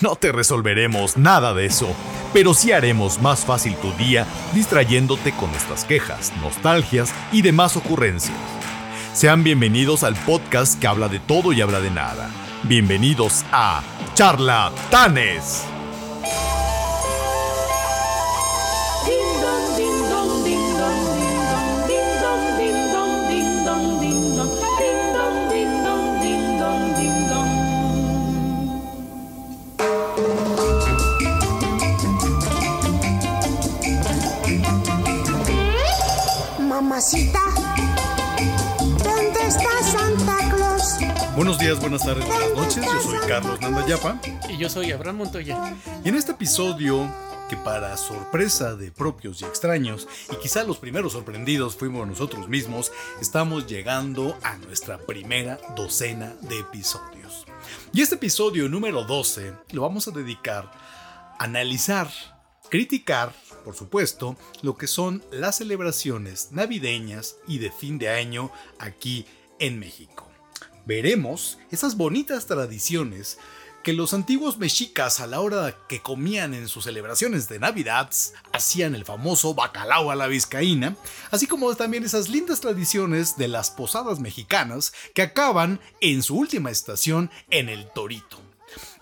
no te resolveremos nada de eso, pero sí haremos más fácil tu día distrayéndote con nuestras quejas, nostalgias y demás ocurrencias. Sean bienvenidos al podcast que habla de todo y habla de nada. Bienvenidos a Charlatanes. ¿Dónde está Santa Claus? Buenos días, buenas tardes, buenas noches. Yo soy Carlos Nandayapa. Y yo soy Abraham Montoya. Y en este episodio, que para sorpresa de propios y extraños, y quizá los primeros sorprendidos fuimos nosotros mismos, estamos llegando a nuestra primera docena de episodios. Y este episodio número 12 lo vamos a dedicar a analizar, criticar, por supuesto, lo que son las celebraciones navideñas y de fin de año aquí en México. Veremos esas bonitas tradiciones que los antiguos mexicas a la hora que comían en sus celebraciones de Navidad hacían el famoso bacalao a la vizcaína, así como también esas lindas tradiciones de las posadas mexicanas que acaban en su última estación en el Torito.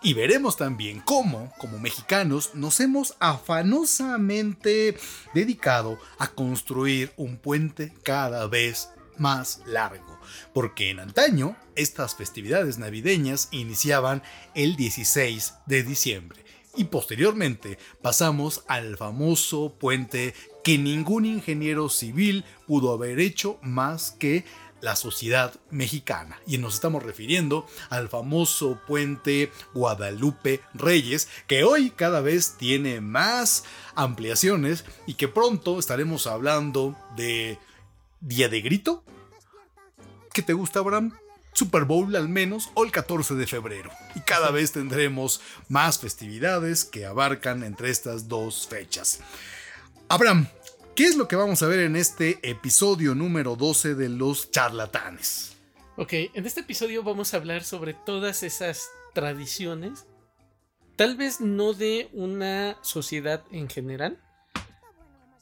Y veremos también cómo, como mexicanos, nos hemos afanosamente dedicado a construir un puente cada vez más largo. Porque en antaño, estas festividades navideñas iniciaban el 16 de diciembre. Y posteriormente pasamos al famoso puente que ningún ingeniero civil pudo haber hecho más que la sociedad mexicana. Y nos estamos refiriendo al famoso puente Guadalupe Reyes, que hoy cada vez tiene más ampliaciones y que pronto estaremos hablando de Día de Grito. ¿Qué te gusta, Abraham? Super Bowl al menos o el 14 de febrero. Y cada vez tendremos más festividades que abarcan entre estas dos fechas. Abraham, ¿qué es lo que vamos a ver en este episodio número 12 de Los Charlatanes? Ok, en este episodio vamos a hablar sobre todas esas tradiciones. Tal vez no de una sociedad en general.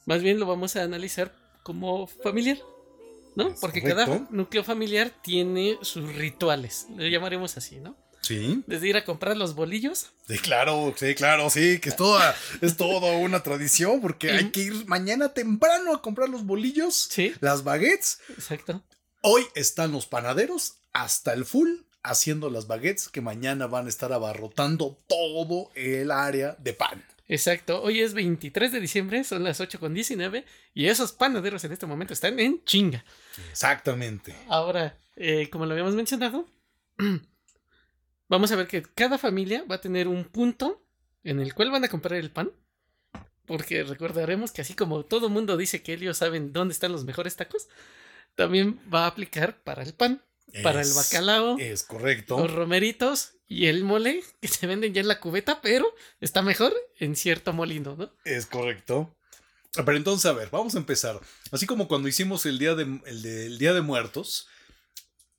Más bien lo vamos a analizar como familiar. ¿No? Es Porque correcto. cada núcleo familiar tiene sus rituales. Lo llamaremos así, ¿no? Sí, Desde ir a comprar los bolillos. sí, claro, sí, claro, sí, que es toda, es toda una tradición porque hay que ir mañana temprano a comprar los bolillos, Sí, las baguettes. exacto. Hoy están los panaderos hasta el full haciendo las baguettes que mañana van a estar abarrotando todo el área de pan. Exacto. Hoy es 23 de diciembre, son las 8 con 19 y esos panaderos en este momento están en chinga. Exactamente. Ahora, eh, como lo habíamos mencionado, vamos a ver que cada familia va a tener un punto en el cual van a comprar el pan. Porque recordaremos que así como todo mundo dice que ellos saben dónde están los mejores tacos, también va a aplicar para el pan, para el bacalao, Es correcto. los romeritos y el mole que se venden ya en la cubeta, pero está mejor en cierto molino, ¿no? Es correcto. Pero entonces, a ver, vamos a empezar. Así como cuando hicimos el Día de, el de- el día de Muertos,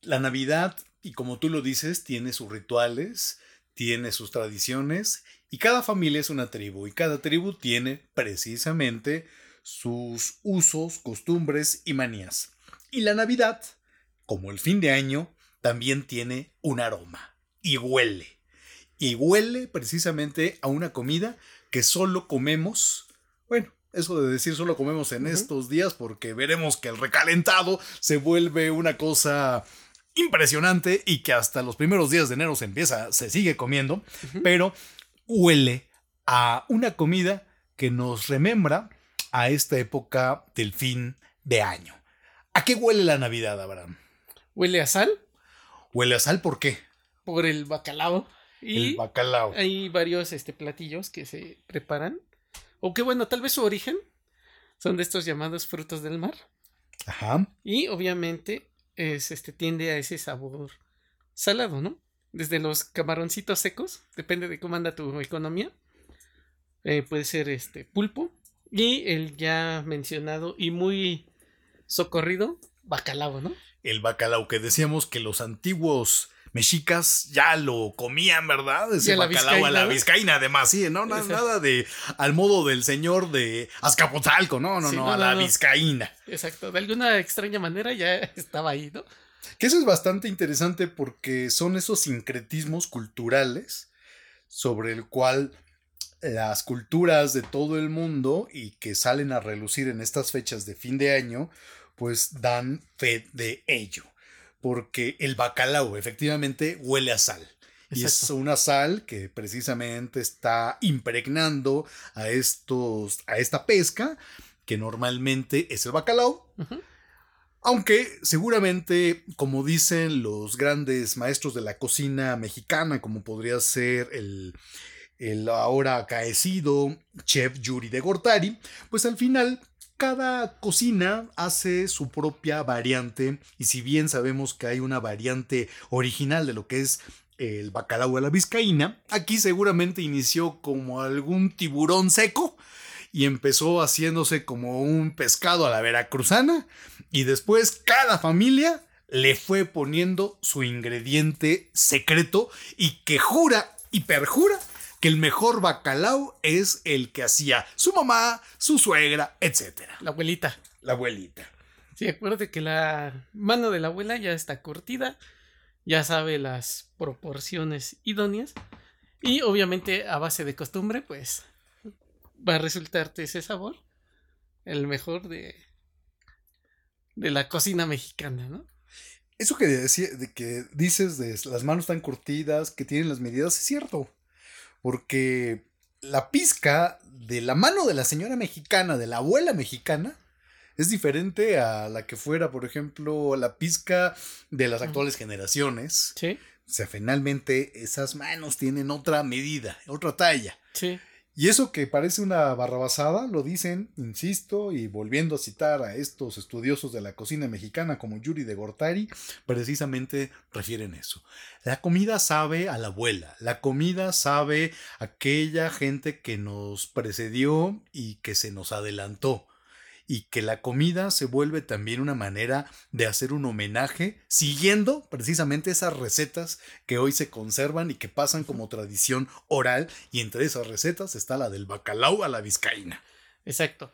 la Navidad, y como tú lo dices, tiene sus rituales, tiene sus tradiciones, y cada familia es una tribu, y cada tribu tiene precisamente sus usos, costumbres y manías. Y la Navidad, como el fin de año, también tiene un aroma, y huele. Y huele precisamente a una comida que solo comemos, bueno, eso de decir solo comemos en estos días porque veremos que el recalentado se vuelve una cosa impresionante y que hasta los primeros días de enero se empieza, se sigue comiendo, pero huele a una comida que nos remembra a esta época del fin de año. ¿A qué huele la Navidad, Abraham? Huele a sal ¿Huele a sal por qué? por el bacalao Y el bacalao. hay varios este, platillos que se preparan. O que bueno, tal vez su origen son de estos llamados frutos del mar. Ajá. Y obviamente es, este, tiende a ese sabor salado, ¿no? Desde los camaroncitos secos, depende de cómo anda tu economía. eh, puede ser este pulpo. Y el ya mencionado y muy socorrido bacalao, ¿no? El bacalao que decíamos que los antiguos mexicas ya lo comían, ¿verdad? Ese a la bacalao a la vizcaína. además, sí, no, Na- Ese. nada de al modo del señor de Azcapotzalco, no, no, Sí, no, no, a no, la no. vizcaína. Exacto. De alguna extraña manera ya estaba ahí, ¿no? Que eso es bastante interesante porque son esos sincretismos culturales sobre el cual las culturas de todo el mundo y que salen a relucir en estas fechas de fin de año, pues dan fe de ello. Porque el bacalao efectivamente huele a sal. Y es una sal que precisamente está impregnando a estos, a esta pesca, que normalmente es el bacalao, aunque seguramente, como dicen los grandes maestros de la cocina mexicana, como podría ser el, el ahora acaecido chef Yuri de Gortari, pues al final cada cocina hace su propia variante y si bien sabemos que hay una variante original de lo que es el bacalao a la vizcaína, aquí seguramente inició como algún tiburón seco y empezó haciéndose como un pescado a la veracruzana y después cada familia le fue poniendo su ingrediente secreto y que jura y perjura que el mejor bacalao es el que hacía su mamá, su suegra, etc. La abuelita. La abuelita. Sí, acuérdate que la mano de la abuela ya está curtida, ya sabe las proporciones idóneas y obviamente a base de costumbre pues va a resultarte ese sabor el mejor de de la cocina mexicana, ¿no? Eso que, decía, de que dices de las manos tan curtidas, que tienen las medidas, es cierto. Porque la pizca de la mano de la señora mexicana, de la abuela mexicana, es diferente a la que fuera, por ejemplo, la pizca de las actuales generaciones. Sí, O sea, finalmente esas manos tienen otra medida, otra talla. sí, Y eso que parece una barrabasada, lo dicen, insisto, y volviendo a citar a estos estudiosos de la cocina mexicana como Yuri de Gortari, precisamente refieren eso. La comida sabe a la abuela, la comida sabe a aquella gente que nos precedió y que se nos adelantó. Y que la comida se vuelve también una manera de hacer un homenaje siguiendo precisamente esas recetas que hoy se conservan y que pasan como tradición oral y entre esas recetas está la del bacalao a la vizcaína. exacto.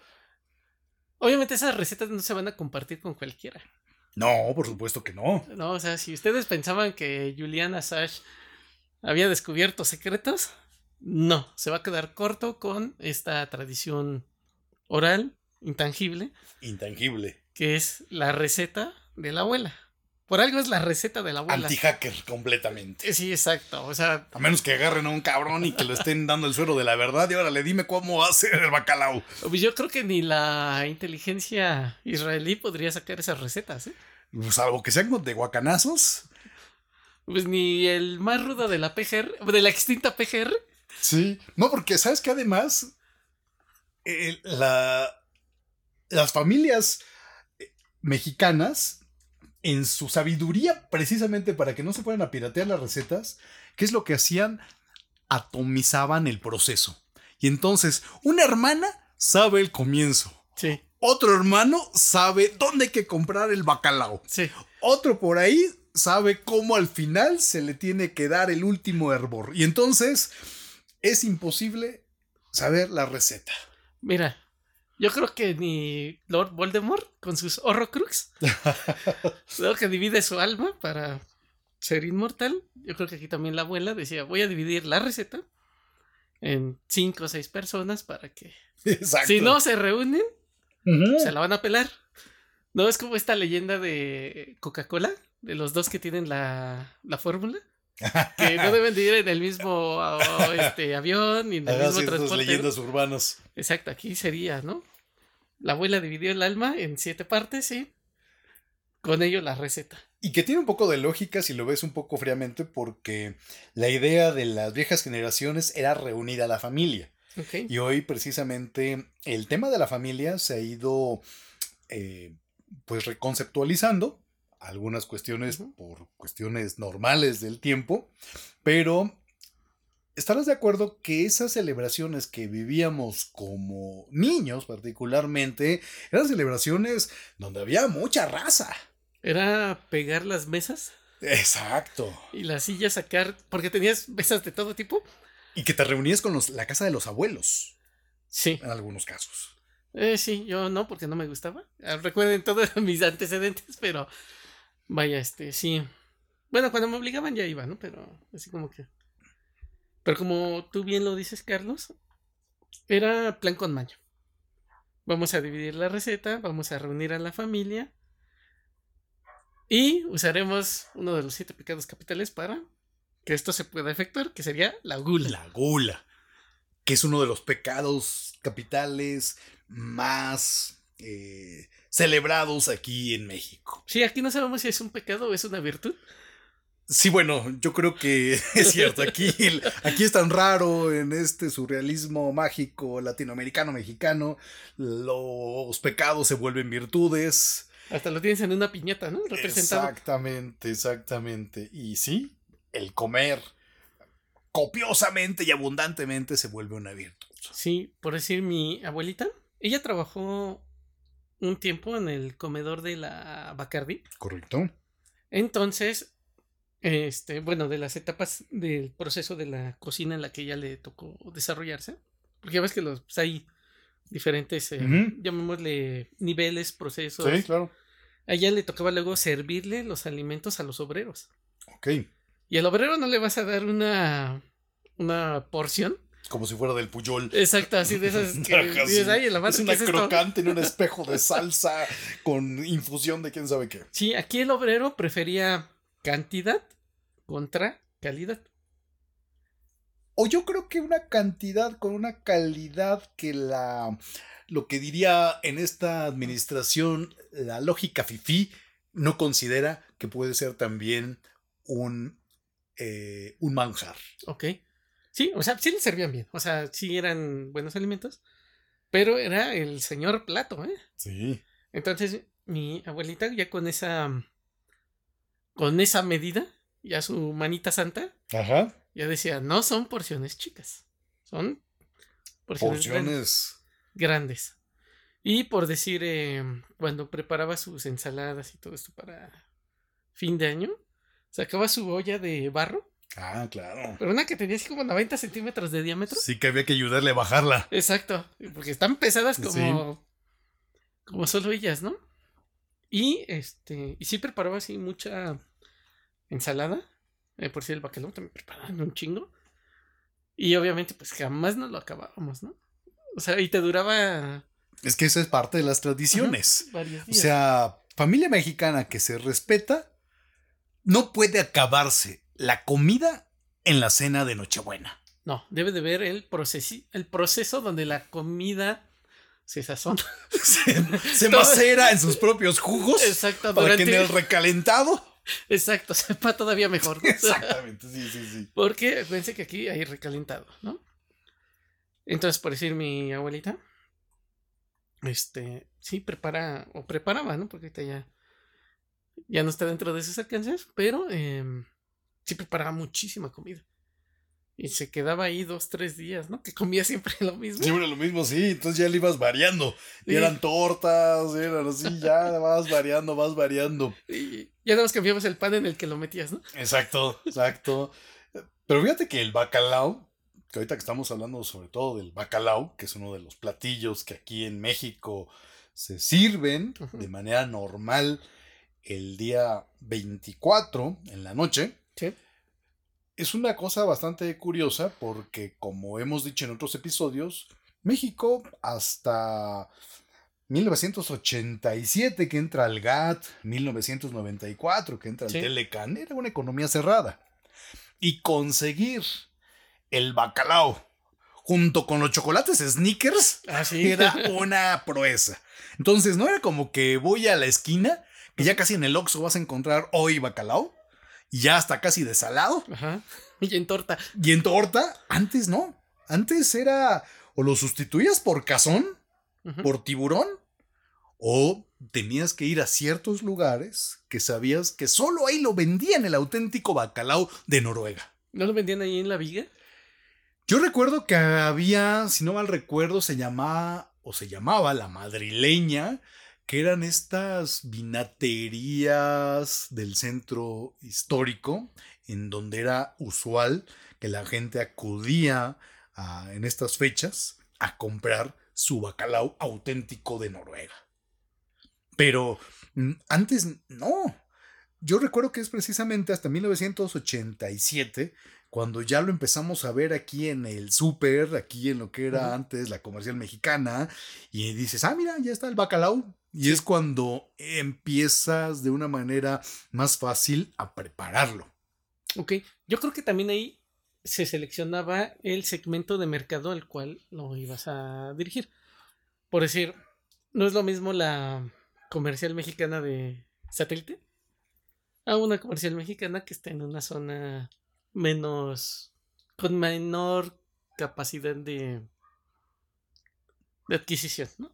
Obviamente esas recetas no se van a compartir con cualquiera. No, por supuesto que no. No, o sea, si ustedes pensaban que Julian Assange había descubierto secretos, no, se va a quedar corto con esta tradición oral, intangible, Intangible. que es la receta de la abuela. Por algo es la receta de la abuela. Anti-hacker completamente. Sí, exacto. O sea, A menos que agarren a un cabrón y que le estén dando el suero de la verdad y órale, dime cómo hacer el bacalao. pues yo creo que ni la inteligencia israelí podría sacar esas recetas, ¿eh? Salvo que sean de guacanazos. Pues ni el más rudo de la PGR, de la extinta PGR. Sí. No, porque sabes que además la, las familias eh, mexicanas, en su sabiduría, precisamente para que no se fueran a piratear las recetas, ¿qué es lo que hacían? Atomizaban el proceso. Y entonces, una hermana sabe el comienzo. Sí, Otro hermano sabe dónde hay que comprar el bacalao. sí. Otro por ahí sabe cómo al final se le tiene que dar el último hervor. Y entonces es imposible saber la receta. Mira, yo creo que ni Lord Voldemort con sus Horrocrux, creo que divide su alma para ser inmortal. Yo creo que aquí también la abuela decía, voy a dividir la receta en cinco o seis personas para que Exacto. si no se reúnen, se la van a pelar. No es como esta leyenda de Coca-Cola, de los dos que tienen la, la fórmula, que no deben de ir en el mismo oh, este, avión ni en el Hagas mismo transporte. leyendas urbanas. Exacto, aquí sería, ¿no? La abuela dividió el alma en siete partes y con ello la receta. Y que tiene un poco de lógica si lo ves un poco fríamente, porque la idea de las viejas generaciones era reunir a la familia. Y hoy precisamente el tema de la familia se ha ido eh, pues reconceptualizando. Algunas cuestiones por cuestiones normales del tiempo, pero estarás de acuerdo que esas celebraciones que vivíamos como niños particularmente eran celebraciones donde había mucha raza. Era pegar las mesas Exacto. y las sillas sacar, porque tenías mesas de todo tipo. Y que te reunías con los- la casa de los abuelos, Sí. en algunos casos. Eh, sí, yo no, porque no me gustaba. Ah, Recuerden todos mis antecedentes, pero vaya, este, sí. Bueno, cuando me obligaban ya iba, ¿no? Pero así como que. Pero como tú bien lo dices, Carlos, era plan con maño. Vamos a dividir la receta, vamos a reunir a la familia y usaremos uno de los siete pecados capitales para que esto se pueda efectuar, que sería la gula. La gula, que es uno de los pecados capitales más eh, celebrados aquí en México. Sí, aquí no sabemos si es un pecado o es una virtud. Sí, bueno, yo creo que es cierto. Aquí, el- aquí es tan raro en este surrealismo mágico latinoamericano, mexicano. Los pecados se vuelven virtudes. Hasta lo tienes en una piñata, ¿no? Representado. Exactamente, exactamente. Y sí, el comer copiosamente y abundantemente se vuelve una virtud. Sí, por decir mi abuelita, ella trabajó un tiempo en el comedor de la Bacardi. Correcto. Entonces, este, bueno, de las etapas del proceso de la cocina en la que ella le tocó desarrollarse, porque ya ves que los pues, hay diferentes, eh, llamémosle niveles, procesos. Sí, claro. A ella le tocaba luego servirle los alimentos a los obreros. Ok. Y al obrero no le vas a dar una, una porción. Como si fuera del Puyol. Exacto, así de esas que dices, ay, la madre, es ¿qué una es esto?". crocante en un espejo de salsa con infusión de quién sabe qué. Sí, aquí el obrero prefería cantidad contra calidad. O yo creo que una cantidad con una calidad que la. Lo que diría en esta administración la lógica FIFI no considera que puede ser también un, eh, un manjar. Ok. Sí, o sea, sí le servían bien. O sea, sí eran buenos alimentos. Pero era el señor plato, ¿eh? Sí. Entonces, mi abuelita ya con esa. Con esa medida, ya su manita santa, Ajá. ya decía, no son porciones chicas. Son porciones, grandes. Porciones. grandes. Y por decir, eh, cuando preparaba sus ensaladas y todo esto para fin de año, sacaba su olla de barro, Ah, claro. pero una que tenía así como 90 centímetros de diámetro. Sí que había que ayudarle a bajarla. Exacto, porque están pesadas como, como solo ellas, ¿no? Y este, y sí preparaba así mucha ensalada. eh, por si el bacalao también preparaban un chingo. Y obviamente, pues jamás nos lo acabábamos, ¿no? O sea, y te duraba Es que esa es parte de las tradiciones. O sea, familia mexicana que se respeta, no puede acabarse la comida en la cena de Nochebuena. No, debe de ver el proceso, el proceso donde la comida se sazona. Se, macera en sus propios jugos Exacto, para que en el recalentado. Exacto, sepa todavía mejor. Exactamente, sí, sí, sí. Porque acuérdense que aquí hay recalentado, ¿no? Entonces, por decir mi abuelita, este, sí, prepara, o preparaba, ¿no? Porque ahorita ya, ya no está dentro de sus alcances, pero em, sí preparaba muchísima comida. Y se quedaba ahí dos, tres días, ¿no? Que comía siempre lo mismo. Siempre lo mismo, sí. Entonces ya le ibas variando. Y Sí. eran tortas, eran así, ya vas variando, vas variando. Y ya nada más cambiabas el pan en el que lo metías, ¿no? Exacto, exacto. Pero fíjate que el bacalao, que ahorita que estamos hablando sobre todo del bacalao, que es uno de los platillos que aquí en México se sirven de manera normal el día 24 en la noche, Sí. es una cosa bastante curiosa porque como hemos dicho en otros episodios, México hasta 1987 que entra al GATT, 1994 que entra Sí. Telecan, era una economía cerrada. Y conseguir el bacalao junto con los chocolates Snickers Ah, sí. era una proeza. Entonces no era como que voy a la esquina, que ya casi en el Oxxo vas a encontrar hoy bacalao ya hasta casi desalado. Ajá. Y en torta. Y en torta, antes no. Antes era o lo sustituías por cazón, por tiburón, o tenías que ir a ciertos lugares que sabías que solo ahí lo vendían el auténtico bacalao de Noruega. ¿No lo vendían ahí en la viga? Yo recuerdo que había, si no mal recuerdo, se llamaba o se llamaba la madrileña, que eran estas vinaterías del centro histórico, en donde era usual que la gente acudía a- en estas fechas a comprar su bacalao auténtico de Noruega. Pero mm, antes no. Yo recuerdo que es precisamente hasta 1987 cuando ya lo empezamos a ver aquí en el súper, aquí en lo que era antes la comercial mexicana, y dices, ah, mira, ya está el bacalao. Y es cuando empiezas de una manera más fácil a prepararlo. Ok. Yo creo que también ahí se seleccionaba el segmento de mercado al cual lo ibas a dirigir. Por decir, no es lo mismo la comercial mexicana de satélite a una comercial mexicana que está en una zona menos con menor capacidad de de adquisición, ¿no?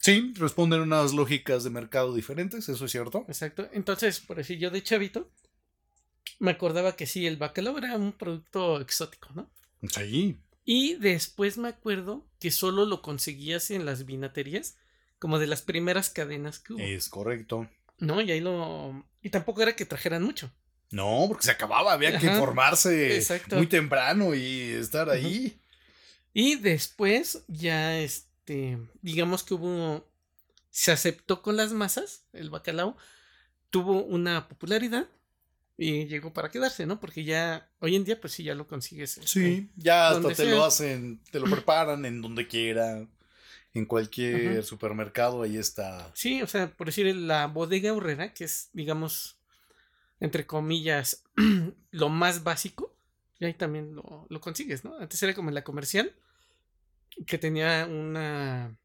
Sí, responden unas lógicas de mercado diferentes, eso es cierto. Exacto. Entonces, por decir, yo de chavito me acordaba que sí, el bacalao era un producto exótico, ¿no? Sí. Y después me acuerdo que solo lo conseguías en las vinaterías, como de las primeras cadenas que hubo. Es correcto. No, y ahí lo. Y tampoco era que trajeran mucho. No, porque se acababa, había que Ajá, formarse exacto. muy temprano y estar ahí. Y después ya, este, digamos que hubo. Se aceptó con las masas, el bacalao, tuvo una popularidad y llegó para quedarse, ¿no? Porque ya, hoy en día, pues sí, ya lo consigues. este, Sí, ya hasta te sea. lo hacen, te lo preparan en donde quiera, en cualquier Ajá. supermercado, ahí está. Sí, o sea, por decir, la bodega horrera, que es, digamos, entre comillas, lo más básico, y ahí también lo, lo consigues, ¿no? Antes era como en la comercial, que tenía una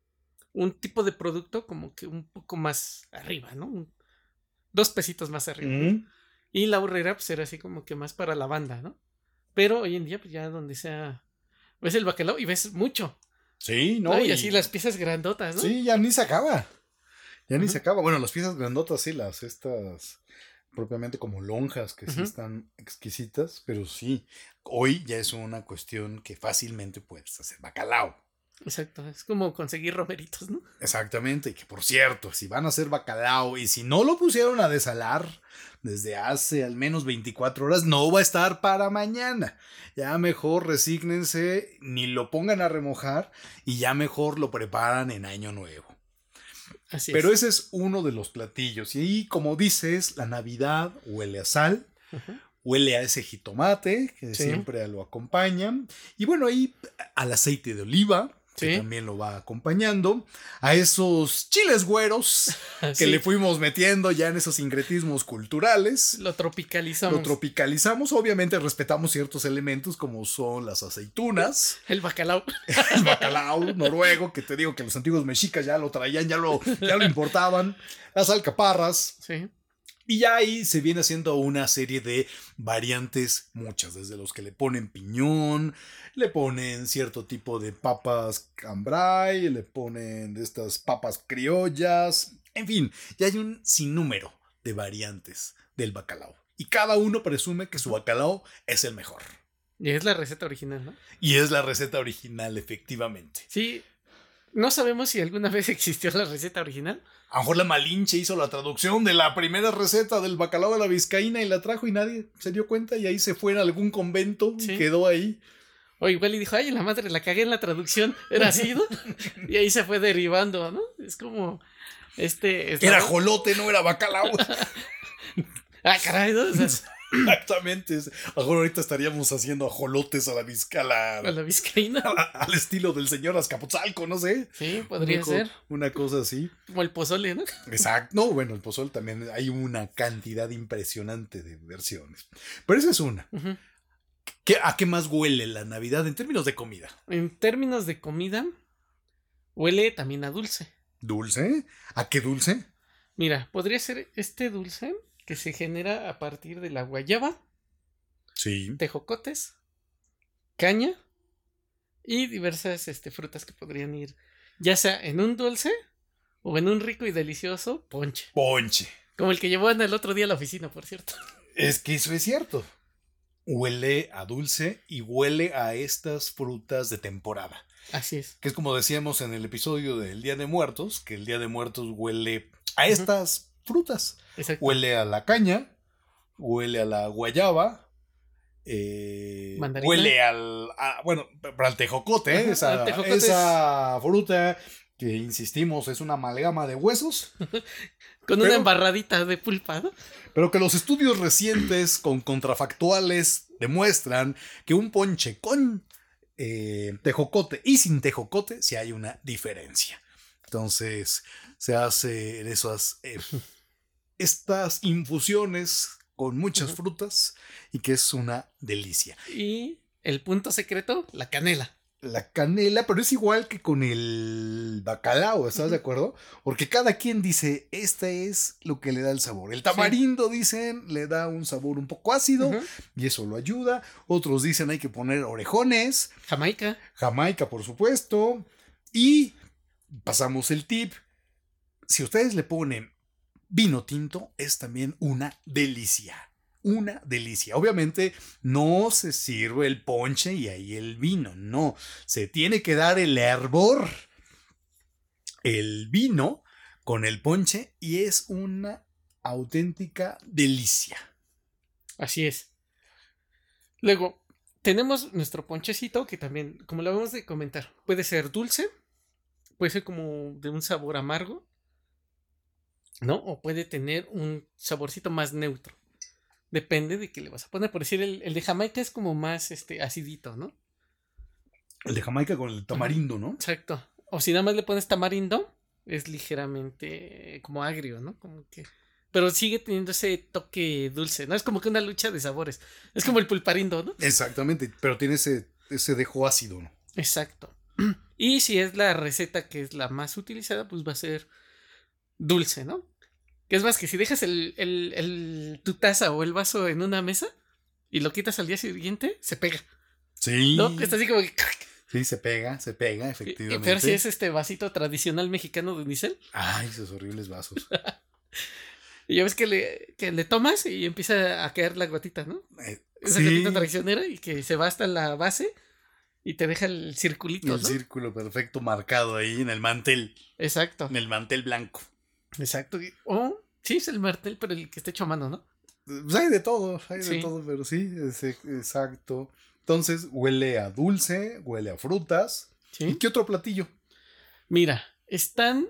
un tipo de producto como que un poco más arriba, ¿no? Un- dos pesitos más arriba. Mm, Y la horrera, pues era así como que más para la banda, ¿no? Pero hoy en día, pues ya donde sea, ves el bacalao y ves mucho. Sí, ¿no? ¿no? Y, así las piezas grandotas, ¿no? Sí, ya ni se acaba. Ya ni se acaba. Bueno, las piezas grandotas, sí, las estas propiamente como lonjas, que sí están exquisitas, pero sí, hoy ya es una cuestión que fácilmente puedes hacer bacalao. Exacto, es como conseguir romeritos, ¿no? Exactamente, y que por cierto, si van a hacer bacalao y si no lo pusieron a desalar desde hace al menos 24 horas, no va a estar para mañana. Ya mejor resígnense, ni lo pongan a remojar y ya mejor lo preparan en año nuevo. Así Pero es. ese es uno de los platillos. Y ahí, como dices, la Navidad huele a sal, huele a ese jitomate que Sí. siempre lo acompaña. Y bueno, ahí al aceite de oliva, que también lo va acompañando. A esos chiles güeros que le fuimos metiendo ya en esos sincretismos culturales. lo tropicalizamos. Lo tropicalizamos, obviamente respetamos ciertos elementos como son las aceitunas, el bacalao. el bacalao noruego, que te digo que los antiguos mexicas ya lo traían, ya lo, ya lo importaban, las alcaparras, Sí. Y ya ahí se viene haciendo una serie de variantes, muchas, desde los que le ponen piñón, le ponen cierto tipo de papas cambray, le ponen de estas papas criollas, en fin, ya hay un sinnúmero de variantes del bacalao. Y cada uno presume que su bacalao es el mejor. Y es la receta original, ¿no? Y es la receta original, efectivamente. Sí. No sabemos si alguna vez existió la receta original. A lo mejor la Malinche hizo la traducción de la primera receta del bacalao de la vizcaína y la trajo y nadie se dio cuenta y ahí se fue en algún convento y Sí. quedó ahí. O igual y dijo, ay, la madre, la cagué en la traducción. Era así, ¿no? y ahí se fue derivando, ¿no? Es como. Este. Era jolote, no era bacalao. Ah, caray, ¿no? O sea, Exactamente. es- A lo mejor ahorita estaríamos haciendo ajolotes a la vizca, a la- vizcaína. a la- al estilo del señor Azcapotzalco, no sé. Sí, podría Una ser. Una cosa así. Como el pozole, ¿no? Exacto. No, bueno, el pozol también hay una cantidad impresionante de versiones. Pero esa es una. ¿Qué, ¿A qué más huele la Navidad en términos de comida? En términos de comida, huele también a dulce. ¿Dulce? ¿A qué dulce? Mira, podría ser este dulce que se genera a partir de la guayaba, Sí. tejocotes, caña y diversas este, frutas que podrían ir ya sea en un dulce o en un rico y delicioso ponche. Ponche. Como el que llevó Ana el otro día a la oficina, por cierto. Es que eso es cierto. Huele a dulce y huele a estas frutas de temporada. Así es. Que es como decíamos en el episodio del Día de Muertos, que el Día de Muertos huele a estas frutas. Exacto. Huele a la caña, huele a la guayaba, eh, huele al, a- bueno, para el tejocote, ¿eh? Ajá, esa, tejocote es- esa fruta que insistimos es una amalgama de huesos, Con una pero- embarradita de pulpa, ¿no? pero que los estudios recientes con contrafactuales demuestran que un ponche con eh, tejocote y sin tejocote sí hay una diferencia. Entonces se hace en esas eh, estas infusiones con muchas frutas y que es una delicia. Y el punto secreto, la canela. La canela, pero es igual que con el bacalao, ¿estás de acuerdo? Porque cada quien dice, este es lo que le da el sabor. El tamarindo, dicen, le da un sabor un poco ácido y eso lo ayuda. Otros dicen hay que poner orejones, Jamaica. Jamaica, por supuesto. Y pasamos el tip. Si ustedes le ponen vino tinto, es también una delicia. Una delicia. Obviamente no se sirve el ponche y ahí el vino. No. Se tiene que dar el hervor. El vino con el ponche y es una auténtica delicia. Así es. Luego, tenemos nuestro ponchecito que también, como lo acabamos de comentar, puede ser dulce, puede ser como de un sabor amargo, ¿no? O puede tener un saborcito más neutro. Depende de qué le vas a poner. Por decir, el, el de Jamaica es como más este, acidito, ¿no? El de Jamaica con el tamarindo, ¿no? Exacto. O si nada más le pones tamarindo, es ligeramente como agrio, ¿no? Como que. Pero sigue teniendo ese toque dulce, ¿no? Es como que una lucha de sabores. Es como el pulparindo, ¿no? Exactamente, pero tiene ese, ese dejo ácido, ¿no? Exacto. Y si es la receta que es la más utilizada, pues va a ser dulce, ¿no? Que es más que si dejas el, el- el- tu taza o el vaso en una mesa y lo quitas al día siguiente, se pega. Sí. ¿No? Está así como que. Sí, se pega, se pega, Y- efectivamente. Pero si es este vasito tradicional mexicano de unicel. Ay, esos horribles vasos. Y ya ves que le, que le tomas y empieza a caer la gotita, ¿no? Eh, Esa sí, gotita traicionera y que se va hasta la base y te deja el circulito, el ¿no? círculo perfecto marcado ahí en el mantel, Exacto. en el mantel blanco. Exacto. Y- O, sí, es el martel, pero el que está hecho a mano, ¿no? Pues hay de todo, hay de todo, pero sí, es exacto. Entonces, huele a dulce, huele a frutas. ¿Y qué otro platillo? Mira, están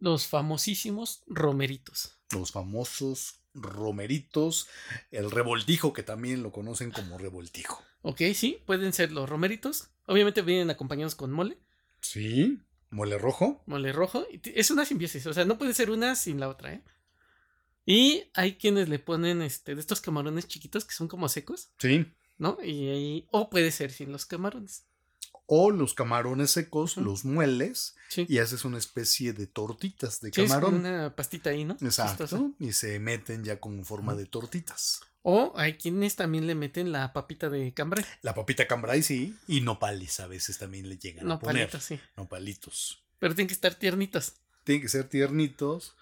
los famosísimos romeritos. Los famosos romeritos, el revoltijo, que también lo conocen como revoltijo. Ok, sí, pueden ser los romeritos. Obviamente vienen acompañados con mole, Sí, mole rojo. mole rojo. Es una simbiosis, o sea, no puede ser una sin la otra, ¿eh? Y hay quienes le ponen este de estos camarones chiquitos que son como secos, Sí. ¿no? Y ahí, o puede ser sin los camarones. O los camarones secos, los mueles Sí. y haces una especie de tortitas de Sí, es camarón. como una pastita ahí, ¿no? Exacto. Chistosa. Y se meten ya con forma de tortitas. O hay quienes también le meten la papita de cambray. La papita cambray sí. Y nopales a veces también le llegan No, a poner. palitos, sí. Nopalitos. Pero tienen que estar tiernitos. Tienen que ser tiernitos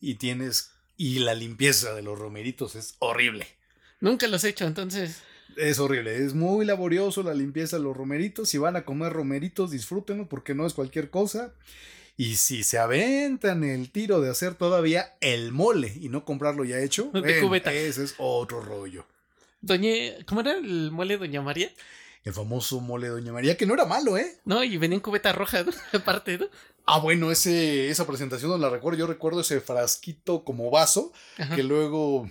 y tienes... Y la limpieza de los romeritos es horrible. Nunca los he hecho, entonces. Es horrible, es muy laborioso la limpieza de los romeritos. Si van a comer romeritos, disfrútenlo porque no es cualquier cosa. Y si se aventan el tiro de hacer todavía el mole y no comprarlo ya hecho, De ese es otro rollo. Doña. ¿Cómo era el mole Doña María? El famoso mole Doña María, que no era malo, ¿eh? No, y venía en cubeta roja, ¿no? Aparte, ¿no? Ah, bueno, ese, esa presentación no la recuerdo. Yo recuerdo ese frasquito como vaso Ajá. que luego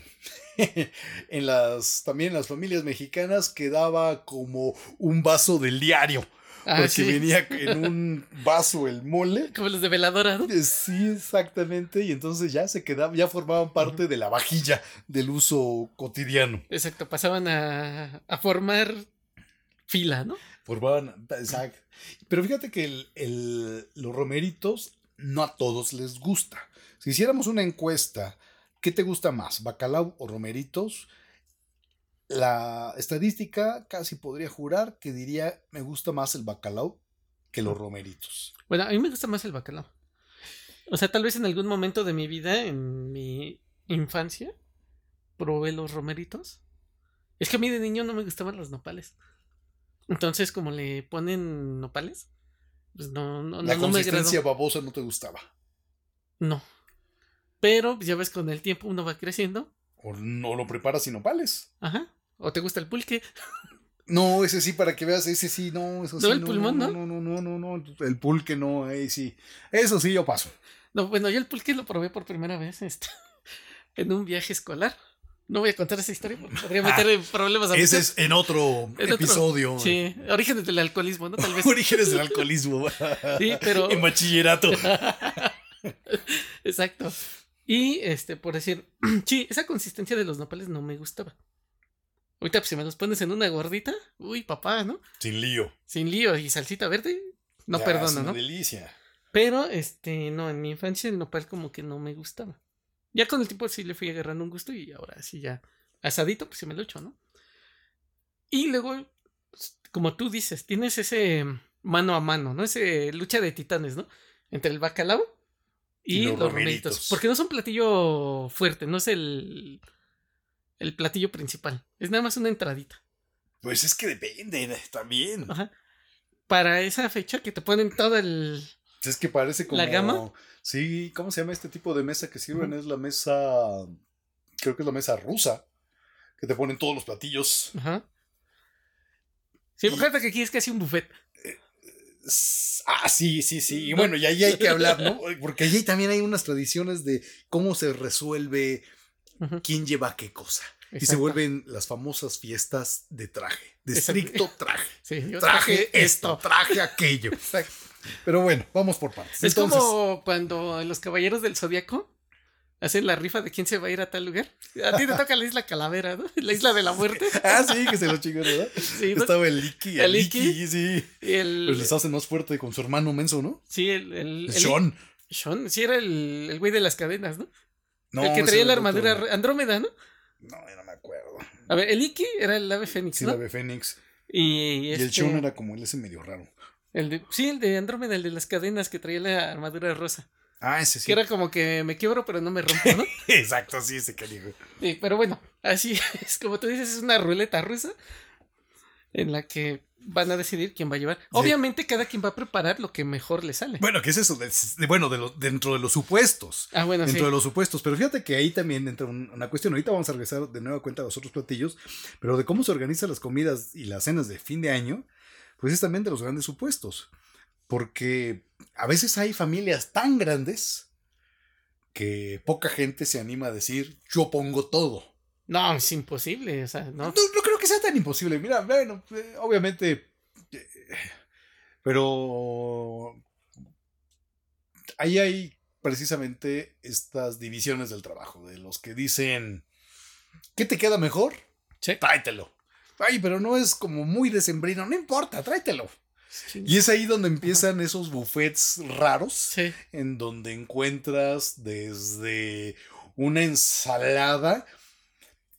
en las también en las familias mexicanas quedaba como un vaso del diario. Ah, porque sí. venía en un vaso el mole. Como los de veladora, ¿no? Eh, Sí, exactamente. Y entonces ya se quedaba, ya formaban parte de la vajilla del uso cotidiano. Exacto, pasaban a, a formar fila, ¿no? Formaban, exacto. Pero fíjate que el- el- los romeritos no a todos les gusta. Si hiciéramos una encuesta, ¿qué te gusta más, bacalao o romeritos? La estadística casi podría jurar que diría me gusta más el bacalao que los romeritos. Bueno, a mí me gusta más el bacalao. O sea, tal vez en algún momento de mi vida, en mi infancia, probé los romeritos. Es que a mí de niño no me gustaban los nopales. Entonces, como le ponen nopales, pues no, no, La no, no me consistencia babosa no te gustaba. No. Pero ya ves, con el tiempo uno va creciendo. O no lo preparas sin nopales. Ajá. ¿O te gusta el pulque? No, ese sí, para que veas, ese sí, no, eso ¿No, sí. el pulmón, no, no? no, no, no, no, no, el pulque no, ahí sí. Eso sí, yo paso. No, bueno, yo el pulque lo probé por primera vez este, en un viaje escolar. No voy a contar esa historia porque podría meter en problemas a Ah, Ese es en otro En otro- episodio. Sí, orígenes del alcoholismo, ¿no? Tal vez. Orígenes del alcoholismo. Sí, pero. en bachillerato. Exacto. Y este, por decir, sí, esa consistencia de los nopales no me gustaba. Ahorita, pues, si me los pones en una gordita, uy, papá, ¿no? Sin lío. Sin lío y salsita verde, no Ya, es perdono, una ¿no? delicia. Pero, este, no, en mi infancia el nopal como que no me gustaba. Ya con el tiempo sí le fui agarrando un gusto y ahora sí ya asadito, pues sí me lo echo, ¿no? Y luego, como tú dices, tienes ese mano a mano, ¿no? Ese lucha de titanes, ¿no? Entre el bacalao y, Y los, los romeritos. Porque no es un platillo fuerte, no es el, el platillo principal. Es nada más una entradita. Pues es que depende también. Ajá. Para esa fecha que te ponen todo el... Es que parece como. ¿La gama? Sí, ¿cómo se llama este tipo de mesa que sirven? Es la mesa. Creo que es la mesa rusa. Que te ponen todos los platillos. Ajá. Sí, fíjate que aquí es casi un buffet. S- Ah, sí, sí, sí. Y bueno, y ahí hay que hablar, ¿no? Porque allí también hay unas tradiciones de cómo se resuelve quién lleva qué cosa. Y se Exacto. vuelven las famosas fiestas de traje. De Exacto. estricto traje. Sí, yo Traje esto, traje aquello. Pero bueno, vamos por partes. Es Entonces, como cuando los caballeros del zodiaco hacen la rifa de quién se va a ir a tal lugar. A ti te toca la isla Calavera, ¿no? La isla de la muerte. Ah, sí, que se lo chingó, ¿verdad? Sí, ¿no? Estaba el Iki. ¿El El Iki? Sí. El, Pues les hacen más fuerte con su hermano menso, ¿no? sí, el, el, el- Sean. Sean, sí, era el, el güey de las cadenas, ¿no? No, el que traía la el armadura otro. Andrómeda, ¿no? No, yo no me acuerdo. A ver, el Iki era el ave fénix, Sí, ¿no? la de Fénix. Y, Y el este, Sean era como el ese medio raro. El de, sí, el de Andrómeda, el de las cadenas que traía la armadura rosa. Ah, ese sí. Que era como que me quiebro, pero no me rompo, ¿no? Exacto, sí, ese canijo. Sí, pero bueno, así es como tú dices, es una ruleta rusa en la que van a decidir quién va a llevar. Obviamente cada quien va a preparar lo que mejor le sale. Bueno, ¿qué es eso? De- de- bueno, de lo- dentro de los supuestos. ah, bueno, dentro sí. de los supuestos. Pero fíjate que ahí también entra un- una cuestión. Ahorita vamos a regresar de nueva cuenta a los otros platillos. Pero de cómo se organizan las comidas y las cenas de fin de año, de los grandes supuestos. Porque a veces hay familias tan grandes que poca gente se anima a decir, yo pongo todo. No, es imposible, o sea, No, no. no creo que sea tan imposible. Mira, bueno, eh, obviamente. eh, Pero. Ahí hay precisamente estas divisiones del trabajo, de los que dicen. ¿Qué te queda mejor? Sí. Tráetelo. Ay, pero no es como muy decembrino. No importa, tráetelo. Sí. Y es ahí donde empiezan esos buffets raros Sí. en donde encuentras desde una ensalada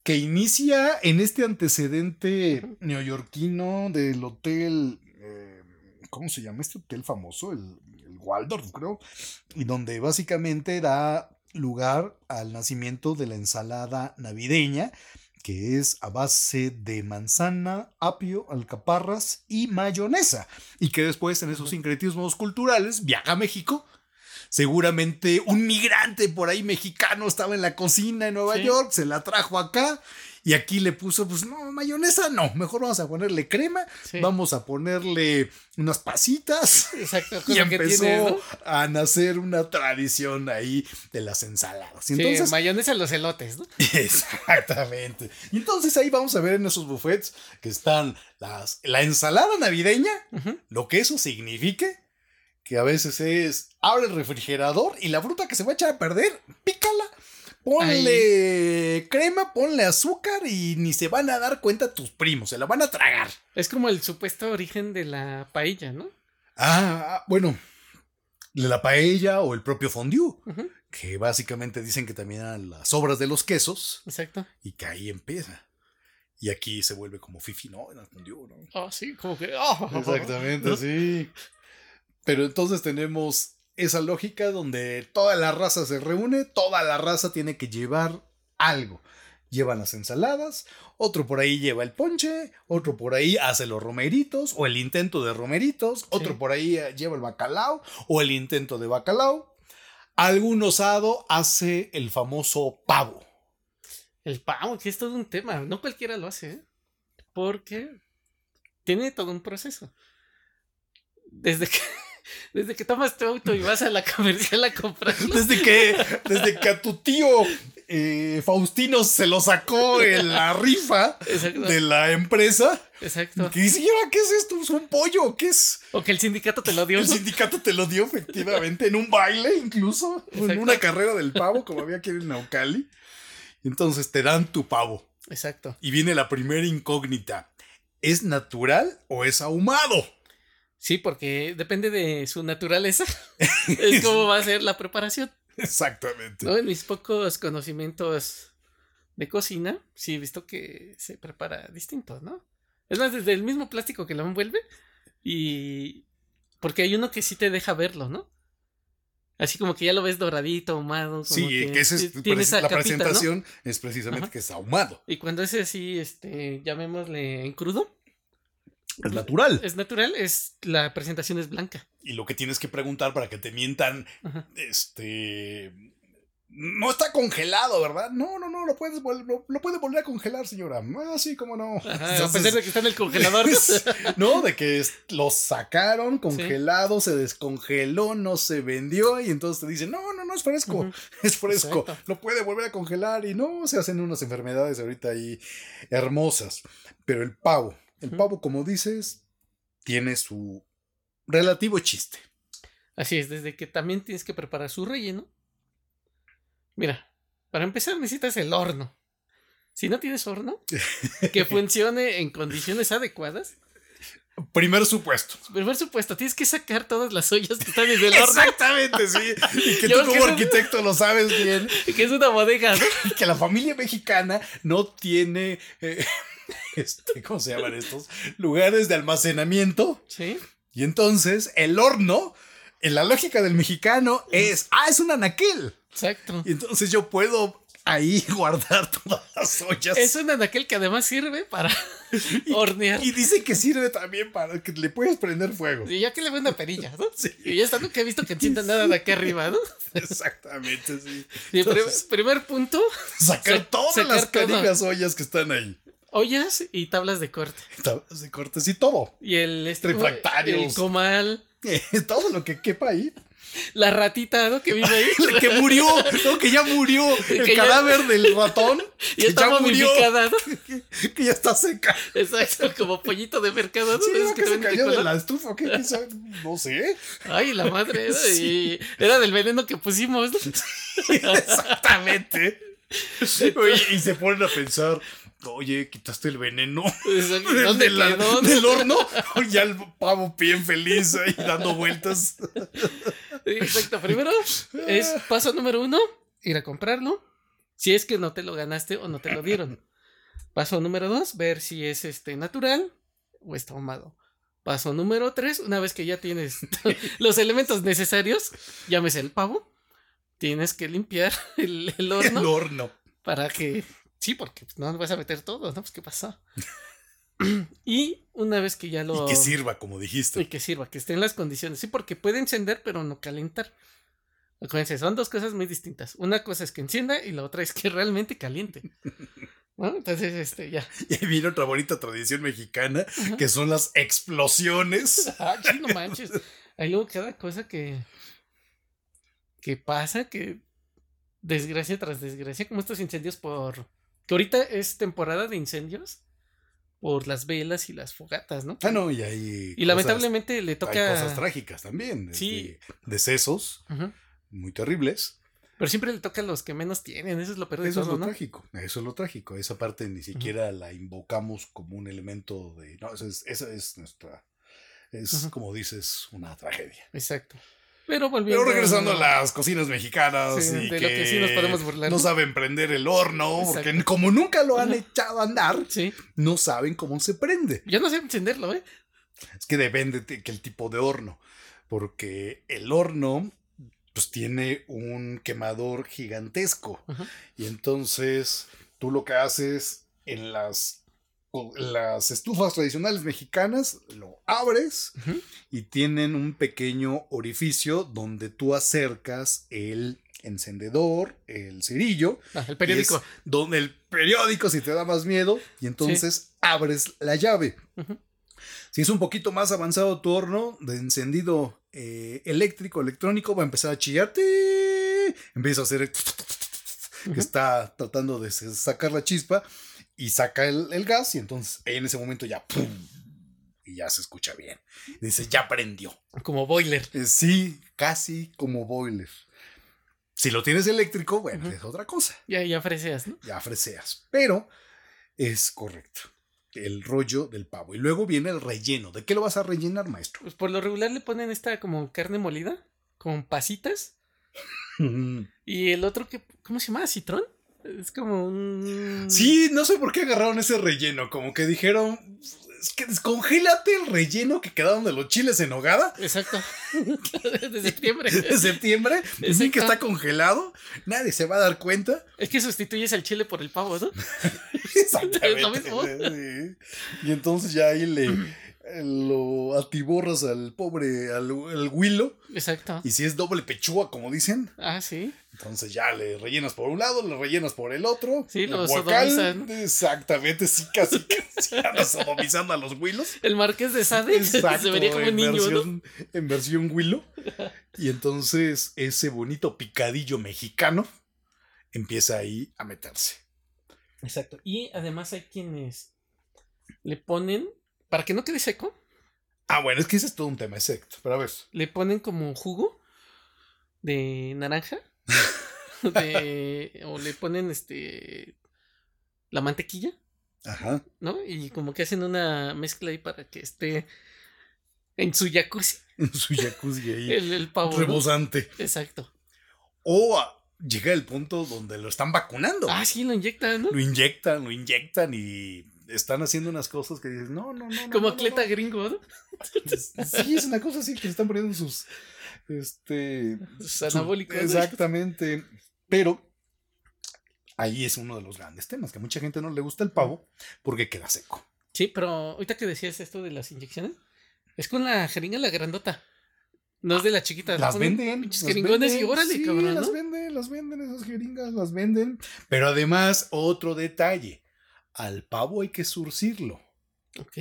que inicia en este antecedente neoyorquino del hotel, eh, ¿cómo se llama este hotel famoso? El, el Waldorf, creo, y donde básicamente da lugar al nacimiento de la ensalada navideña, que es a base de manzana, apio, alcaparras y mayonesa, y que después en esos sincretismos culturales viaja a México. Seguramente un migrante por ahí mexicano estaba en la cocina en Nueva Sí. York, se la trajo acá y aquí le puso, pues no, mayonesa no, mejor vamos a ponerle crema, Sí. vamos a ponerle unas pasitas. Exacto, Y empezó tienes, ¿no? a nacer una tradición ahí de las ensaladas. Y Sí, entonces, mayonesa a los elotes, ¿no? Exactamente. Y entonces ahí vamos a ver en esos buffets que están las, la ensalada navideña, lo que eso signifique, que a veces es abre el refrigerador y la fruta que se va a echar a perder, pícala. Ponle crema, ponle azúcar y ni se van a dar cuenta tus primos, se la van a tragar. Es como el supuesto origen de la paella, ¿no? Ah, bueno, la paella o el propio fondue, que básicamente dicen que también eran las obras de los quesos, Exacto. y que ahí empieza. Y aquí se vuelve como Fifi, no, era fundió, ¿no? Oh, sí, como que. oh. Exactamente, ¿No? sí. Pero entonces tenemos esa lógica donde toda la raza se reúne, toda la raza tiene que llevar algo. Llevan las ensaladas, otro por ahí lleva el ponche, otro por ahí hace los romeritos o el intento de romeritos, otro por ahí eh, lleva el bacalao o el intento de bacalao. Algún osado hace el famoso pavo. El pavo, que es todo un tema. No cualquiera lo hace, ¿eh? Porque tiene todo un proceso. Desde que, desde que tomas tu auto y vas a la comercial a comprarlo. Desde que, desde que a tu tío eh, Faustino se lo sacó en la rifa Exacto. de la empresa. Exacto. Que dice, "Señora, ¿qué es esto? ¿Es un pollo? ¿Qué es? O que el sindicato te lo dio. El sindicato te lo dio efectivamente en un baile incluso, en Exacto. una carrera del pavo como había aquí en Naucali. Entonces te dan tu pavo Exacto. y viene la primera incógnita. ¿Es natural o es ahumado? Sí, porque depende de su naturaleza. es como va a ser la preparación. Exactamente. ¿no? En mis pocos conocimientos de cocina, sí he visto que se prepara distinto, ¿no? Es más, desde el mismo plástico que lo envuelve y... Porque hay uno que sí te deja verlo, ¿no? Así como que ya lo ves doradito, ahumado. como Sí, que, esa es tiene esa la capita, ¿no? presentación es precisamente Ajá. que es ahumado. Y cuando es así, este, llamémosle en crudo, Es natural. es natural, es la presentación es blanca. Y lo que tienes que preguntar para que te mientan, Ajá. este... No está congelado, ¿verdad? No, no, no, lo puedes lo, lo puede volver a congelar, señora. Ah, sí, cómo no. Ajá, a pesar de que está en el congelador. no, de que es- lo sacaron congelado, se descongeló, no se vendió y entonces te dicen, no, no, no es fresco, es fresco, Exacto. lo puede volver a congelar y no, se hacen unas enfermedades ahorita ahí hermosas. Pero el pavo, el pavo, como dices, tiene su relativo chiste. Así es, desde que también tienes que preparar su relleno. Mira, para empezar necesitas el horno. Si no tienes horno, que funcione en condiciones adecuadas, Primer supuesto. por supuesto, tienes que sacar todas las ollas que están en el horno, Exactamente, sí. Y que Yo tú como arquitecto lo sabes bien. que es una bodega, ¿no? y que la familia mexicana no tiene, eh, este, ¿cómo se llaman estos? Lugares de almacenamiento. Sí, Y entonces el horno, en la lógica del mexicano, es, ah, es un anaquel. exacto. Y entonces yo puedo ahí guardar todas las ollas. Es un anaquel que además sirve para hornear. Y dice que sirve también para que le puedes prender fuego. Y ya que le ve una perilla, ¿no? Sí. Y ya está, nunca he visto que encienda nada de aquí arriba, ¿no? Exactamente, sí. Entonces, primer punto, sacar sa- todas sacar las todo. carigas ollas que están ahí. Ollas y tablas de corte. Tablas de cortes y todo. Y el este, el comal, todo lo que quepa ahí. la ratita, ¿no? Que vive ahí. Que murió, no, que ya murió. El Que ya- cadáver del ratón. Que está ya murió. Que, ya está seca. Exacto, como pollito de mercado, ¿no? Sí, ¿no? que que se cayó de la estufa. ¿o qué? No sé. Ay, la madre. Sí. Y era del veneno que pusimos. Exactamente. Oye, y se ponen a pensar. Oye, quitaste el veneno del, ¿Dónde de la- quedó? del horno. Ya el pavo bien feliz ahí dando vueltas. Exacto, primero es paso número uno, ir a comprarlo. Si es que no te lo ganaste o no te lo dieron. Paso número dos, ver si es este natural o está ahumado. Paso número tres, una vez que ya tienes los elementos necesarios, llámese el pavo, tienes que limpiar el, el horno El horno. para que. Sí, porque no vas a meter todo, ¿no? Pues qué pasó. y una vez que ya lo. Y que sirva, como Y dijiste. que sirva, que esté en las condiciones. Sí, porque puede encender, pero no calentar. Acuérdense, son dos cosas muy distintas. Una cosa es que encienda y la otra es que realmente caliente. ¿No? Entonces, este, ya. Y ahí viene otra bonita tradición mexicana, que son las explosiones. Ah, sí, no manches. Hay luego cada cosa que. que pasa, que. desgracia tras desgracia, como estos incendios por. Que ahorita es temporada de incendios por las velas y las fogatas, ¿no? Ah, no, y hay. Y lamentablemente le Hay toca. cosas trágicas también. Sí. este, Decesos Ujú. muy terribles. Pero siempre le toca a los que menos tienen, eso es lo peor de Eso es lo ¿no? trágico. Eso es lo trágico. Esa parte ni siquiera la invocamos como un elemento de. No, eso es, esa es nuestra. Es, como dices, una tragedia. Exacto. Pero volviendo Pero regresando a las cocinas mexicanas Sí, y de lo que sí nos podemos burlar, no saben prender el horno, porque como nunca lo han echado a andar, Sí. no saben cómo se prende. Yo no sé encenderlo, ¿eh? Es que depende de que el tipo de horno, porque el horno pues tiene un quemador gigantesco Ajá. y entonces tú lo que haces en las las estufas tradicionales mexicanas lo abres y tienen un pequeño orificio donde tú acercas el encendedor, el cerillo, Ah, el periódico. donde el periódico si te da más miedo y entonces abres la llave. Si es un poquito más avanzado tu horno de encendido eh, eléctrico, electrónico, va a empezar a chillar. ¡Ti! Empieza a hacer el que está tratando de sacar la chispa y saca el, el gas y entonces en ese momento ya ¡pum! y ya se escucha bien. Dice, ya prendió. Como boiler. Eh, Sí, casi como boiler. Si lo tienes eléctrico, bueno, es otra cosa. Ya, ya freseas, ¿no? Ya freseas. Pero es correcto. El rollo del pavo. Y luego viene el relleno. ¿De qué lo vas a rellenar, maestro? Pues por lo regular le ponen esta como carne molida, con pasitas. Y el otro que, ¿cómo se llama? ¿Citrón? Es como un... Sí, no sé por qué agarraron ese relleno. Como que dijeron, es que descongélate el relleno que quedaron de los chiles en hogada Exacto. de septiembre. de septiembre. Y sí que está congelado. Nadie se va a dar cuenta. Es que sustituyes el chile por el pavo, ¿no? Exactamente. Es lo mismo. sí. Y entonces ya ahí le lo atiborras al pobre, al, al huilo. Exacto. Y si es doble pechuga, como dicen, Ah, sí. entonces ya le rellenas por un lado, le rellenas por el otro. Sí, lo sodomizan. Exactamente, sí, casi, casi andas sodomizando a los huilos. El marqués de Sade Exacto, se vería como un en niño, ¿no? versión, en versión huilo. Y entonces ese bonito picadillo mexicano empieza ahí a meterse. Exacto. Y además hay quienes le ponen, para que no quede seco, Ah, bueno, es que ese es todo un tema, exacto. Pero a ver, le ponen como jugo de naranja. de, o le ponen este la mantequilla, ajá. ¿no? Y como que hacen una mezcla ahí para que esté en su jacuzzi Su jacuzzi ahí, el, el pavo. ¿no? rebosante. Exacto. O ah, llega el punto donde lo están vacunando. Ah, sí, lo inyectan, ¿no? Lo inyectan, lo inyectan y están haciendo unas cosas que dices, no, no, no. no, Como no, atleta no". gringo, ¿no? Sí, es una cosa así que le están poniendo sus. Este. Sus su- anabólicos. Exactamente. Pero ahí es uno de los grandes temas, que a mucha gente no le gusta el pavo porque queda seco. Sí, pero ahorita que decías esto de las inyecciones, es con la jeringa la grandota. No es de la chiquita. Las venden. las jeringones y órale, sí, cabrón, las venden, las venden, esas jeringas las venden. Pero además, otro detalle. Al pavo hay que surcirlo. Ok.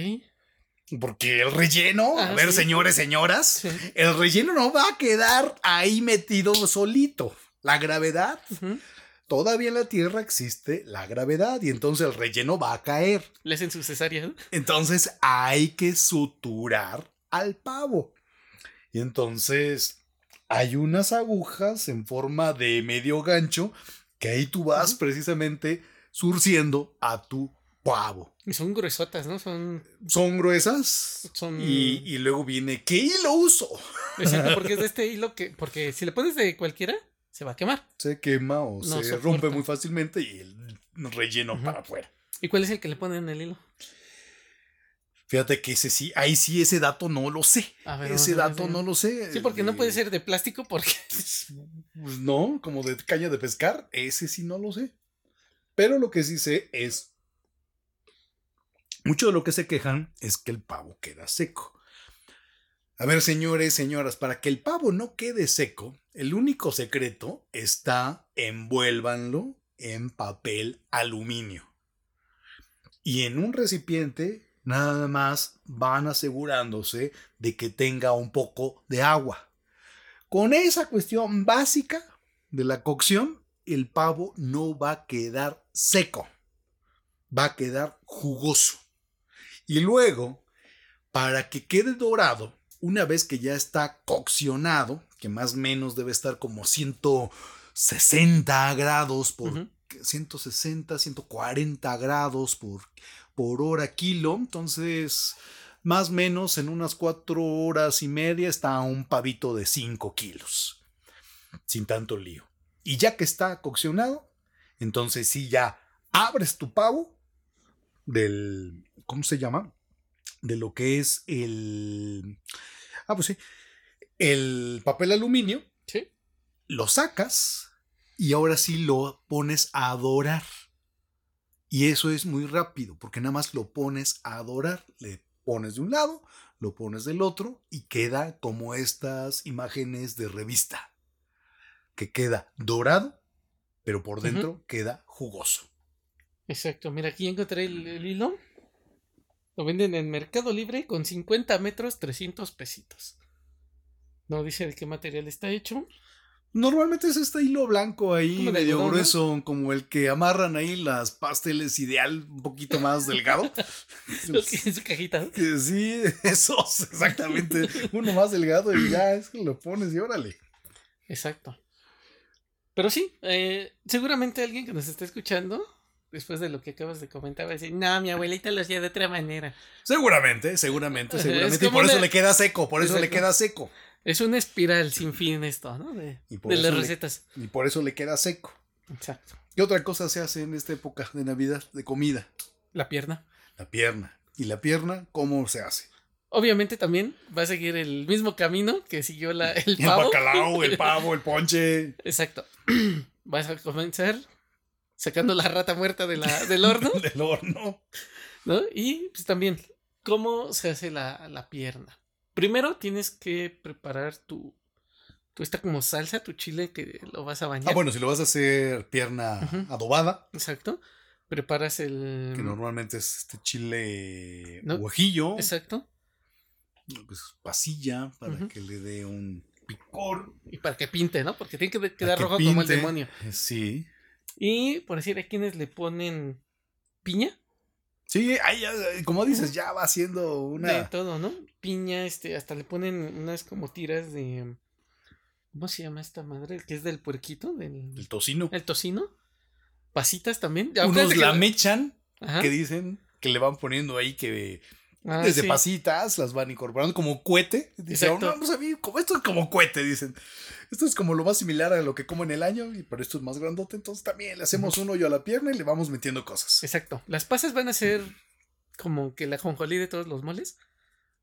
Porque el relleno, a Ah, ver, sí. señores, señoras, Sí. el relleno no va a quedar ahí metido solito. La gravedad, todavía en la Tierra existe la gravedad y entonces el relleno va a caer. Le hacen su. Entonces hay que suturar al pavo. Y entonces hay unas agujas en forma de medio gancho que ahí tú vas precisamente surciendo a tu pavo. Y son gruesotas, ¿no? Son. Son gruesas. Son- Y, y luego viene, ¿qué hilo uso? Exacto, porque es de este hilo que. Porque si le pones de cualquiera, se va a quemar. Se quema o No se soporta. rompe muy fácilmente y el relleno para afuera. ¿Y cuál es el que le ponen el hilo? Fíjate que ese sí, ahí sí ese dato no lo sé. A ver, ese ver, dato no lo sé. Sí, porque no puede Eh, ser de plástico porque. Pues no, como de caña de pescar, ese sí no lo sé. Pero lo que sí sé es. Mucho de lo que se quejan es que el pavo queda seco. A ver, señores, señoras, para que el pavo no quede seco, el único secreto está envuélvanlo en papel aluminio. Y en un recipiente, nada más van asegurándose de que tenga un poco de agua. Con esa cuestión básica de la cocción, el pavo no va a quedar seco, va a quedar jugoso. Y luego, para que quede dorado, una vez que ya está coccionado, que más o menos debe estar como 160 grados por Ujú. 160, 140 grados por, por hora kilo, entonces más o menos en unas cuatro horas y media está un pavito de 5 kilos. Sin tanto lío. Y ya que está coccionado, entonces sí ya abres tu pavo del, ¿cómo se llama? De lo que es el, ah, pues sí, el papel aluminio, Sí. lo sacas y ahora sí lo pones a adorar. Y eso es muy rápido, porque nada más lo pones a adorar. Le pones de un lado, lo pones del otro y queda como estas imágenes de revista. Que queda dorado, pero por dentro queda jugoso. Exacto. Mira, aquí encontré el, el hilo. Lo venden en Mercado Libre con 50 metros, 300 pesitos. No dice de qué material está hecho. Normalmente es este hilo blanco ahí, medio algodón, ¿no? grueso, como el que amarran ahí las pasteles ideal, un poquito más delgado. Los que en su cajita. sí, esos, exactamente. Uno más delgado y ya es que lo pones y órale. Exacto. Pero sí, eh, seguramente alguien que nos está escuchando, después de lo que acabas de comentar, va a decir, no, mi abuelita lo hacía de otra manera. Seguramente, seguramente, Es seguramente. Y por eso le queda seco, por eso le queda seco. Es una espiral sin fin esto, ¿no? De, de las le- recetas. Y por eso le queda seco. Exacto. ¿Qué otra cosa se hace en esta época de Navidad de comida? La pierna. La pierna. ¿Y la pierna cómo se hace? Obviamente también va a seguir el mismo camino que siguió la, el El pavo. bacalao, el pavo, el ponche. Exacto. Vas a comenzar sacando la rata muerta de la, del horno, del horno. ¿no? Y pues también, ¿cómo se hace la, la pierna? Primero tienes que preparar tu, tu esta como salsa, tu chile que lo vas a bañar. Ah, bueno, si lo vas a hacer pierna adobada, Exacto. Preparas el... que normalmente es este chile No, guajillo, Exacto. Pues pasilla para que le dé un picor. Y para que pinte, ¿no? Porque tiene que quedar que rojo como el demonio. Eh, Sí. Y por decir, hay quienes le ponen piña. Sí, ahí como dices, ya va siendo una. De todo, ¿no? Piña, este, hasta le ponen unas como tiras de. ¿Cómo se llama esta madre? Que es del puerquito, del. El tocino. El tocino. Pasitas también. Unos la mechan, que dicen que le van poniendo ahí que Ah, desde sí. pasitas las van incorporando como cohete. Dicen, Exacto. no, pues a mí, como esto es como cohete, dicen. Esto es como lo más similar a lo que como en el año, y pero esto es más grandote, entonces también le hacemos un hoyo a la pierna y le vamos metiendo cosas. Exacto. Las pasas van a ser como que la jonjolí de todos los moles.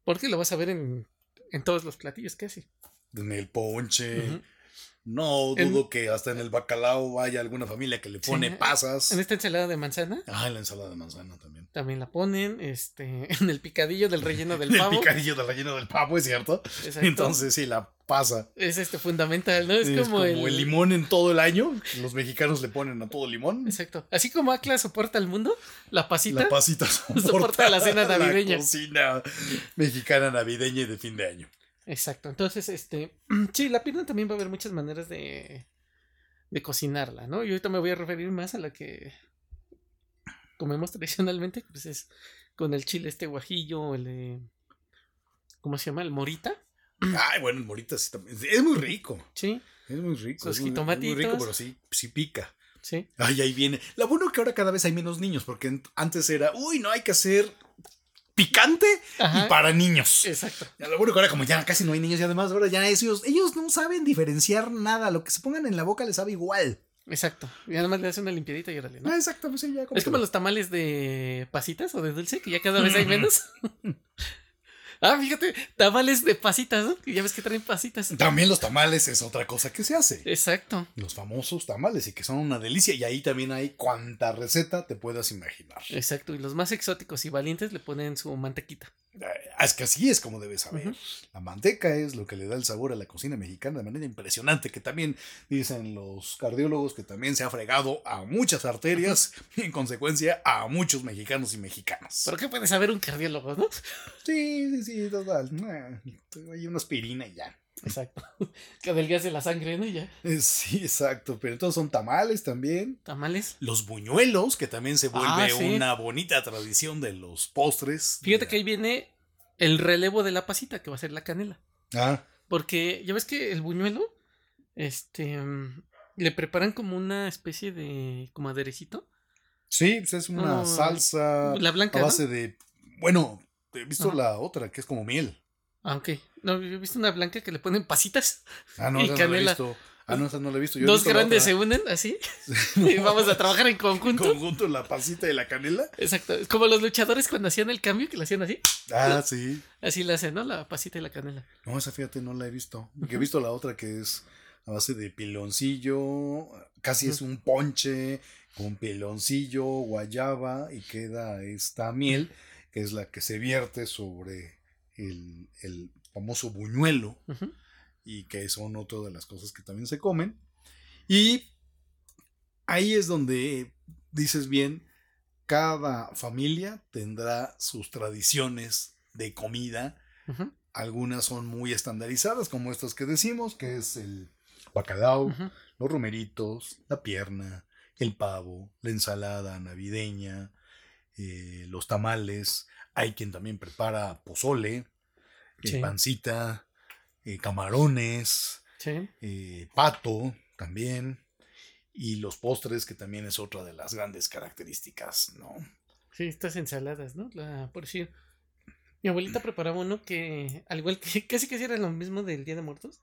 Porque lo vas a ver en, en todos los platillos casi. En el ponche. No En- dudo que hasta en el bacalao haya alguna familia que le Sí. pone pasas. En esta ensalada de manzana Ah, en la ensalada de manzana también. también la ponen. Este, en el picadillo del relleno del El pavo. picadillo del relleno del pavo, es cierto. Exacto. Entonces sí, la pasa. es este fundamental, ¿no? Es, Es, como, el, limón en todo el año. Los mexicanos le ponen a todo limón. Exacto. Así como Acla soporta al mundo, la pasita. La pasita Soporta la cena navideña. La cocina mexicana navideña y de fin de año. Exacto. Entonces, este. Sí, la pierna también va a haber muchas maneras de. de cocinarla, ¿no? Y ahorita me voy a referir más a la que comemos tradicionalmente, pues es con el chile este guajillo, el de. ¿Cómo se llama? El morita. Ay, bueno, el morita sí también. Es muy rico. Sí, Es muy rico. Sus es muy- es muy rico, pero sí, sí pica. sí. Ay, ahí viene. La bueno que ahora cada vez hay menos niños, porque antes era, uy, no hay que hacer picante Ajá. y para niños. Exacto. Ya, lo bueno que ahora como ya casi no hay niños y además ahora ya ellos, ellos no saben diferenciar nada. Lo que se pongan en la boca les sabe igual. Exacto. Y además le hace una limpiadita y órale, ¿no? Ah, exacto, pues sí, ya Es como los tamales de pasitas o de dulce, que ya cada vez hay menos. ah, fíjate, tamales de pasitas, ¿no? Ya ves que traen pasitas. También los tamales es otra cosa que se hace. Exacto. Los famosos tamales y que son una delicia. Y ahí también hay cuanta receta te puedas imaginar. Exacto. Y los más exóticos y valientes le ponen su mantequita. Eh, Es que así es como debes saber. La manteca es lo que le da el sabor a la cocina mexicana de manera impresionante, que también dicen los cardiólogos que también se ha fregado a muchas arterias y en consecuencia a muchos mexicanos y mexicanas. ¿Pero qué puede saber un cardiólogo, no? Sí, sí, sí, total. Hay una aspirina y ya. Exacto. que adelgace la sangre, ¿no? Y ya. Eh, Sí, exacto. Pero entonces son tamales también. Tamales. Los buñuelos, que también se vuelve Ah, sí. una bonita tradición de los postres. Fíjate que ahí viene el relevo de la pasita, que va a ser la canela. Ah, Porque ya ves que el buñuelo, este, mm, le preparan como una especie de, como aderecito. sí, pues es una Oh, salsa La blanca, a ¿no? base de. Bueno, he visto Ajá. la otra, que es como miel. Ah, ok. No, he visto una blanca que le ponen pasitas. Ah, no, Y no la canela. visto. Ah, no, esa no la he visto. Yo he Dos visto la grandes se unen así. y vamos a trabajar en En conjunto. conjunto la pasita y la canela. Exacto. Es como los luchadores cuando hacían el cambio, que lo hacían así. Ah, sí. Así le hacen, ¿no? La pasita y la canela. No, esa fíjate, no la he visto. Porque he visto la otra que es a base de piloncillo, casi es un ponche con piloncillo, guayaba y queda esta miel, que es la que se vierte sobre el, el famoso buñuelo y que son otra de las cosas que también se comen. Y ahí es donde dices bien, cada familia tendrá sus tradiciones de comida algunas son muy estandarizadas, como estas que decimos, que es el bacalao, los romeritos, la pierna, el pavo, la ensalada navideña, eh, los tamales. Hay quien también prepara pozole, eh, Sí. pancita, eh, camarones, Sí. eh, pato también. Y los postres, que también es otra de las grandes características, ¿no? Sí, estas ensaladas, ¿no? La, por decir, mi abuelita preparaba uno que, al igual que casi casi era lo mismo del Día de Muertos,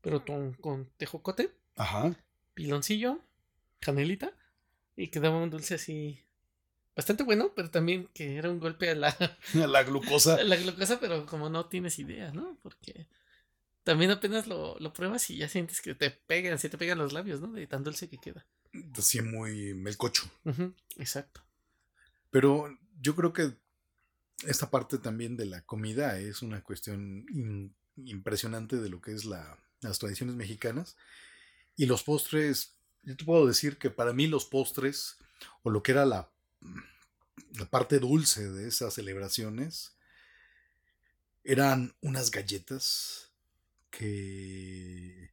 pero con, con tejocote, Ajá. piloncillo, canelita, y quedaba un dulce así bastante bueno, pero también que era un golpe a la, La glucosa. a la glucosa, pero como no tienes idea, ¿no? Porque también apenas lo, lo pruebas y ya sientes que te pegan, se te pegan los labios, ¿no? De tan dulce que queda. Así muy melcocho. Exacto. Pero yo creo que esta parte también de la comida es una cuestión in- impresionante de lo que es la, las tradiciones mexicanas. Y los postres, yo te puedo decir que para mí los postres, o lo que era la, la parte dulce de esas celebraciones, eran unas galletas que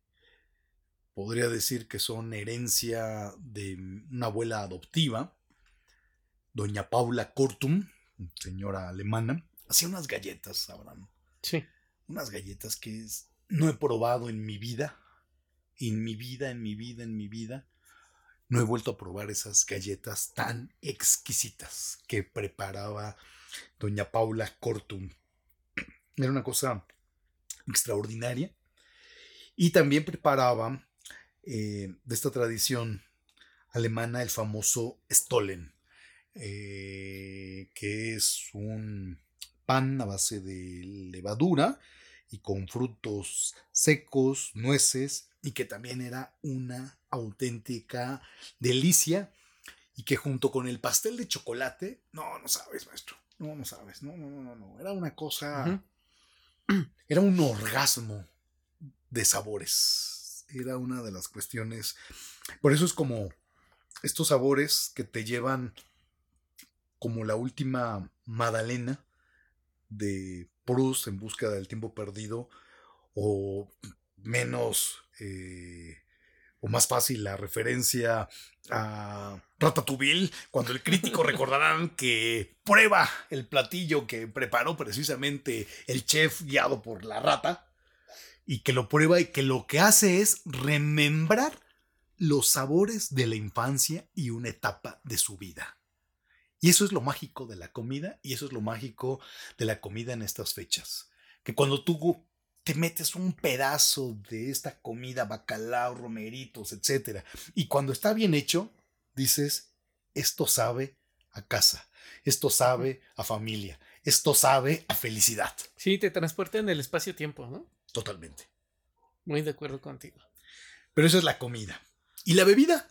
podría decir que son herencia de una abuela adoptiva, doña Paula Cortum, señora alemana, hacía unas galletas, Abraham, Sí. unas galletas que no he probado en mi vida, en mi vida, en mi vida, en mi vida, no he vuelto a probar esas galletas tan exquisitas que preparaba doña Paula Cortum. Era una cosa extraordinaria. Y también preparaba eh, de esta tradición alemana el famoso Stollen, eh, que es un pan a base de levadura y con frutos secos, nueces, y que también era una auténtica delicia, y que junto con el pastel de chocolate, no, no sabes, maestro, no, no sabes, no, no, no, no, era una cosa, era un orgasmo de sabores, era una de las cuestiones, por eso es como estos sabores que te llevan como la última Madalena de Proust en busca del tiempo perdido o menos eh, o más fácil la referencia a Ratatouille cuando el crítico recordarán que prueba el platillo que preparó precisamente el chef guiado por la rata y que lo prueba y que lo que hace es remembrar los sabores de la infancia y una etapa de su vida. Y eso es lo mágico de la comida y eso es lo mágico de la comida en estas fechas. Que cuando tú te metes un pedazo de esta comida, bacalao, romeritos, etcétera, y cuando está bien hecho, dices, esto sabe a casa, esto sabe a familia, esto sabe a felicidad. Sí, te transporta en el espacio-tiempo, ¿no? Totalmente. Muy de acuerdo contigo. Pero eso es la comida. ¿Y la bebida?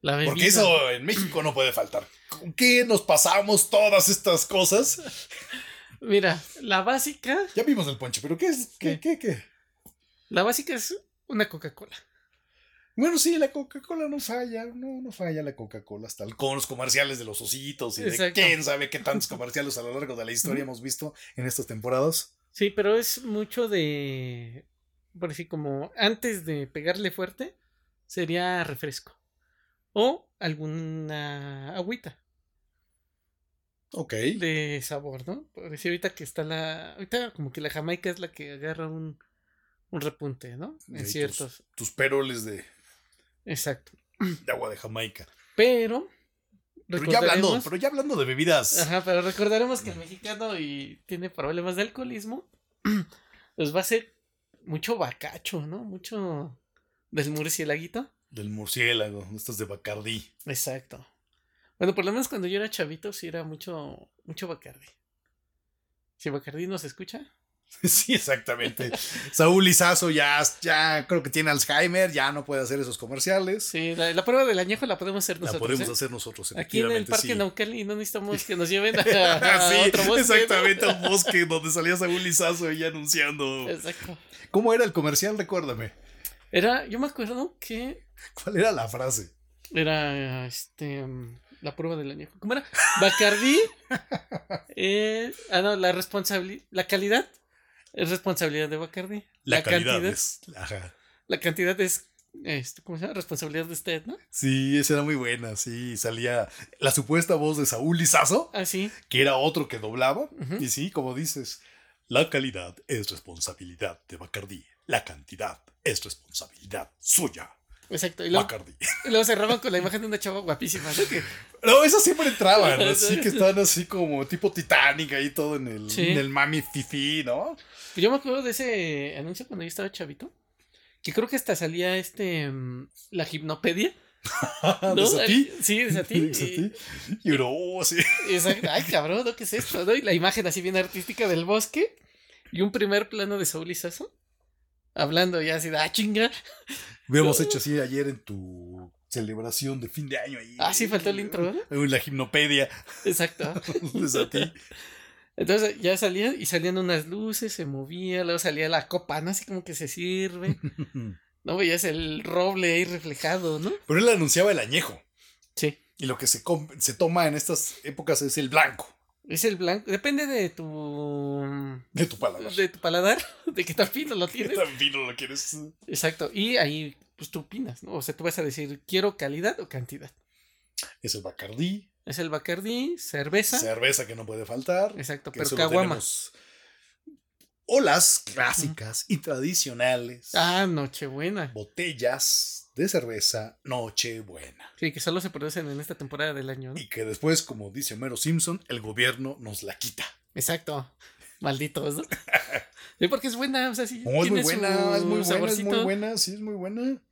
La bebida. Porque eso en México no puede faltar. ¿Con qué nos pasamos todas estas cosas? Mira, la básica. Ya vimos el ponche, pero ¿qué es? ¿Qué, qué, qué? La básica es una Coca-Cola. Bueno, sí, la Coca-Cola no falla, no, no falla la Coca-Cola, hasta el- con los comerciales de los ositos y de quién sabe qué tantos comerciales a lo largo de la historia hemos visto en estas temporadas. Sí, pero es mucho de. Por decir, como antes de pegarle fuerte, sería refresco. O alguna agüita Ok. de sabor, ¿no? Por decir, ahorita que está la. Ahorita, como que la Jamaica es la que agarra un, un repunte, ¿no? En ciertos. Tus peroles de, Exacto. de agua de Jamaica. Pero Pero ya hablando, pero ya hablando de bebidas. Ajá, pero recordaremos que el mexicano y tiene problemas de alcoholismo, pues va a ser mucho bacacho, ¿no? Mucho del murcielaguito. Del murciélago, estas de Bacardí. Exacto. Bueno, por lo menos cuando yo era chavito sí era mucho, mucho Bacardi. Si Bacardi nos escucha, Sí, exactamente. Saúl Izazo ya, ya creo que tiene Alzheimer, ya no puede hacer esos comerciales. sí, la, la prueba del añejo la podemos hacer La nosotros. podemos ¿eh? hacer nosotros. Aquí en el Parque sí. Naucali no necesitamos que nos lleven a, a sí, otro bosque. ¿no? exactamente, a un bosque donde salía Saúl Izazo ahí anunciando. Exacto. ¿Cómo era el comercial? Recuérdame. Era, yo me acuerdo que ¿Cuál era la frase? Era este mm, la prueba del añejo. ¿Cómo era? Bacardí. eh, ah, no, la responsabilidad. La calidad es responsabilidad de Bacardí. La, cantidad, es. Ajá. La cantidad es. Este, ¿Cómo se llama? Responsabilidad de usted, ¿no? Sí, esa era muy buena. Sí, salía la supuesta voz de Saúl Izazo, Así. que era otro que doblaba. Y sí, como dices, la calidad es responsabilidad de Bacardí. La cantidad es responsabilidad suya. Exacto. Y luego, y luego cerraban con la imagen de una chava guapísima. ¿no? Que- No, esas siempre entraban, así que estaban así como tipo Titanic ahí todo en el, Sí. en el mami fifi, ¿no? pues yo me acuerdo de ese anuncio cuando yo estaba chavito. Que creo que hasta salía este. mm, La gimnopedia. ¿no? ¿De ti? Sí, de ti. ¿De ti? Y uno, oh, sí. Exacto. Ay, cabrón, ¿no? ¿qué es esto? ¿no? Y la imagen así bien artística del bosque. Y un primer plano de Saúl Izazo. Hablando ya así de, ah, chinga. Hubiéramos hecho así ayer en tu celebración de fin de año ahí. Ah, sí, faltó el intro. En la gimnopedia. Exacto. Desde a ti. Entonces ya salían y salían unas luces, se movía, luego salía la copa, ¿no? Así como que se sirve. No veías el roble ahí reflejado, ¿no? Pero él anunciaba el añejo. Sí. Y lo que se, se toma en estas épocas es el blanco Es el blanco. Depende de tu. de tu paladar. de tu paladar, de qué tan fino lo ¿Qué tienes. tan fino lo quieres? Exacto. Y ahí, pues tú opinas, ¿no? O sea, tú vas a decir, ¿quiero calidad o cantidad? Es el Bacardí, Es el Bacardí, cerveza. cerveza que no puede faltar. Exacto, que pero caguama. Olas clásicas y tradicionales. Ah, Nochebuena. Botellas de cerveza Nochebuena. Sí, que solo se producen en esta temporada del año, ¿no? Y que después, como dice Homero Simpson, el gobierno nos la quita. Exacto. Malditos, ¿no? Sí, porque es buena, o sea, sí. Es muy buena, es muy buena, es muy buena, sí, es muy buena.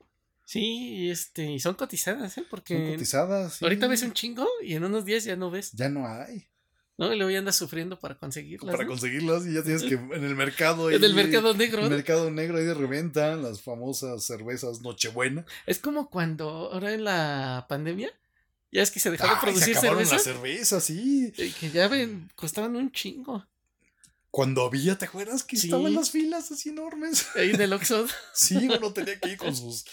Sí, y este, y son cotizadas, ¿eh? Porque Son cotizadas. sí. ahorita ves un chingo y en unos días ya no ves, Ya no hay. ¿No? Y luego ya andas sufriendo para conseguirlas. Para ¿no? conseguirlas y ya tienes que en el mercado. En el mercado negro. El ¿no? mercado negro ahí de reventa, las famosas cervezas Nochebuena. Es como cuando ahora en la pandemia, ya es que se dejó de producir se acabaron cerveza. las cervezas, sí. eh, Que ya ven, costaban un chingo. Cuando había, ¿te acuerdas que Sí. estaban las filas así enormes? Ahí en el Oxxo. Sí, uno tenía que ir con sus,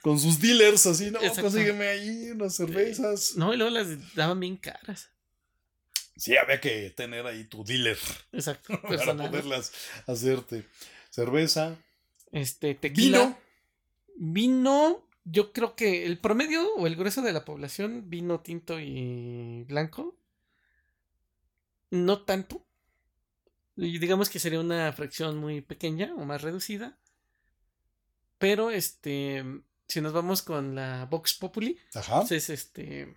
con sus dealers así, no, Exacto. consígueme ahí unas cervezas. No, y luego las daban bien caras. Sí, había que tener ahí tu dealer Exacto. para Personal. poderlas hacerte. Cerveza, Este, tequila. vino. Vino, yo creo que el promedio o el grueso de la población, vino tinto y blanco, no tanto. Y digamos que sería una fracción muy pequeña o más reducida. Pero este, si nos vamos con la Vox Populi, Ajá. pues es este,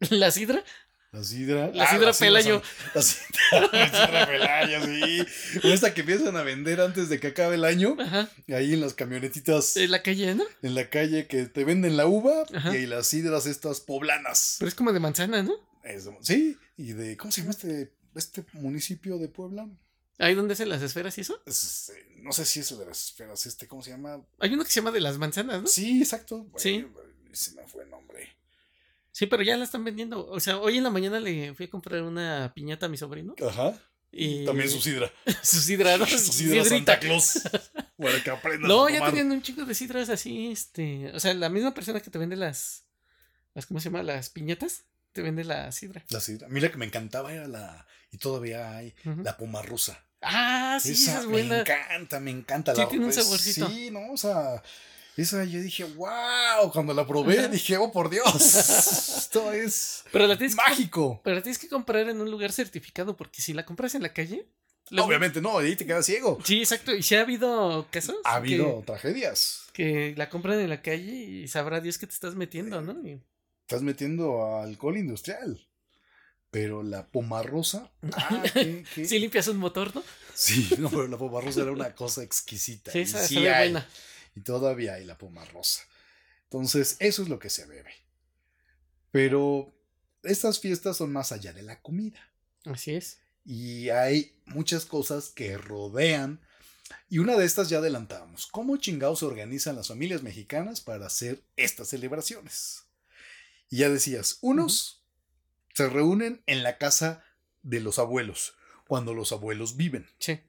la sidra. La sidra. La Ah, sidra sidras Pelayo. La sidra, la sidra Pelayo, sí. O esta que empiezan a vender antes de que acabe el año. Ajá. Ahí en las camionetitas En la calle, ¿no? en la calle que te venden la uva Ajá. y ahí las sidras estas poblanas. Pero es como de manzana, ¿no? Es- sí, y de, ¿cómo se llama este, este municipio de Puebla? Ahí donde hacen las esferas y eso. Es, eh, no sé si es el de las esferas, este, ¿cómo se llama? Hay uno que se llama de las manzanas, ¿no? Sí, exacto. Sí. Se me fue el nombre. Sí, pero ya la están vendiendo. O sea, hoy en la mañana le fui a comprar una piñata a mi sobrino. Ajá. Y También su sidra. su sidra, ¿no? Su sidra. Santa Claus. Para que aprendas No, ya tenían un chico de sidras así, este. O sea, la misma persona que te vende las. las ¿Cómo se llama? Las piñatas. Te vende la sidra. La sidra. Mira que me encantaba era la. Y todavía hay. La poma rusa. Ah, sí, esa, es me buena. encanta, me encanta. Sí, la tiene un es- saborcito. Sí, no, o sea. Esa yo dije, wow. Cuando la probé, Ajá. dije, oh por Dios. Esto es Pero la tienes que. mágico. Pero la tienes que comprar en un lugar certificado, porque si la compras en la calle. Obviamente no, ahí te quedas ciego. Sí, exacto. Y si ha habido casos. Ha habido Que, tragedias. que la compran en la calle y sabrá Dios que te estás metiendo, ¿no? Y- estás metiendo alcohol industrial. Pero la pomarrosa. Ah, qué- qué- Si limpias un motor, ¿no? Sí, no, pero la pomarrosa era una cosa exquisita. Sí, esa sí sabe hay, buena. Y todavía hay la pomarrosa. Entonces, eso es lo que se bebe. Pero estas fiestas son más allá de la comida. Así es. Y hay muchas cosas que rodean. Y una de estas ya adelantamos. ¿Cómo chingados se organizan las familias mexicanas para hacer estas celebraciones? Y ya decías, unos se reúnen en la casa de los abuelos, cuando los abuelos viven. Sí.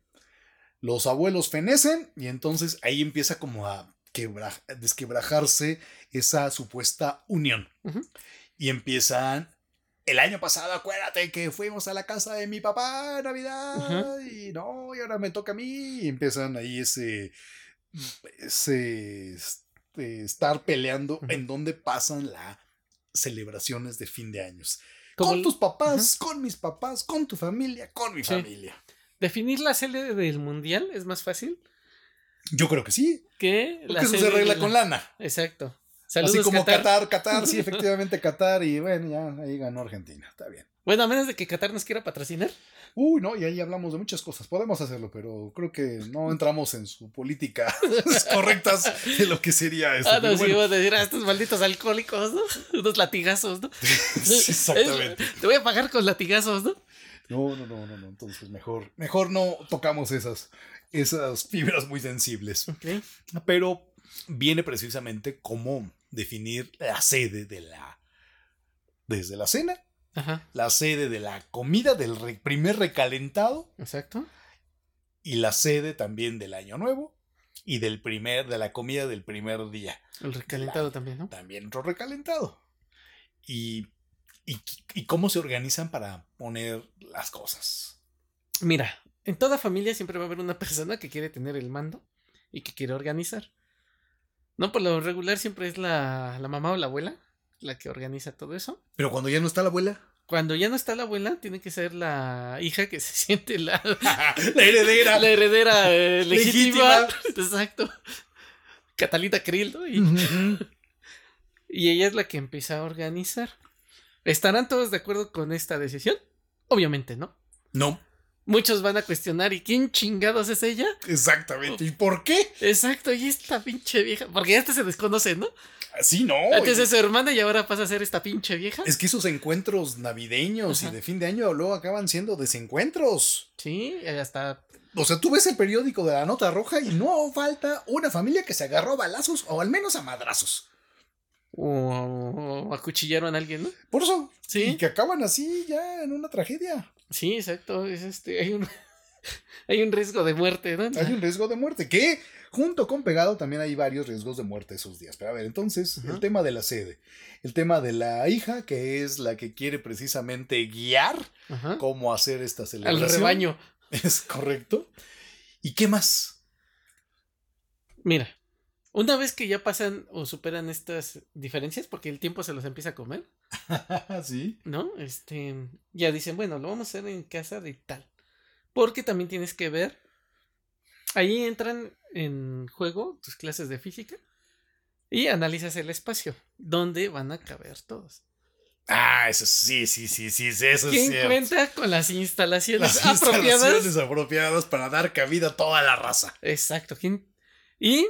Los abuelos fenecen y entonces ahí empieza como a quebra- a desquebrajarse esa supuesta unión. Y empiezan. El año pasado, acuérdate que fuimos a la casa de mi papá en Navidad y no, y ahora me toca a mí. Y empiezan ahí ese. ese. este, estar peleando en donde pasan las celebraciones de fin de años. Como con el- tus papás, con mis papás, con tu familia, con mi Sí. familia. Definir la sede del mundial es más fácil Yo creo que sí. que la Porque eso se arregla con la- lana. Exacto. Saludos, Así como Qatar. Qatar. Qatar, sí, efectivamente Qatar. Y bueno, ya ahí ganó Argentina. Está bien. Bueno, a menos de que Qatar nos quiera patrocinar. Uy, no, y ahí hablamos de muchas cosas. Podemos hacerlo, pero creo que no entramos en su política correctas de lo que sería eso. Ah, no, sí, bueno, iba a decir a estos malditos alcohólicos, ¿no? Unos latigazos, ¿no? sí, exactamente. Te voy a pagar con latigazos, ¿no? No, no, no, no, no. Entonces mejor, mejor no tocamos esas, esas fibras muy sensibles. Pero viene precisamente cómo definir la sede de la. Desde la cena, Ajá, la sede de la comida del re- primer recalentado exacto. y la sede también del año nuevo y del primer, de la comida del primer día. El recalentado también, ¿no? También otro recalentado. Y, y, y cómo se organizan para poner las cosas. Mira, en toda familia siempre va a haber una persona que quiere tener el mando y que quiere organizar. No, por lo regular siempre es la, la mamá o la abuela la que organiza todo eso. Pero cuando ya no está la abuela, Cuando ya no está la abuela, tiene que ser la hija que se siente la, la heredera. la heredera eh, legítima. Legítima. Exacto. Catalita Krill, ¿no? Y, Ujú. y ella es la que empieza a organizar. ¿Estarán todos de acuerdo con esta decisión? Obviamente, ¿no? No, Muchos van a cuestionar, ¿y quién chingados es ella? exactamente. ¿Y por qué? Exacto, y esta pinche vieja. Porque ya hasta se desconoce, ¿no? Así no. Antes es su hermana y ahora pasa a ser esta pinche vieja. Es que esos encuentros navideños Ajá. y de fin de año luego acaban siendo desencuentros. Sí, hasta. O sea, tú ves el periódico de la nota roja y no falta una familia que se agarró a balazos o al menos a madrazos. O, acuchillaron a alguien, ¿no? Por eso. Sí. Y que acaban así ya en una tragedia. Sí, exacto. Es este. Hay un. Hay un riesgo de muerte, ¿no? Hay un riesgo de muerte. Que junto con pegado también hay varios riesgos de muerte esos días. Pero a ver, entonces, el tema de la sede. El tema de la hija, que es la que quiere precisamente guiar cómo hacer esta Al celebración. rebaño. Es correcto. ¿Y qué más? Mira, una vez que ya pasan o superan estas diferencias, porque el tiempo se los empieza a comer, sí. ¿no? Este, ya dicen, bueno, lo vamos a hacer en casa de tal. Porque también tienes que ver, ahí entran en juego tus clases de física y analizas el espacio, donde van a caber todos. Ah, eso sí, sí, sí, sí, eso es ¿Quién cierto. cuenta con las instalaciones Las apropiadas? instalaciones apropiadas para dar cabida a toda la raza. Exacto. ¿quién? Y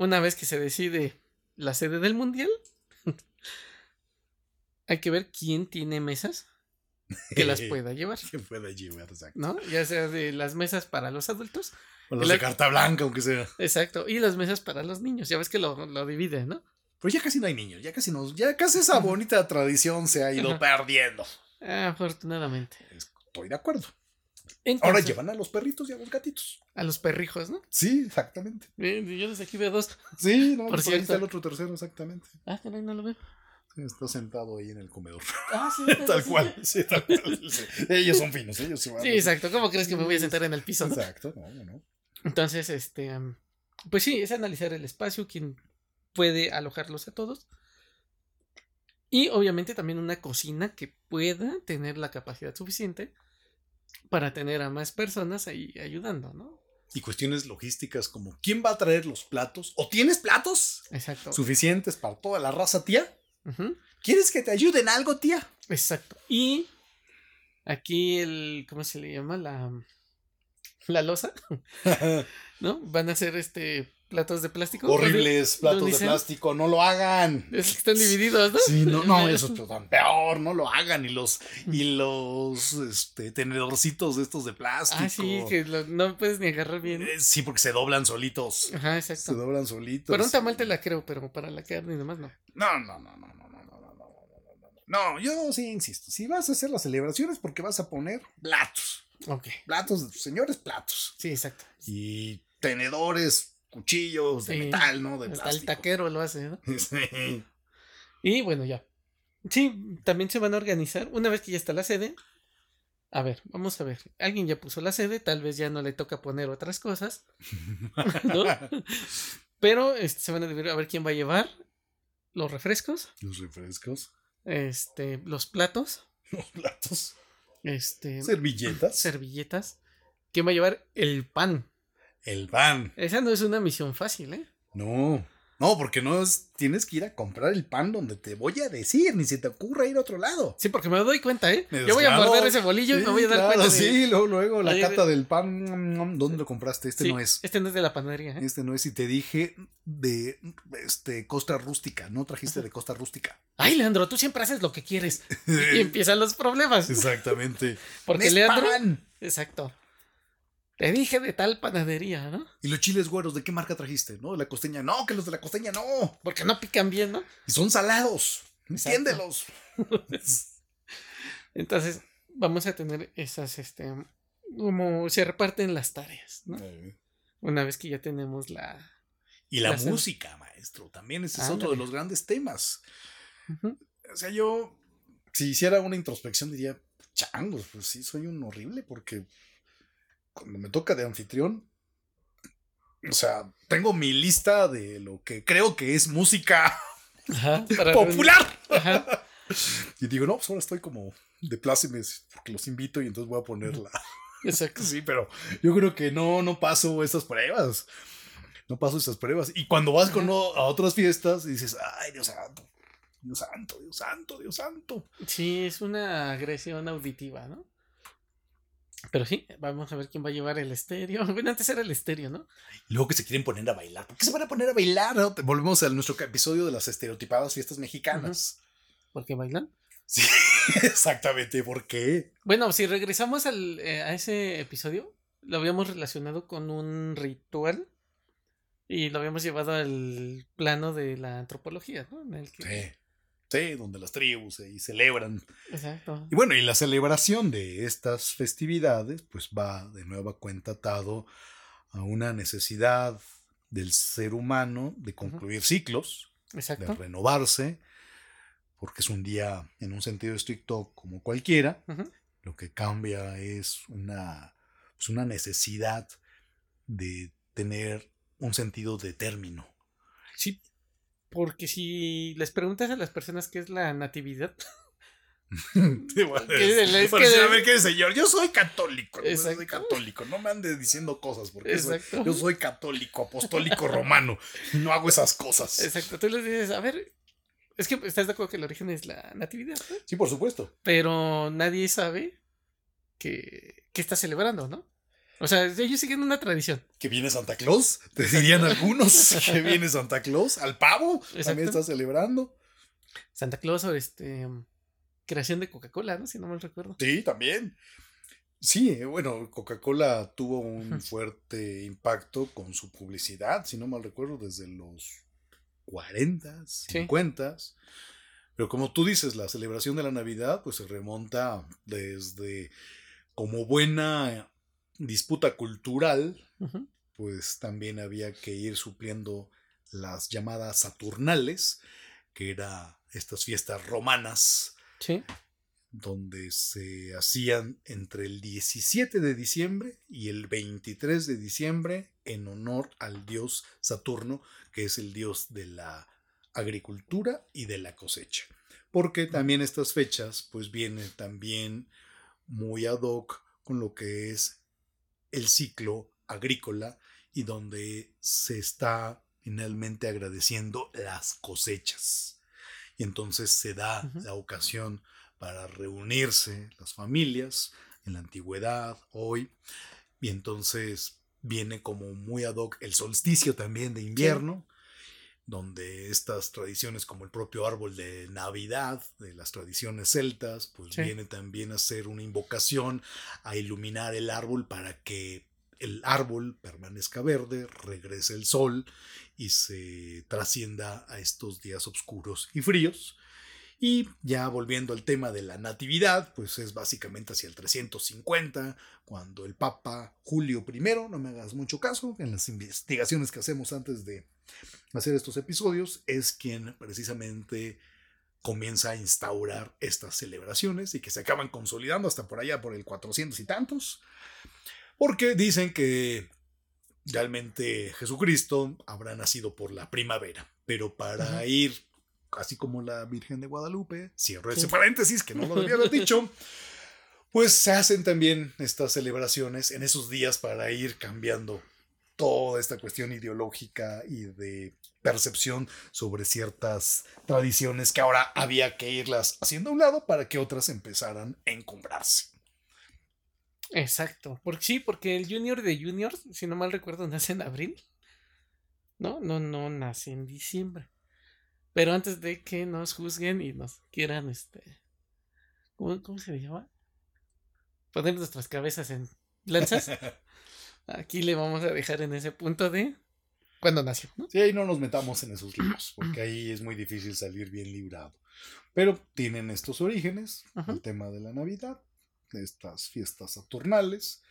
una vez que se decide la sede del mundial, hay que ver quién tiene mesas que las pueda llevar, Que pueda llevar, exacto. ¿no? Ya sea de las mesas para los adultos, O los La- de carta blanca, aunque sea. exacto, y las mesas para los niños. Ya ves que lo, lo divide, ¿no? Pero ya casi no hay niños, ya casi no, ya casi esa bonita tradición se ha ido Ajá. perdiendo. Afortunadamente. Estoy de acuerdo. Entonces, Ahora llevan a los perritos y a los gatitos. a los perrijos, ¿no? Sí, exactamente. Yo desde aquí veo dos. Sí, no, Por por, ahí cierto. está el otro tercero, exactamente. Ah, caray, no lo veo. Sí, Está sentado ahí en el comedor. Ah, sí. tal cual, sí, tal cual. sí. Ellos son finos, ellos se van. Sí, exacto. ¿Cómo crees que me voy a sentar en el piso? Exacto, no, no, no. Entonces, este, am, pues sí, es analizar el espacio, quién puede alojarlos a todos. Y obviamente también una cocina que pueda tener la capacidad suficiente para tener a más personas ahí ayudando, ¿no? Y cuestiones logísticas como ¿quién va a traer los platos? ¿O tienes platos Exacto. suficientes para toda la raza tía? ¿Quieres que te ayude en algo, tía? Exacto. Y aquí el, ¿cómo se le llama? La, la losa, ¿no? Van a ser este platos de plástico. Horribles platos de plástico, no lo hagan. Es que están divididos, ¿no? Sí, no, no, eso es tan peor, no lo hagan. Y los, y los este, tenedorcitos de estos de plástico. Ah, sí, que lo- no puedes ni agarrar bien. Eh, Sí, porque se doblan solitos. Ajá, Se exacto. doblan solitos. Para un tamal te la creo, pero para la carne y demás no. No, no, no, no, no, no, no, no, no, no, no, no. No, yo sí insisto. Si vas a hacer las celebraciones, porque vas a poner platos. Ok. Platos, señores, platos. Sí, exacto. Y tenedores, cuchillos de Sí. metal, ¿no? De Hasta el plástico. taquero lo hace, ¿no? Sí. Y bueno, ya. Sí, también se van a organizar. Una vez que ya está la sede. A ver, vamos a ver. Alguien ya puso la sede, tal vez ya no le toca poner otras cosas. ¿no? Pero este, se van a dividir a ver quién va a llevar los refrescos, Los refrescos, este, los platos, los platos, este, servilletas, servilletas. ¿Quién va a llevar el pan? El pan. Esa no es una misión fácil, ¿eh? No, no, porque no es. Tienes que ir a comprar el pan donde te voy a decir, ni se te ocurra ir a otro lado. Sí, porque me doy cuenta, ¿eh? Me Yo voy a morder ese bolillo y me voy a dar claro, cuenta. de- Sí, luego, luego la Oye, cata del pan. ¿Dónde lo compraste? Este Sí, no es. Este no es de la panadería, ¿eh? Este no es. Y te dije de este Costa Rústica. No trajiste de Costa Rústica. Ay, Leandro, tú siempre haces lo que quieres. Y empiezan los problemas. Exactamente. Porque Leandro. pan. Exacto. Te dije de tal panadería, ¿no? Y los chiles güeros, ¿de qué marca trajiste? No, de la costeña. No, que los de la costeña no. Porque no pican bien, ¿no? Y son salados. Exacto. Entiéndelos. Entonces, vamos a tener esas, este. Como se reparten las tareas, ¿no? Una vez que ya tenemos la. Y la música, maestro. También ese es otro de los grandes temas. O sea, yo, si hiciera una introspección, diría, changos, pues sí, soy un horrible porque cuando me toca de anfitrión, o sea, tengo mi lista de lo que creo que es música Ajá, para popular. Ajá. Y digo, no, pues ahora estoy como de plácemes porque los invito y entonces voy a ponerla. Exacto. Sí, pero yo creo que no, no paso esas pruebas. No paso esas pruebas. Y cuando vas con o- a otras fiestas, dices, ay, Dios santo, Dios santo, Dios santo, Dios santo. Sí, es una agresión auditiva, ¿no? Pero sí, vamos a ver quién va a llevar el estéreo. Bueno, antes era el estéreo, ¿no? Luego que se quieren poner a bailar. ¿Por qué se van a poner a bailar? no? Volvemos a nuestro episodio de las estereotipadas fiestas mexicanas. Porque bailan. Sí, exactamente. ¿Por qué? Bueno, si regresamos al, eh, a ese episodio, lo habíamos relacionado con un ritual y lo habíamos llevado al plano de la antropología, ¿no? En el que... Sí. Sí, donde las tribus ahí celebran. Exacto. Y bueno, y la celebración de estas festividades, pues va de nueva cuenta atado a una necesidad del ser humano de concluir ciclos, de renovarse, porque es un día en un sentido estricto como cualquiera. Lo que cambia es una, pues una necesidad de tener un sentido de término. Sí, porque si les preguntas a las personas qué es la natividad, Sí, bueno, Que es- que- sí, a ver qué señor, yo soy católico, yo soy católico, no me andes diciendo cosas porque soy- yo soy católico, apostólico romano, y no hago esas cosas. exacto, tú les dices, a ver, es que estás de acuerdo que el origen es la natividad, ¿no? Sí, por supuesto. pero nadie sabe que, que está celebrando, ¿no? O sea, ellos siguen una tradición. Que viene Santa Claus, te dirían algunos que viene Santa Claus, al pavo, Exacto. también está celebrando. Santa Claus o este creación de Coca-Cola, ¿no? Si no mal recuerdo. Sí, también. Sí, eh, bueno, Coca-Cola tuvo un fuerte impacto con su publicidad, si no mal recuerdo, desde los 40, 50. Pero como tú dices, la celebración de la Navidad pues se remonta desde como buena disputa cultural, pues también había que ir supliendo las llamadas Saturnales, que eran estas fiestas romanas Sí. donde se hacían entre el 17 de diciembre y el 23 de diciembre en honor al dios Saturno, que es el dios de la agricultura y de la cosecha. Porque también estas fechas pues vienen también muy ad hoc con lo que es el ciclo agrícola y donde se está finalmente agradeciendo las cosechas. y entonces se da la ocasión para reunirse las familias en la antigüedad, hoy, y entonces viene como muy ad hoc el solsticio también de invierno, donde estas tradiciones como el propio árbol de Navidad, de las tradiciones celtas, pues Sí. viene también a ser una invocación a iluminar el árbol para que el árbol permanezca verde, regrese el sol y se trascienda a estos días oscuros y fríos. Y ya volviendo al tema de la natividad, pues es básicamente hacia el 350, cuando el Papa Julio I, no me hagas mucho caso, en las investigaciones que hacemos antes de hacer estos episodios, es quien precisamente comienza a instaurar estas celebraciones y que se acaban consolidando hasta por allá por el 400 y tantos, porque dicen que realmente Jesucristo habrá nacido por la primavera, pero para ir, así como la Virgen de Guadalupe, cierro ese paréntesis que no lo debía haber dicho, pues se hacen también estas celebraciones en esos días para ir cambiando toda esta cuestión ideológica y de percepción sobre ciertas tradiciones que ahora había que irlas haciendo a un lado para que otras empezaran a encumbrarse. Exacto. Porque sí, porque el Junior de Juniors, si no mal recuerdo, nace en abril. No, no, no nace en diciembre. Pero antes de que nos juzguen y nos quieran, este. ¿Cómo, cómo se le llama? Poner nuestras cabezas en lanzas. Aquí le vamos a dejar en ese punto de cuando nació, ¿no? Sí, ahí no nos metamos en esos líos, porque ahí es muy difícil salir bien librado. Pero tienen estos orígenes, Ajá. el tema de la Navidad, estas fiestas saturnales,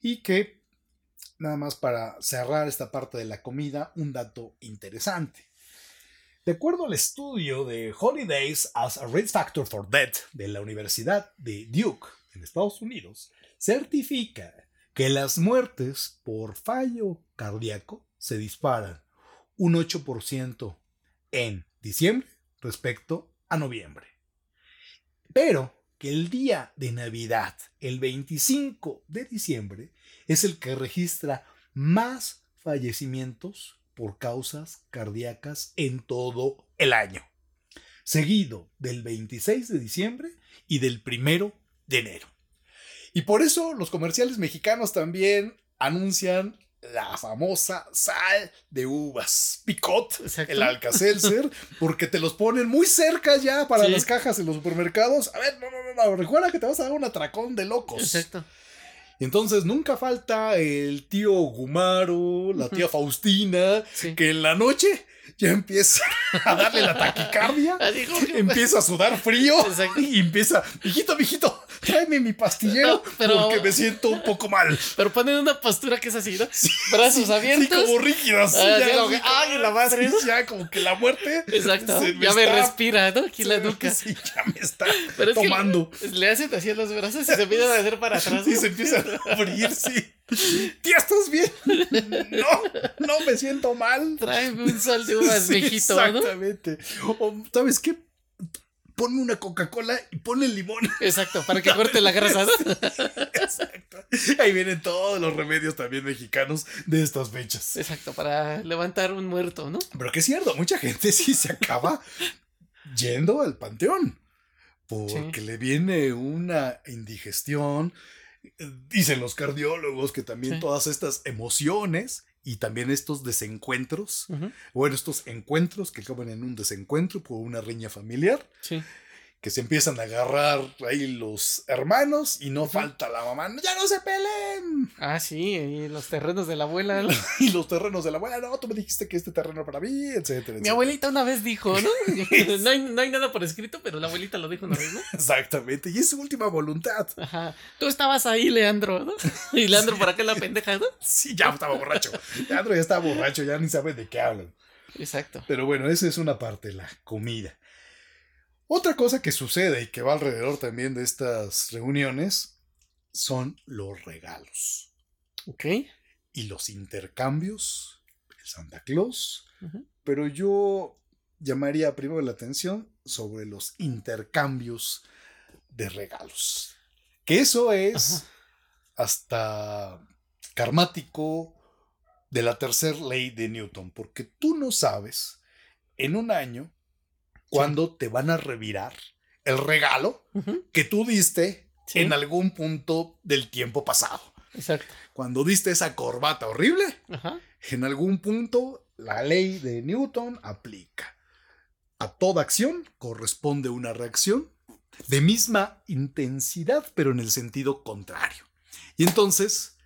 y que, nada más para cerrar esta parte de la comida, un dato interesante. De acuerdo al estudio de Holidays as a Risk Factor for Death de la Universidad de Duke en Estados Unidos, certifica que las muertes por fallo cardíaco se disparan un 8% en diciembre respecto a noviembre. Pero que el día de Navidad, el 25 de diciembre, es el que registra más fallecimientos por causas cardíacas en todo el año, seguido del 26 de diciembre y del 1 de enero. Y por eso los comerciales mexicanos también anuncian la famosa sal de uvas, picot, Exacto. el Alka-Seltzer, porque te los ponen muy cerca ya para Sí. las cajas en los supermercados. A ver, no, no, no, no, recuerda que te vas a dar un atracón de locos. Exacto. Entonces nunca falta el tío Gumaro, la tía Faustina, Sí. que en la noche ya empieza a darle la taquicardia, empieza a sudar frío Exacto. y empieza, mijito, mijito, tráeme mi pastillero pero- porque me siento un poco mal. Pero ponen una postura que es así, ¿no? Brazos Sí, abiertos. Sí, como rígidas. Ah, ya, como así que, ¡ay, la madre! ya como que la muerte. Exacto. ya me respira, ¿no? Aquí la nuca. Sí, ya me está Pero es que tomando. Le hacen así a los brazos y se empiezan a hacer para atrás. ¿no? se empieza a abrir, sí. Tía, ¿estás bien? No, no me siento mal. Tráeme un sol de uvas, viejito, ¿no? Exactamente. O, ¿sabes qué? Ponme una Coca-Cola y ponle limón. Exacto, para que corte la grasa. Exacto. Ahí vienen todos los remedios también mexicanos de estas fechas. Exacto, para levantar un muerto, ¿no? Pero que es cierto, mucha gente sí se acaba yendo al panteón. Porque Sí. le viene una indigestión. Dicen los cardiólogos que también Sí. todas estas emociones y también estos desencuentros, Ujú, bueno, estos encuentros que acaban en un desencuentro por una riña familiar, Sí. Que se empiezan a agarrar ahí los hermanos y no falta la mamá, ya no se peleen. Ah, sí, y los terrenos de la abuela. ¿no? Y los terrenos de la abuela, no, tú me dijiste que este terreno era para mí, etcétera, Mi abuelita una vez dijo, ¿no? No hay, no hay nada por escrito, pero la abuelita lo dijo una vez, ¿no? Exactamente, y es su última voluntad. Ajá. Tú estabas ahí, Leandro, ¿no? Y Leandro por acá la pendeja, ¿no? Sí, ya estaba borracho. Leandro ya estaba borracho, ya ni sabe de qué hablan. Exacto. Pero bueno, esa es una parte, la comida. Otra cosa que sucede y que va alrededor también de estas reuniones son los regalos Ok. y los intercambios, el Santa Claus, pero yo llamaría primero la atención sobre los intercambios de regalos. Que eso es Ajá. hasta karmático de la tercera ley de Newton, porque tú no sabes en un año cuando te van a revirar el regalo que tú diste Sí. en algún punto del tiempo pasado. Exacto. Cuando diste esa corbata horrible, Ajá. en algún punto la ley de Newton aplica. A toda acción corresponde una reacción de misma intensidad, pero en el sentido contrario. Y entonces,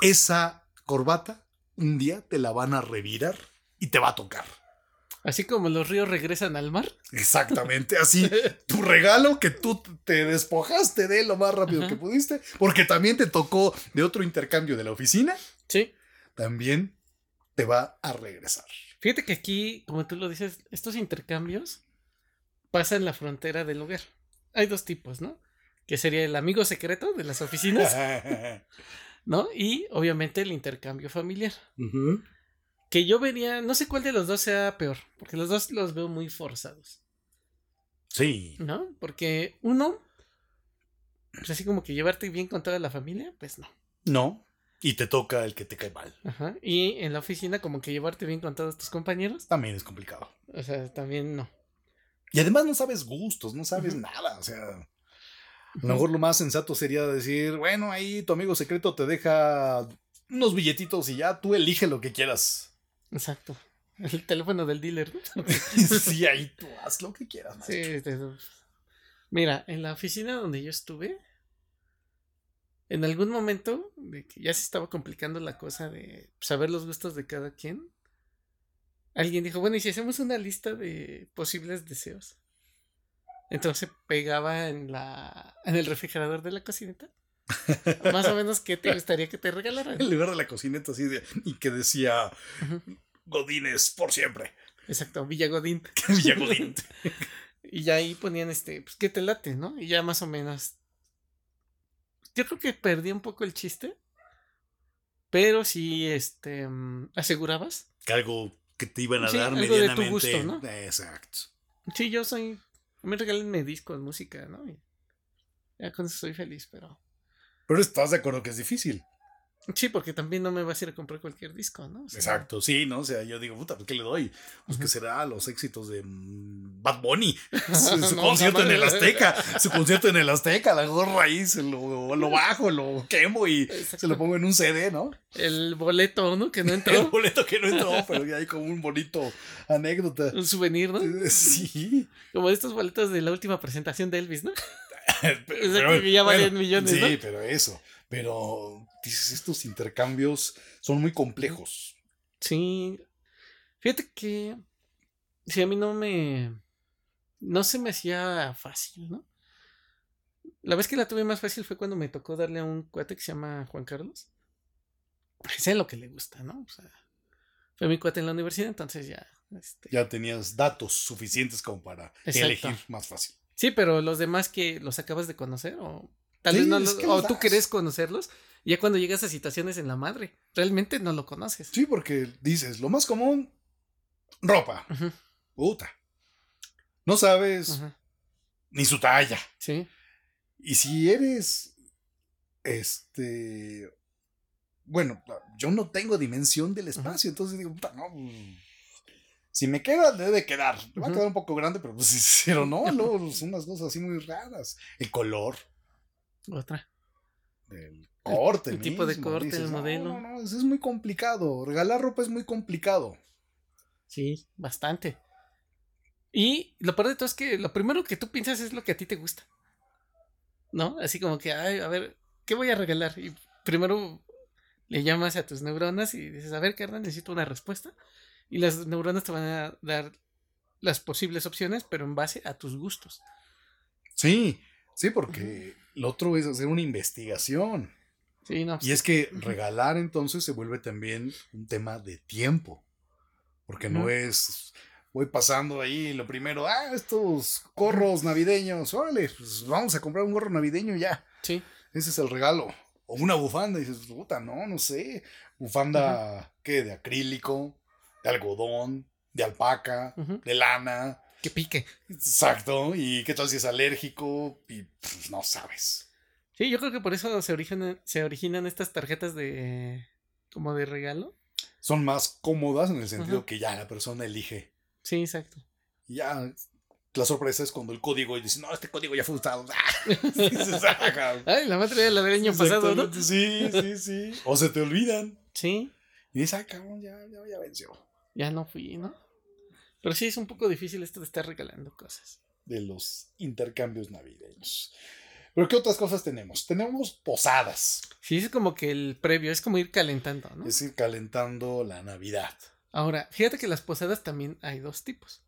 esa corbata un día te la van a revirar y te va a tocar. Así como los ríos regresan al mar. Exactamente así. Tu regalo que tú te despojaste de lo más rápido Ajá. que pudiste, porque también te tocó de otro intercambio de la oficina, Sí. también te va a regresar. Fíjate que aquí, como tú lo dices, estos intercambios pasan la frontera del hogar. Hay dos tipos, ¿no? Que sería el amigo secreto de las oficinas, ¿no? Y obviamente el intercambio familiar. Ujú. Que yo vería, no sé cuál de los dos sea peor, porque los dos los veo muy forzados, Sí. ¿no? Porque uno, pues así como que llevarte bien con toda la familia, pues no. No. Y te toca el que te cae mal. Ajá. Y en la oficina, como que llevarte bien con todos tus compañeros, También es complicado. o sea, también no. Y además no sabes gustos, no sabes nada. O sea, a lo mejor lo más sensato sería decir, bueno, ahí tu amigo secreto te deja unos billetitos y ya tú elige lo que quieras. Exacto. El teléfono del dealer, sí, ahí tú haz lo que quieras. Sí, te- Mira, en la oficina donde yo estuve, en algún momento de que ya se estaba complicando la cosa de saber los gustos de cada quien, alguien dijo, bueno, ¿y si hacemos una lista de posibles deseos? Entonces pegaba en la en el refrigerador de la cocineta. Más o menos qué te gustaría que te regalaran. En lugar de la cocineta así de, y que decía Ujú. Godines por siempre. Exacto, Villa Godín. Villa Godín. Y ya ahí ponían este, pues que te late, ¿no? Y ya más o menos. Yo creo que perdí un poco el chiste. Pero sí, este, mm, asegurabas. Que algo que te iban a Sí, dar algo de tu medianamente. gusto, ¿no? Exacto. Sí, yo soy. A mí regálenme discos, música, ¿no? Y ya con eso soy feliz, pero. Pero estás de acuerdo que es difícil. Sí, porque también no me vas a ir a comprar cualquier disco, ¿no? O sea, Exacto, sí, ¿no? O sea, yo digo, puta, ¿por ¿qué le doy? Pues que será los éxitos de mm, Bad Bunny. Su, su No, concierto en el Azteca. Su concierto en el Azteca. La gorra ahí, se lo, lo bajo, lo quemo y Exacto. se lo pongo en un CD, ¿no? El boleto, ¿no? Que no El entró. boleto que no entró, pero ya hay como un bonito anécdota. un souvenir, ¿no? Sí. Como estos boletos de la última presentación de Elvis, ¿no? Pero- que ya millones, Sí, ¿no? pero eso. Pero dices, estos intercambios son muy complejos. Sí. Fíjate que. Sí, a mí no me. No se me hacía fácil, ¿no? La vez que la tuve más fácil fue cuando me tocó darle a un cuate que se llama Juan Carlos. Sé lo que le gusta, ¿no? O sea, fue mi cuate en la universidad, entonces ya. este, Ya tenías datos suficientes como para Exacto. elegir más fácil. Sí, pero los demás que los acabas de conocer o tal Sí, vez no los- que o tú querés conocerlos, ya cuando llegas a situaciones en la madre, realmente no lo conoces. Sí, porque dices, lo más común, ropa. Puta. No sabes ni su talla. Sí. Y si eres, este, bueno, yo no tengo dimensión del espacio, entonces digo, puta, no, si me queda, debe quedar. Me va a quedar un poco grande, pero pues, pero no, no, son unas cosas así muy raras. El color, Otra. el corte, el tipo de corte, dices, el "No, modelo". No, no, eso es muy complicado. Regalar ropa es muy complicado. Sí, bastante. Y lo peor de todo es que lo primero que tú piensas es lo que a ti te gusta. ¿No? Así como que, ay, a ver, ¿qué voy a regalar? Y primero le llamas a tus neuronas y dices, a ver, carnal, necesito una respuesta. Y las neuronas te van a dar las posibles opciones, pero en base a tus gustos. Sí, sí, porque lo otro es hacer una investigación. Sí, no. Y es que regalar entonces se vuelve también un tema de tiempo. Porque no es, voy pasando ahí lo primero, ah, estos gorros navideños, órale, pues vamos a comprar un gorro navideño ya. Sí. Ese es el regalo. O una bufanda, y dices, puta, no, no sé. Bufanda, ¿qué? De acrílico, de algodón, de alpaca, de lana. Que pique. Exacto. ¿Y qué tal si es alérgico? Y pues, no sabes. Sí, yo creo que por eso se originan, se originan estas tarjetas de. como de regalo. Son más cómodas en el sentido que ya la persona elige. Sí, exacto. Y ya la sorpresa es cuando el código y dice, no, este código ya fue usado. Ay, la madre era la del año pasado, ¿no? Sí, sí, sí. O se te olvidan. Sí, Y dices, ah, cabrón, ya, ya, ya venció. Ya no fui, ¿no? Pero sí es un poco difícil esto de estar regalando cosas. De los intercambios navideños. Pero ¿qué otras cosas tenemos? Tenemos posadas. Sí, es como que el previo, es como ir calentando, ¿no? Es ir calentando la Navidad. Ahora, fíjate que las posadas también hay dos tipos.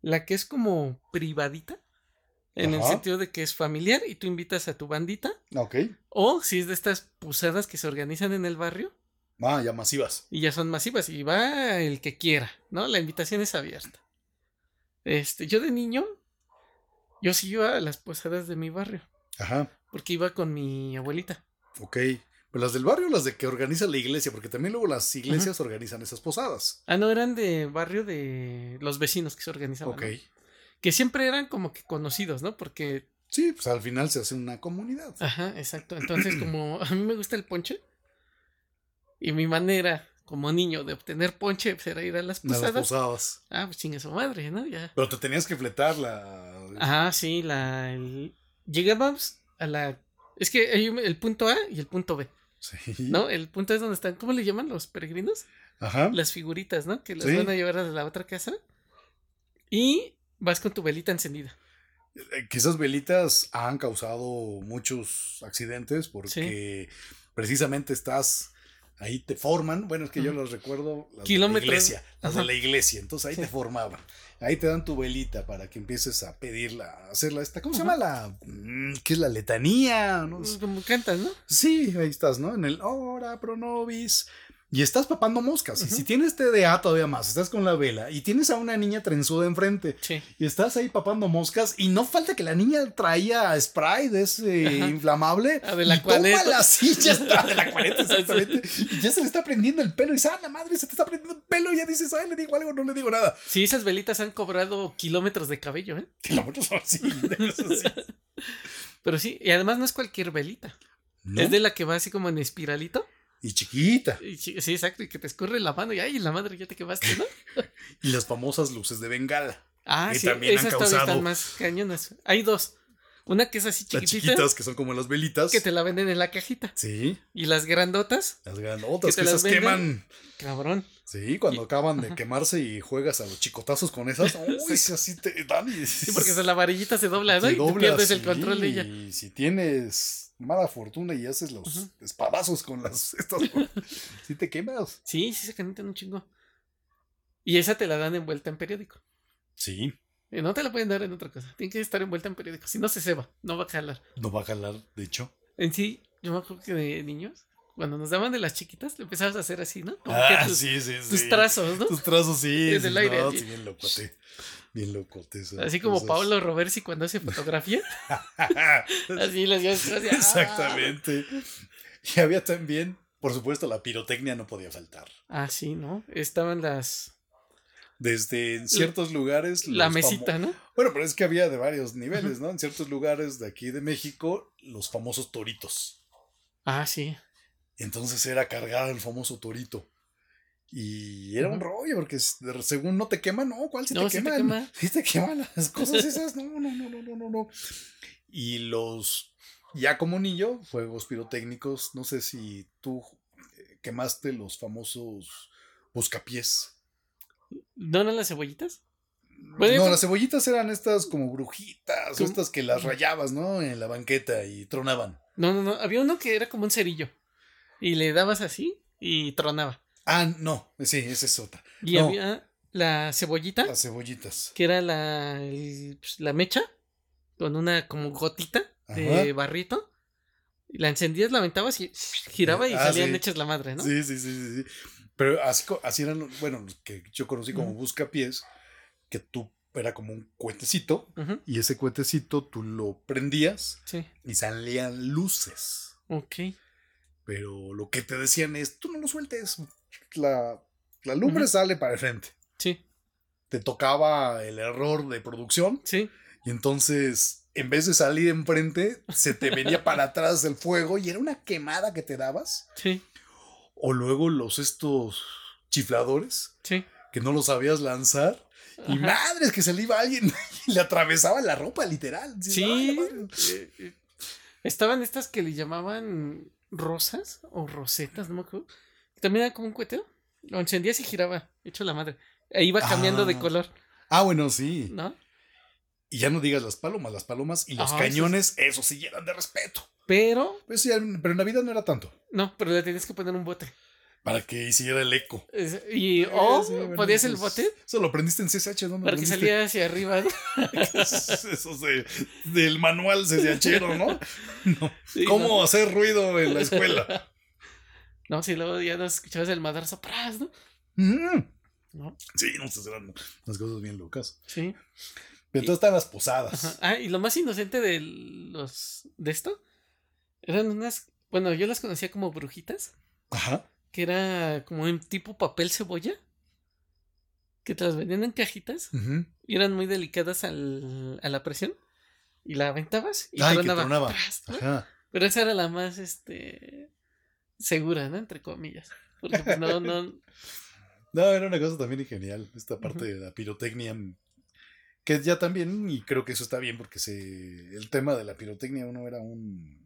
La que es como privadita, en el sentido de que es familiar y tú invitas a tu bandita, Ok. o si es de estas posadas que se organizan en el barrio Ah, ya masivas. y ya son masivas y va el que quiera, ¿no? La invitación es abierta. Este, yo de niño, yo sí iba a las posadas de mi barrio, Ajá. porque iba con mi abuelita. Ok. Pero las del barrio, las de que organiza la iglesia, porque también luego las iglesias organizan esas posadas. Ah, no, eran de barrio de los vecinos que se organizaban. Ok. ¿no? Que siempre eran como que conocidos, ¿no? Porque Sí, pues al final se hace una comunidad. Ajá, exacto. Entonces, como a mí me gusta el ponche, y mi manera como niño de obtener ponche pues, era ir a las A las posadas. posadas. Ah, pues chingue su madre, ¿no? Ya. Pero te tenías que fletar la. Ajá, sí, la. el- Llegábamos a la. Es que hay el punto A y el punto B, Sí. ¿no? El punto es donde están, ¿cómo le llaman los peregrinos? Ajá. Las figuritas, ¿no? Que las Sí. van a llevar a la otra casa. Y vas con tu velita encendida. Eh, que esas velitas han causado muchos accidentes porque precisamente estás ahí te forman, bueno es que yo los recuerdo las Kilómetros. de la iglesia, las de la iglesia, entonces ahí Sí. te formaban. Ahí te dan tu velita para que empieces a pedirla, a hacerla esta, ¿cómo se llama la mm, qué es la letanía? No Pues. Como cantas, ¿no? Sí, ahí estás, ¿no? En el ora pro nobis. Y estás papando moscas. Y si tienes TDA todavía más, estás con la vela y tienes a una niña trenzuda enfrente Sí. y estás ahí papando moscas y no falta que la niña traía spray de ese Ajá. inflamable. Ah, de la y está, de la cualeta, exactamente. Y ya se le está prendiendo el pelo y dice, ah, la madre, se te está prendiendo el pelo. Y ya dices, ay, le digo algo, no le digo nada. Sí, esas velitas han cobrado kilómetros de cabello, ¿eh? Kilómetros así. Pero sí, y además no es cualquier velita. ¿No? Es de la que va así como en espiralito. Y chiquita. Y sí, sí, exacto, y que te escurre la mano y ay, la madre ya te quemaste, ¿no? Y las famosas luces de bengala. Ah, Que sí, también han esas causado- están más cañonas. Hay dos. Una que es así Las chiquitita, chiquitas que son como las velitas. que te la venden en la cajita. Sí, Y las grandotas, las grandotas Que las esas queman. cabrón. Sí, cuando Y- acaban de ajá. quemarse y juegas a los chicotazos con esas. Uy, si así te dan y Sí, porque esa- la varillita se dobla, ¿no? te Y tú doblas, pierdes el sí, control de ella. Y si tienes mala fortuna y haces los Ujú. espadazos con las estas, sí te quemas. Sí, sí se calientan un chingo. Y esa te la dan envuelta en periódico. Sí, Y no te la pueden dar en otra cosa. Tiene que estar envuelta en periódico. Si no se ceba, no va a jalar. no va a jalar, de hecho. En sí, yo me acuerdo que de niños, cuando nos daban de las chiquitas, le empezabas a hacer así, ¿no? Como Ah, que tus, sí, sí, tus sí. trazos, ¿no? Tus trazos, sí. Desde el aire, no, así. sí, bien locote. Bien locote. esas Así como cosas. Pablo Roversi cuando hace fotografía. así las llevas así, ¡ah! Exactamente. Y había también, por supuesto, la pirotecnia no podía faltar. Ah, sí, ¿no? Estaban las. Desde en ciertos lugares. La mesita, ¿no? Bueno, pero es que había de varios niveles, ¿no? En ciertos lugares de aquí de México, los famosos toritos. Ah, sí. Entonces era cargar el famoso torito. Y era un rollo, porque según no te queman, no, ¿cuál si No, te te queman? quema. Sí te queman las cosas esas, no, no, no, no, no, no, no. Y los, ya como niño, fuegos pirotécnicos, no sé si tú eh, quemaste los famosos buscapiés. ¿No eran las cebollitas? Bueno, no, yo- las cebollitas eran estas como brujitas, estas que las rayabas, ¿no? En la banqueta y tronaban. No, no, no. Había uno que era como un cerillo. Y le dabas así y tronaba. Ah, no, sí, esa es otra. Y No. había la cebollita, Las cebollitas. que era la, el- pues, la mecha, con una como gotita de barrito. Y la encendías, la aventabas y giraba y Ah, salían sí. hechas la madre, ¿no? Sí, sí, sí, sí, sí. Pero así, así eran, bueno, los que yo conocí como Ujú. buscapiés, que tú era como un cuetecito y ese cuetecito tú lo prendías Sí, y salían luces. ok. Pero lo que te decían es, tú no lo sueltes, la, la lumbre sale para el frente. Sí, Te tocaba el error de producción sí. y entonces en vez de salir enfrente, se te venía para atrás el fuego y era una quemada que te dabas. Sí, O luego los estos chifladores sí. que no los sabías lanzar Y madres que se le iba alguien y le atravesaba la ropa, literal. Sí. Estaban estas que le llamaman rosas o rosetas, no me acuerdo. También era como un cueteo. Lo encendías y giraba, hecho la madre. E iba cambiando de Ah. color, Ah, bueno, sí. ¿no? Y ya no digas las palomas, las palomas y los Ah, cañones, eso sí eran de respeto. Pero, Pues sí, pero en Navidad no era tanto. no, pero le tenías que poner un bote. Para que hiciera el eco. Es- Y, o Sí, bueno, podías el bote Eso lo aprendiste en CSH, ¿dónde para que saliera hacia arriba. ¿no? Eso de- del manual CSHero, ¿no? No. Sí, ¿Cómo ¿no? hacer ruido en la escuela? No, si luego ya nos escuchabas el madrazo, ¡pras! ¿no? Mm. ¿No? Sí, no sé, eran unas cosas bien locas. Sí. Pero entonces están las Ajá. posadas. Ah, y lo más inocente de los de esto eran unas, bueno, yo las conocía como brujitas, Ajá. Que era como en tipo papel cebolla, que te las vendían en cajitas y eran muy delicadas al, a la presión y la aventabas y Ay, tronaba. tronaba. ¡Pras! ¿no? Ajá. Pero esa era la más, este, segura, ¿no? Entre comillas. Porque pues no, no, No, era una cosa también genial. Esta parte de la pirotecnia. Que ya también, y creo que eso está bien porque se, el tema de la pirotecnia uno era un,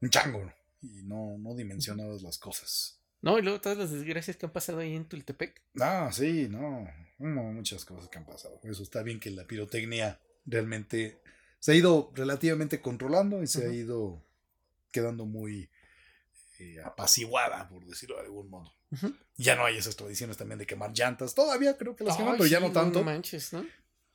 un chango ¿no? Y no, no dimensionabas las cosas. no, y luego todas las desgracias que han pasado ahí en Tultepec. Ah, sí, no, no, muchas cosas que han pasado. Eso está bien que la pirotecnia realmente se ha ido relativamente controlando y se ha ido quedando muy eh, apaciguada, por decirlo de algún modo. Ya no hay esas tradiciones también de quemar llantas. Todavía creo que las queman, pero ya no tanto. manches, ¿no?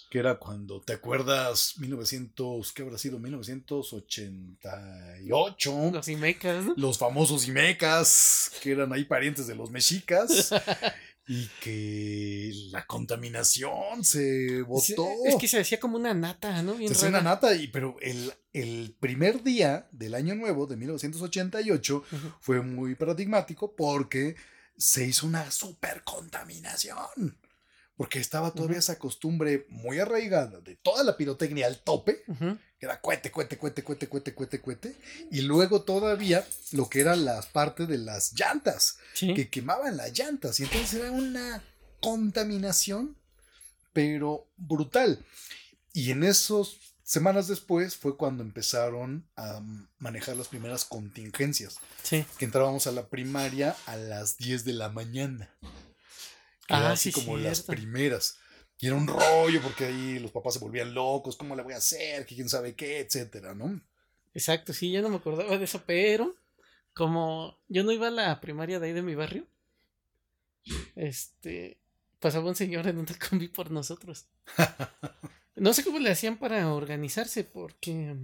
Que era cuando, ¿te acuerdas? 1900, ¿qué habrá sido? 1988. Los imecas, ¿no? Los famosos Imecas, que eran ahí parientes de los mexicas. y que la contaminación se botó. Es que se hacía como una nata, ¿no? Bien Se hacía una nata, y, pero el, el primer día del año nuevo de 1988 Ujú. fue muy paradigmático porque se hizo una super contaminación. Porque estaba todavía esa costumbre muy arraigada de toda la pirotecnia al tope, que era cohete, cohete, cohete, cohete, cohete, cohete, cohete, y luego todavía lo que era la parte de las llantas, Sí. que quemaban las llantas, y entonces era una contaminación, pero brutal. Y en esos semanas después fue cuando empezaron a manejar las primeras contingencias, Sí. que entrábamos a la primaria a las 10 de la mañana. Que era Ah, así sí, como las primeras. Y era un rollo porque ahí los papás se volvían locos, ¿cómo le voy a hacer? Que quién sabe qué, etcétera, ¿no? Exacto, sí, yo no me acordaba de eso, pero como yo no iba a la primaria de ahí de mi barrio, este, pasaba un señor en una combi por nosotros. No sé cómo le hacían para organizarse, porque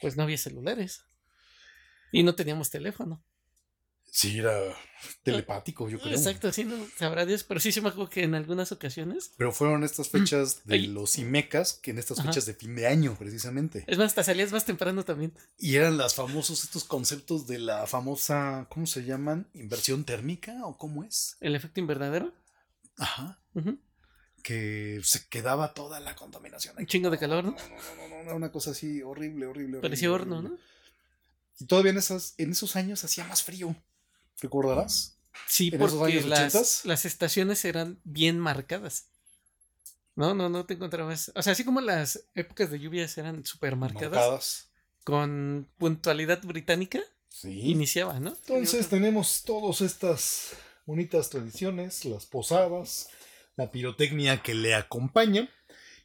pues no había celulares y no teníamos teléfono. Sí, era telepático, yo creo. Exacto, sí, no sabrá Dios, pero sí se me acuerdo que en algunas ocasiones, Pero fueron estas fechas de Ay. los IMECAS, que en estas Ajá. fechas de fin de año, precisamente. es más, hasta salías más temprano también. Y eran las famosos, estos conceptos de la famosa, ¿cómo se llaman? ¿Inversión térmica o cómo es? El efecto invernadero. Ajá. Que se quedaba toda la contaminación. Un chingo de calor, ¿no? No, no, no, no, no, una cosa así horrible, horrible. horrible, Parecía horno, horrible. ¿no? Y todavía en, esas, en esos años hacía más frío. ¿Recordarás? Sí, en porque las, las estaciones eran bien marcadas. No, no, no te encontrabas. O sea, así como las épocas de lluvias eran súper marcadas, Marcadas. con puntualidad británica, Sí. iniciaba, ¿no? Entonces tenemos todas estas bonitas tradiciones, las posadas, la pirotecnia que le acompaña.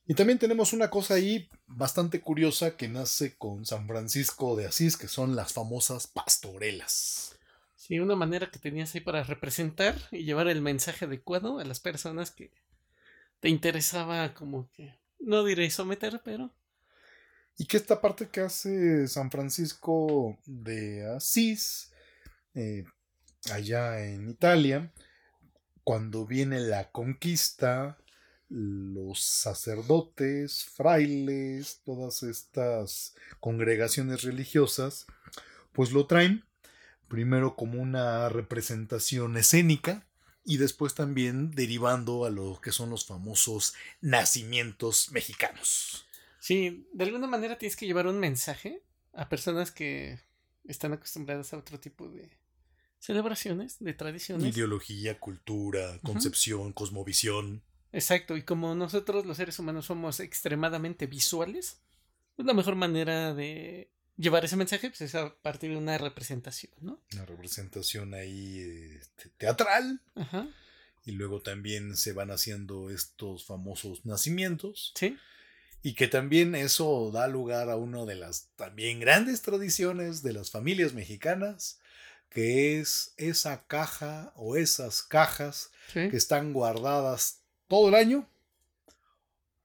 Y también tenemos una cosa ahí bastante curiosa que nace con San Francisco de Asís, que son las famosas pastorelas. Sí, una manera que tenías ahí para representar y llevar el mensaje adecuado a las personas que te interesaba como que, no diré someter, pero Y que esta parte que hace San Francisco de Asís, eh, allá en Italia, cuando viene la conquista, los sacerdotes, frailes, todas estas congregaciones religiosas, pues lo traen primero como una representación escénica y después también derivando a lo que son los famosos nacimientos mexicanos. sí, de alguna manera tienes que llevar un mensaje a personas que están acostumbradas a otro tipo de celebraciones, de tradiciones. Ideología, cultura, concepción, cosmovisión. Exacto, y como nosotros los seres humanos somos extremadamente visuales, pues la mejor manera de llevar ese mensaje pues, es a partir de una representación, ¿no? Una representación ahí este, teatral. Ajá, Y luego también se van haciendo estos famosos nacimientos. sí, Y que también eso da lugar a una de las también grandes tradiciones de las familias mexicanas, que es esa caja o esas cajas sí. que están guardadas todo el año.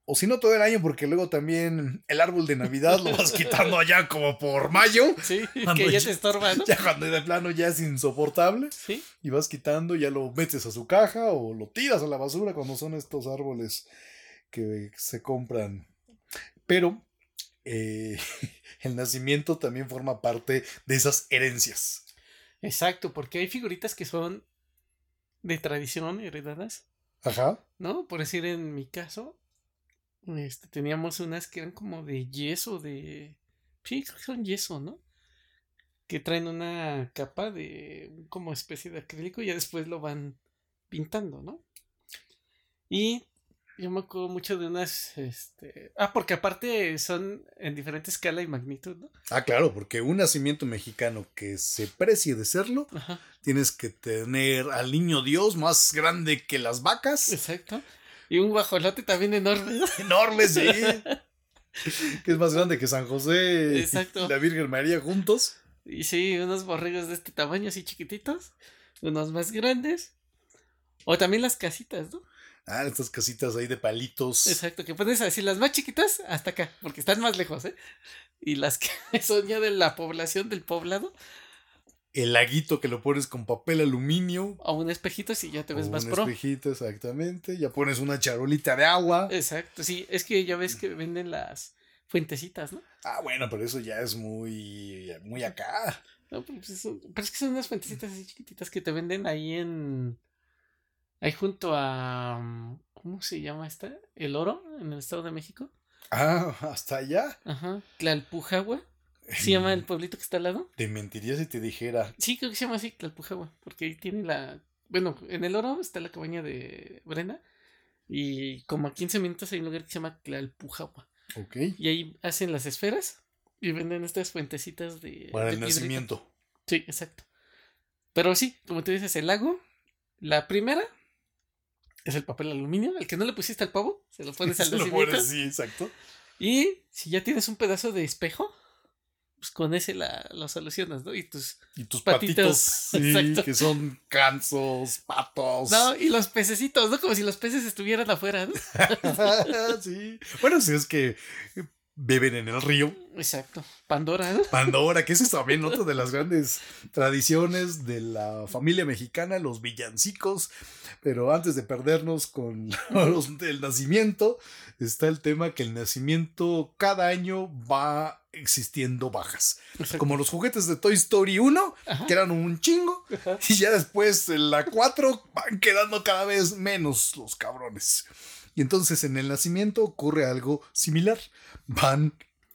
O si no todo el año, porque luego también el árbol de Navidad lo vas quitando allá como por mayo. Sí, Cuando que ya ya- te estorba, ¿no? Ya cuando de plano ya es insoportable. Sí, Y vas quitando, ya lo metes a su caja o lo tiras a la basura cuando son estos árboles que se compran. Pero eh, el nacimiento también forma parte de esas herencias. exacto, porque hay figuritas que son de tradición heredadas, Ajá. ¿no? Por decir, en mi caso, este, teníamos unas que eran como de yeso, de... Sí, creo que son yeso, ¿no? Que traen una capa de como especie de acrílico y ya después lo van pintando, ¿no? Y yo me acuerdo mucho de unas, este... Ah, porque aparte son en diferente escala y magnitud, ¿no? Ah, claro, porque un nacimiento mexicano que se precie de serlo, Ajá, tienes que tener al niño Dios más grande que las vacas. exacto. Y un guajolote también enorme, ¿no? Enorme, sí. que es más grande que San José Exacto. y la Virgen María juntos. Y sí, unos borregos de este tamaño, así chiquititos. Unos más grandes. O también las casitas, ¿no? Ah, estas casitas ahí de palitos. Exacto, que pones así las más chiquitas hasta acá, porque están más lejos, ¿eh? Y las que son ya de la población del poblado, El laguito que lo pones con papel aluminio. a un espejito si ya te ves o más un pro. espejito, exactamente. Ya pones una charolita de agua. Exacto, sí, es que ya ves que venden las fuentecitas, ¿no? Ah, bueno, pero eso ya es muy, muy acá. No, pero, pues eso- pero es que son unas fuentecitas así chiquititas que te venden ahí en. Ahí junto a. ¿Cómo se llama esta? ¿El oro? En el Estado de México. Ah, hasta allá. Ajá. Tlalpujagua. ¿Se llama el pueblito que está al lado? Te mentiría si te dijera. Sí, creo que se llama así, Tlalpujagua. Porque ahí tiene la. Bueno, en el oro está la cabaña de Brenda. Y como a 15 minutos hay un lugar que se llama Tlalpujagua. Ok. Y ahí hacen las esferas y venden estas fuentecitas de. Para de el piedrita. nacimiento. Sí, exacto. Pero sí, como tú dices, el lago, la primera es el papel aluminio, el que no le pusiste al pavo, se lo pones al Se lo nacimiento. sí, exacto. Y si ya tienes un pedazo de espejo, pues con ese la, lo solucionas, ¿no? Y tus... Y tus Patitos. patitos, sí, que son cansos, patos. No, y los pececitos, ¿no? Como si los peces estuvieran afuera, ¿no? sí. Bueno, si es que beben en el río. Exacto. Pandora. Pandora, que esa es también otra de las grandes tradiciones de la familia mexicana, los villancicos. Pero antes de perdernos con los del nacimiento, está el tema que el nacimiento cada año va existiendo bajas. Exacto. Como los juguetes de Toy Story 1, Ajá. que eran un chingo, Ajá. y ya después en la 4 van quedando cada vez menos los cabrones. Y entonces en el nacimiento ocurre algo similar. Van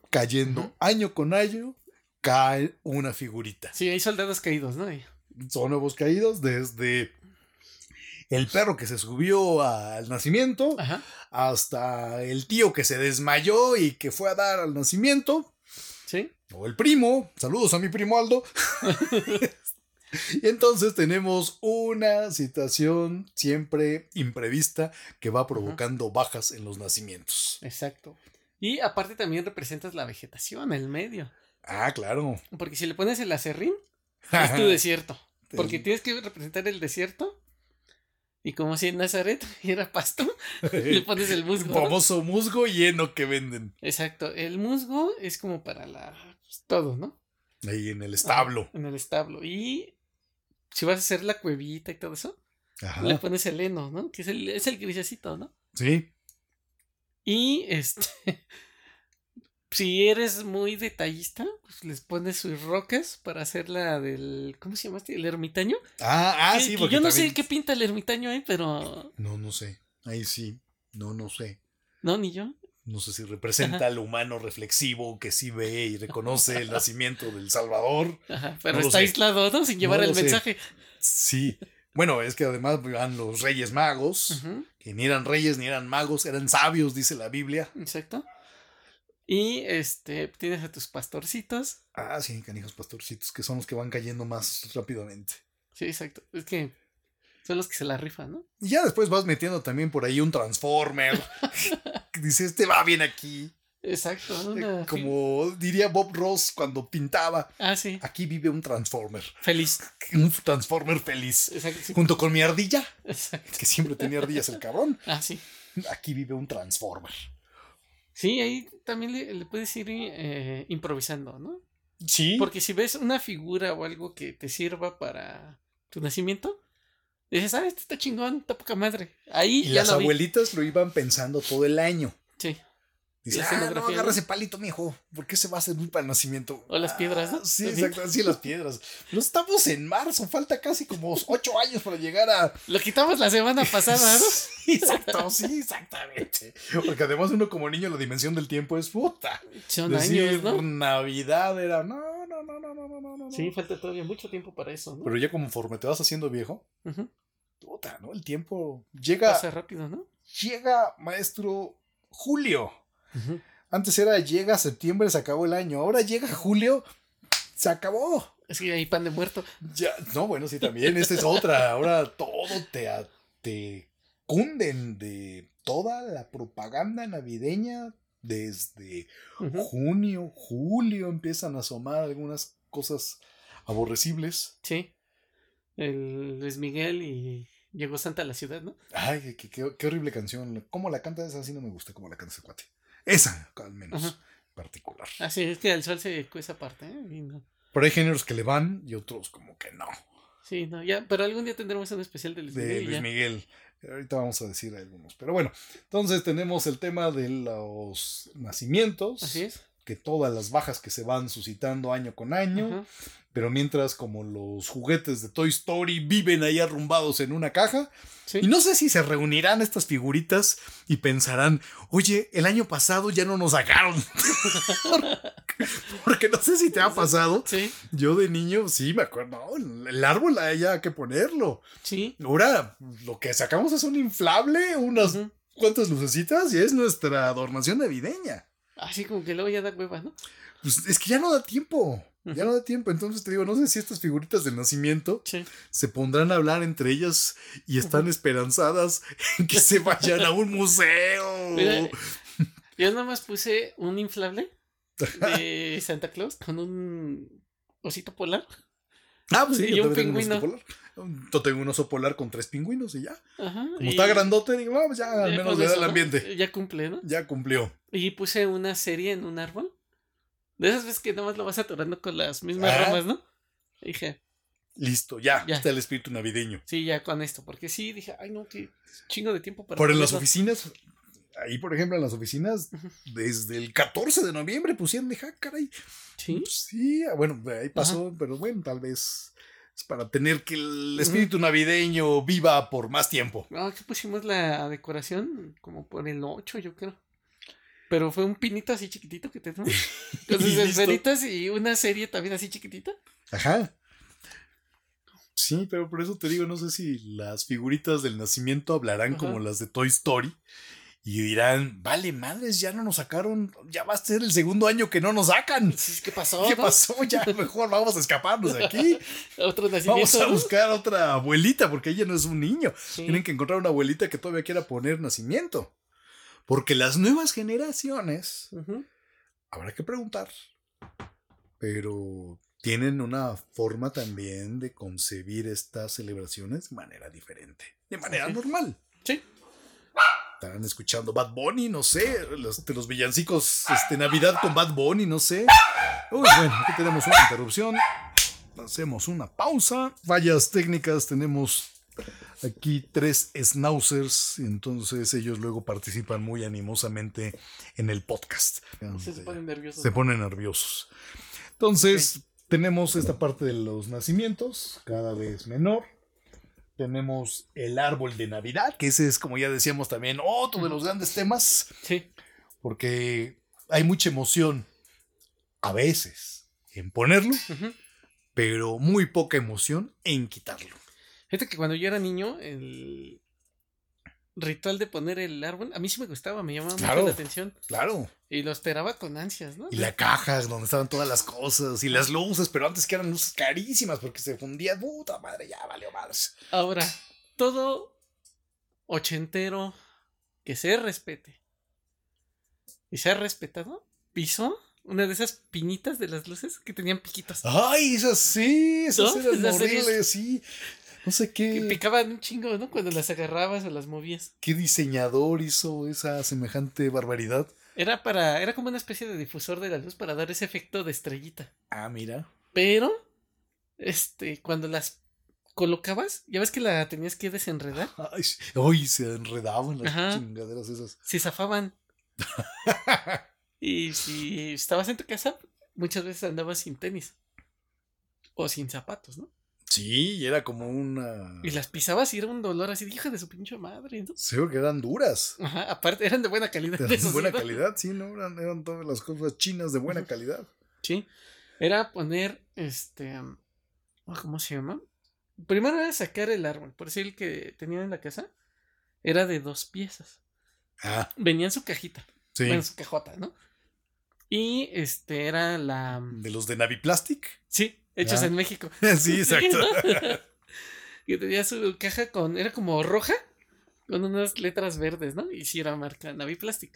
cayendo año con año, cae una figurita. Sí, hay soldados caídos, ¿no? Son nuevos caídos desde el perro que se subió al nacimiento Ajá. hasta el tío que se desmayó y que fue a dar al nacimiento. Sí. o el primo, saludos a mi primo Aldo. y entonces tenemos una situación siempre imprevista que va provocando bajas en los nacimientos. Exacto. Y aparte también representas la vegetación, el medio. Ah, claro. Porque si le pones el acerrín, es tu desierto. Porque tienes que representar el desierto. Y como si en Nazaret era pasto, le pones el musgo. ¿no? famoso musgo lleno que venden Exacto. El musgo es como para la. pues, todo, ¿no? ahí en el establo. En el establo. Y si vas a hacer la cuevita y todo eso, Ajá. le pones el heno, ¿no? Que es el, es el grisecito, ¿no? Sí. Y este. Si eres muy detallista, pues les pones sus rocas para hacer la del. ¿Cómo se llama este? El ermitaño. Ah, ah Que- sí, que porque yo no también- sé qué pinta el ermitaño, ¿eh? Pero. No, no sé. Ahí sí. No, no sé. No, ni yo. No sé si representa al humano reflexivo que sí ve y reconoce el nacimiento del Salvador. Ajá, pero No está aislado, ¿no? Sin llevar No el sé. mensaje. Sí. Bueno, es que además van los Reyes Magos, que ni eran reyes ni eran magos, eran sabios, dice la Biblia. Exacto. Y este, tienes a tus pastorcitos. Ah, sí, canijos pastorcitos, que son los que van cayendo más rápidamente. Sí, exacto. Es que son los que se la rifan, ¿no? Y ya después vas metiendo también por ahí un Transformer. que dice, este va bien aquí. Exacto. Eh, una fi- Como diría Bob Ross cuando pintaba, Ah, sí. aquí vive un Transformer. Feliz. Un Transformer feliz. Exacto. sí. Junto con mi ardilla, Exacto. que siempre tenía ardillas el cabrón. Ah, sí. Aquí vive un Transformer. Sí, ahí también le, le puedes ir eh, improvisando, ¿no? Sí. Porque si ves una figura o algo que te sirva para tu nacimiento, dices, ah, este está chingón, está poca madre. Ahí Y ya las lo vi. abuelitas lo iban pensando todo el año. Sí. Dice, ah, no, agarra ese palito, mijo. ¿Por qué se va a servir para el nacimiento? O las piedras, ¿no? Ah, Sí, exacto. Sí, las piedras. No estamos en marzo. Falta casi como ocho años para llegar a... Lo quitamos la semana pasada, ¿no? Sí, exacto. Sí, exactamente. Porque además uno como niño la dimensión del tiempo es puta. Son Decir años, ¿no? Navidad era... No, no, no, no, no, no, no. Sí, falta todavía mucho tiempo para eso, ¿no? Pero ya conforme te vas haciendo viejo, Ujú. puta, ¿no? El tiempo llega... Pasa rápido, ¿no? Llega, maestro, julio. Antes era llega septiembre, se acabó el año. Ahora llega julio, se acabó. Es que hay pan de muerto. Ya, no, bueno, sí, también. Esta es otra. Ahora todo te, te cunden de toda la propaganda navideña desde junio, julio empiezan a asomar algunas cosas aborrecibles. Sí. El Luis Miguel y llegó Santa a la ciudad, ¿no? Ay, qué, qué- qué horrible canción. ¿Cómo la canta esa? Sí no me gusta cómo la canta ese cuate. Esa, al menos, Ajá. particular. Así es que al sol se esa parte, ¿eh? No. Pero hay géneros que le van y otros como que no. Sí, no, ya, pero algún día tendremos un especial de Luis de Miguel. Luis ya. Miguel. Ahorita vamos a decir algunos. Pero bueno, entonces tenemos el tema de los nacimientos. Así es. Que todas las bajas que se van suscitando año con año. Pero mientras como los juguetes de Toy Story viven ahí arrumbados en una caja. Sí. Y no sé si se reunirán estas figuritas y pensarán, oye, el año pasado ya no nos sacaron. Porque no sé si te ha pasado. Sí, Yo de niño, sí, me acuerdo. no, el árbol hay que ponerlo. sí. Ahora, lo que sacamos es un inflable, unas cuantas lucecitas y es nuestra adornación navideña. Así como que luego ya da hueva, ¿no? Pues es que ya no da tiempo. Ya no da tiempo. Entonces te digo, no sé si estas figuritas del nacimiento Sí. se pondrán a hablar entre ellas y están esperanzadas en que se vayan a un museo. Mira, yo nada más puse un inflable de Santa Claus con un osito polar. Ah, pues sí, y yo un tengo un pingüino. polar. Yo tengo un oso polar con tres pingüinos y ya. Ajá. Como y- está grandote, digo, vamos, ya al menos le da el ambiente. Ya cumple, ¿no? Ya cumplió. Y puse una serie en un árbol. De esas veces que nada más lo vas atorando con las mismas Ah. ramas, ¿no? Y dije, Listo, ya, Ya. está el espíritu navideño. sí, ya con esto. Porque sí, dije, ay, no, qué chingo de tiempo para. Por en las ponerlo". oficinas, ahí por ejemplo en las oficinas, desde el 14 de noviembre pusieron, dije, ah, caray. Sí. Sí, ah, bueno, ahí pasó, pero bueno, tal vez es para tener que el espíritu navideño viva por más tiempo. No, aquí pusimos la decoración como por el 8, yo creo. Pero fue un pinito así chiquitito que tenemos. Con sus esferitas y una serie también así chiquitita. Ajá. Sí, pero por eso te digo, no sé si las figuritas del nacimiento hablarán Ajá. como las de Toy Story y dirán, vale, madres, ya no nos sacaron, ya va a ser el segundo año que no nos sacan. Sí, ¿Qué pasó? ¿Qué no? pasó? Ya mejor vamos a escaparnos de aquí. Otro Vamos a buscar otra abuelita, porque ella no es un niño. Sí. Tienen que encontrar una abuelita que todavía quiera poner nacimiento. Porque las nuevas generaciones, habrá que preguntar, pero tienen una forma también de concebir estas celebraciones de manera diferente, de manera Sí. normal. Sí. Estarán escuchando Bad Bunny, no sé, los, de los villancicos, este, Navidad con Bad Bunny, no sé. Uy, bueno, aquí tenemos una interrupción. Hacemos una pausa. Fallas técnicas, tenemos aquí tres schnauzers, y entonces ellos luego participan muy animosamente en el podcast. Se, se ponen nerviosos. Se ponen nerviosos. Entonces, tenemos esta parte de los nacimientos, cada vez menor. Tenemos el árbol de Navidad, que ese es, como ya decíamos también, otro de los grandes temas, Sí. porque hay mucha emoción a veces en ponerlo, pero muy poca emoción en quitarlo. Fíjate que cuando yo era niño, el... ritual de poner el árbol, a mí sí me gustaba, me llamaba Claro. mucho la atención. Claro. Y lo esperaba con ansias, ¿no? Y la caja donde estaban todas las cosas y las luces, pero antes que eran luces carísimas porque se fundía, puta madre, ya valió más. Ahora, todo ochentero que se respete y se ha respetado, pisó una de esas pinitas de las luces que tenían piquitos. Ay, esas sí, esas ¿No? eran horribles, sí. No sé Que qué, picaban un chingo, ¿no? Cuando las agarrabas o las movías. qué diseñador hizo esa semejante barbaridad. Era para, era como una especie de difusor de la luz para dar ese efecto de estrellita. Ah, mira. Pero, este, cuando las colocabas, ya ves que la tenías que desenredar, Ay, se enredaban las Ajá. chingaderas esas. se zafaban. y si estabas en tu casa, muchas veces andabas sin tenis. O sin zapatos, ¿no? Sí, y era como una. Y las pisabas y era un dolor así, de hija de su pinche madre, ¿no? Seguro que eran duras. Ajá, aparte eran de buena calidad. De eso sí, buena calidad, sí, ¿no? Eran, eran todas las cosas chinas de buena calidad. Sí. Era poner, este, ah, ¿cómo se llama? Primero era sacar el árbol, por decir el que tenían en la casa, era de dos piezas. Ah, Venía en su cajita, sí. bueno, en su cajota, ¿no? Y este era la... De los de Naviplastic. Sí, hechos en México. sí, exacto. que tenía su caja con, era como roja, con unas letras verdes, ¿no? Y sí era marca Naviplastic.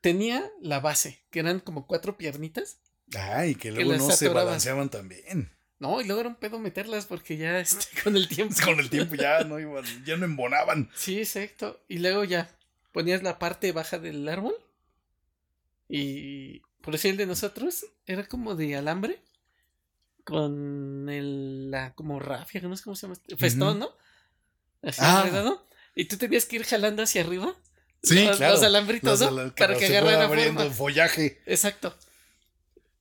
Tenía la base, que eran como cuatro piernitas. Ay, que luego no se balanceaban tan bien. No, y luego era un pedo meterlas porque ya este, con el tiempo. Con el tiempo ya no iban, ya no embonaban. Sí, exacto. Y luego ya ponías la parte baja del árbol. Y por decir el de nosotros, era como de alambre. Con el, la como rafia, no sé cómo se llama. este- Festón, ¿no? Así Ah. enredado. Y tú tenías que ir jalando hacia arriba. Sí, los, claro. los alambritos, Las ¿no? Para que se agarrara fuera abriendo forma. follaje. Exacto.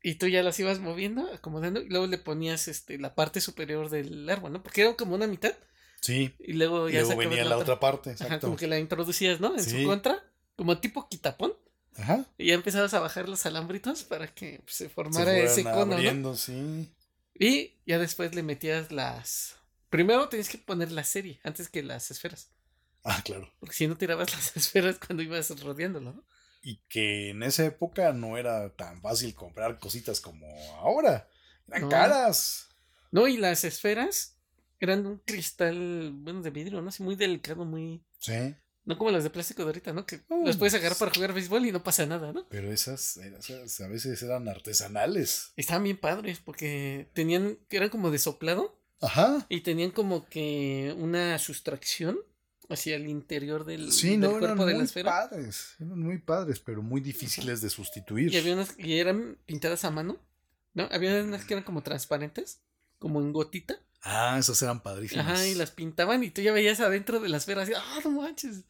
Y tú ya las ibas moviendo, acomodando, y luego le ponías este la parte superior del árbol, ¿no? Porque era como una mitad, Sí. y luego Y ya luego sacabas venía la otra parte, Ajá, exacto. como que la introducías, ¿no? En Sí. su contra, como tipo quitapón, Ajá. y ya empezabas a bajar los alambritos para que pues, se formara ese cono, ¿no? sí. Y ya después le metías las... Primero tenías que poner la serie antes que las esferas, Ah, claro. porque si no tirabas las esferas cuando ibas rodeándolo, ¿no? Y que en esa época no era tan fácil comprar cositas como ahora. Eran No. caras. No, y las esferas eran un cristal, bueno, de vidrio, ¿no? Así muy delicado, muy... Sí. No como las de plástico de ahorita, ¿no? Que las puedes agarrar pues- para jugar béisbol y no pasa nada, ¿no? Pero esas, esas a veces eran artesanales. Estaban bien padres porque tenían, eran como de soplado Ajá. y tenían como que una sustracción hacia el interior del, Sí, del no, eran cuerpo de la muy esfera. padres. Eran muy padres, pero muy difíciles de sustituir. Y había unas y eran pintadas a mano, ¿no? Había unas que eran como transparentes, como en gotita. Ah, esas eran padrísimas. Ajá, y las pintaban y tú ya veías adentro de la esfera así, ¡ah, no manches!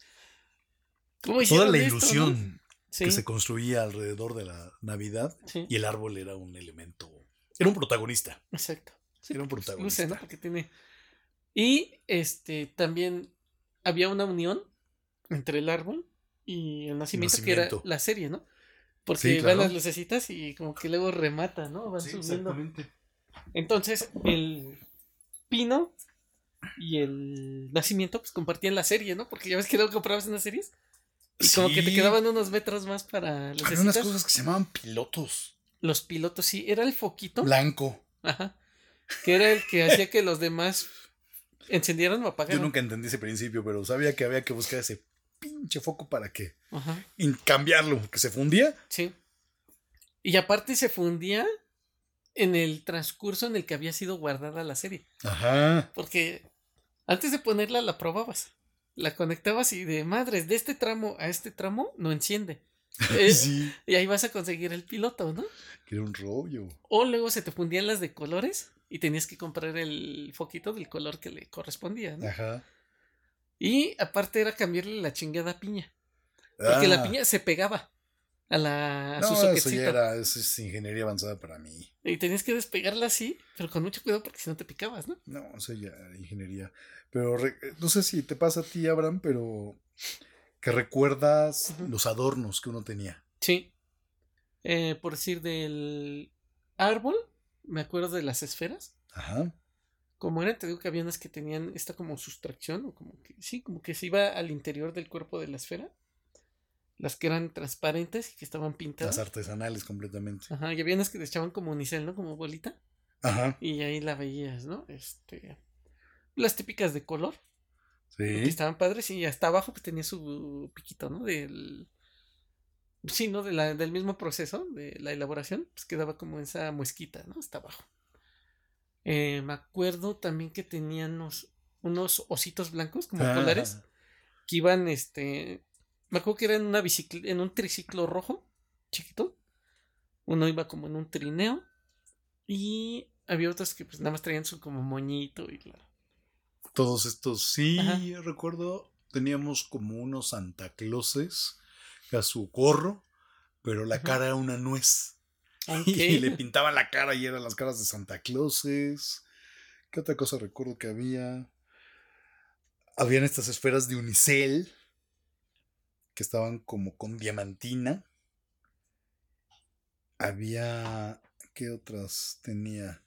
¿Cómo Toda la esto, no?" ilusión Sí, que se construía alrededor de la Navidad sí, y el árbol era un elemento. Era un protagonista. exacto. Sí, Era un pues, protagonista. luce, ¿no? Porque tiene. Y este también había una unión entre el árbol y el nacimiento, que era la serie, ¿no? Porque Sí, van las lucecitas y como que luego remata, ¿no? Van subiendo. Entonces, el pino y el nacimiento, pues compartían la serie, ¿no? Porque ya ves que luego comprabas unas series y como que te quedaban unos metros más para Había unas cosas que se llamaban pilotos. Los pilotos, sí, era el foquito. Blanco. Ajá. Que era el que hacía que los demás encendieran o apagaran. Yo nunca entendí ese principio, pero sabía que había que buscar ese pinche foco para que Ajá. cambiarlo, que se fundía. Sí. Y aparte se fundía en el transcurso en el que había sido guardada la serie. Ajá. Porque antes de ponerla la probabas. La conectabas y de madres, de este tramo a este tramo no enciende. Eh, Sí, Y ahí vas a conseguir el piloto, ¿no? que era un rollo. O luego se te fundían las de colores y tenías que comprar el foquito del color que le correspondía, ¿no? Ajá. Y aparte era cambiarle la chingada piña. Porque la Ah. piña se pegaba a la a No, su eso ya era, eso es ingeniería avanzada para mí. Y tenías que despegarla así, pero con mucho cuidado porque si no te picabas, ¿no? No, eso ya era ingeniería. Pero re- no sé si te pasa a ti, Abraham, pero que recuerdas los adornos que uno tenía. Sí. Eh, por decir del árbol, me acuerdo de las esferas. Ajá. como eran, te digo que había unas que tenían esta como sustracción, o como que, sí, como que se iba al interior del cuerpo de la esfera. Las que eran transparentes y que estaban pintadas. Las artesanales completamente. Ajá, y había unas que te echaban como unicel, ¿no? Como bolita. Ajá. Y ahí la veías, ¿no? Este. Las típicas de color. que Sí. estaban padres. Y hasta abajo pues tenía su piquito, ¿no? Del. Sí, ¿no? De la, del mismo proceso de la elaboración. Pues quedaba como esa muesquita, ¿no? Hasta abajo. Eh, me acuerdo también que tenían unos, unos ositos blancos, como polares, Ajá. que iban, este. Me acuerdo que era en una bicicleta, en un triciclo rojo, chiquito. Uno iba como en un trineo. Y había otros que pues nada más traían su como moñito y la. Todos estos, sí, Ajá. recuerdo, teníamos como unos Santa Clauses a su gorro, pero la Ajá. cara era una nuez. Ok. Y le pintaban la cara y eran las caras de Santa Clauses. ¿Qué otra cosa recuerdo que había? Habían estas esferas de unicel que estaban como con diamantina. Había. ¿Qué otras tenía?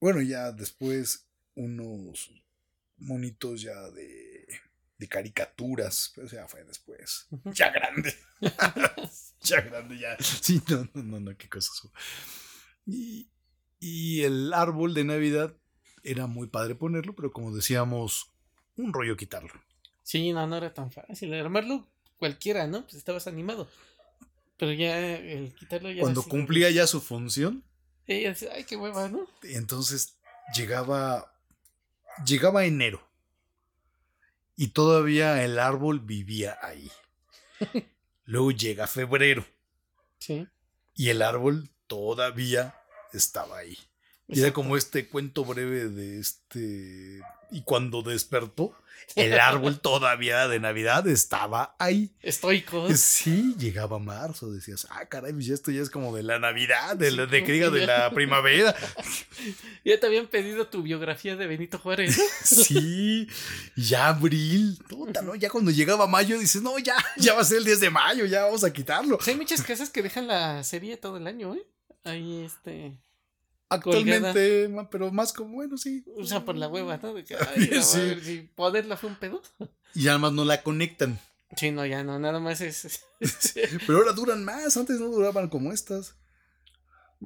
Bueno, ya después unos monitos ya de, de caricaturas, pero ya fue después. Ya grande. ya grande, ya. Sí, no, no, no, no, qué cosas. Y, y el árbol de Navidad era muy padre ponerlo, pero como decíamos, un rollo quitarlo. Sí, no, no era tan fácil. Armarlo cualquiera, ¿no? Pues estabas animado. Pero ya el quitarlo ya. Cuando cumplía ya su función, ya decía, ay, qué hueva, ¿no? entonces llegaba llegaba enero y todavía el árbol vivía ahí. Luego llega febrero Sí. y el árbol todavía estaba ahí. Y era como este cuento breve de este y cuando despertó el árbol todavía de Navidad estaba ahí. Estoico. Sí, llegaba marzo, decías, ah, caray, pues esto ya es como de la Navidad, de, la- de diga de la primavera. Ya te habían pedido tu biografía de Benito Juárez. Sí, ya abril, ¿no? Ya cuando llegaba mayo dices, no, ya, ya va a ser el 10 de mayo, ya vamos a quitarlo. Hay muchas casas que dejan la serie todo el año, ¿eh? Ahí, este. Actualmente, pero más como, bueno, sí. O sea, por la hueva, ¿no? De que, ay, no, Sí. ver, si poderla fue un pedo. Y además no la conectan. Sí, no, ya no, nada más es. Pero ahora duran más, antes no duraban como estas.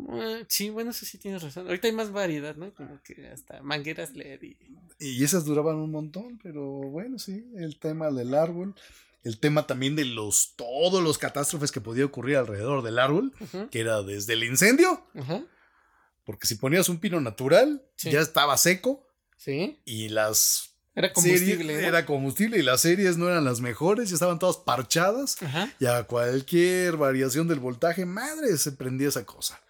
Ah, sí, bueno, eso sí tienes razón. Ahorita hay más variedad, ¿no? Como que hasta mangueras LED y. Y esas duraban un montón, pero bueno, sí, el tema del árbol, el tema también de los todos los catástrofes que podía ocurrir alrededor del árbol, que era desde el incendio, Ajá. Porque si ponías un pino natural, Sí. ya estaba seco Sí. y las Era series combustible. ¿no? era combustible y las series no eran las mejores, ya estaban todas parchadas. Ajá. Y a cualquier variación del voltaje, madre, se prendía esa cosa.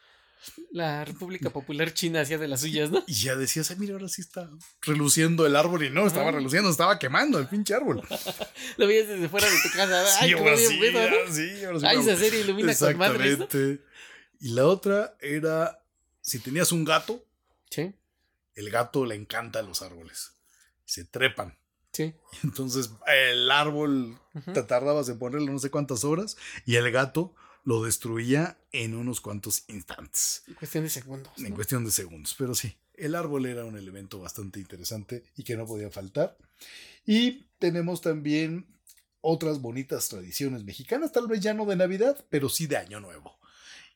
La República Popular China hacía de las suyas, ¿no? Y ya decías, ay, mira, ahora sí está reluciendo el árbol. Y no, estaba reluciendo, estaba quemando el pinche árbol. Lo veías desde fuera de tu casa. Ay, sí, ahora sí, pedo, ¿no? sí, ahora sí Ay, esa serie ilumina con madres, ¿no? Y la otra era, si tenías un gato, Sí, el gato le encanta los árboles. Se trepan. sí. Entonces el árbol te tardabas en ponerlo no sé cuántas horas y el gato lo destruía en unos cuantos instantes, Cuestión de segundos. en ¿no? cuestión de segundos. Pero sí, el árbol era un elemento bastante interesante y que no podía faltar. Y tenemos también otras bonitas tradiciones mexicanas, tal vez ya no de Navidad, pero sí de Año Nuevo.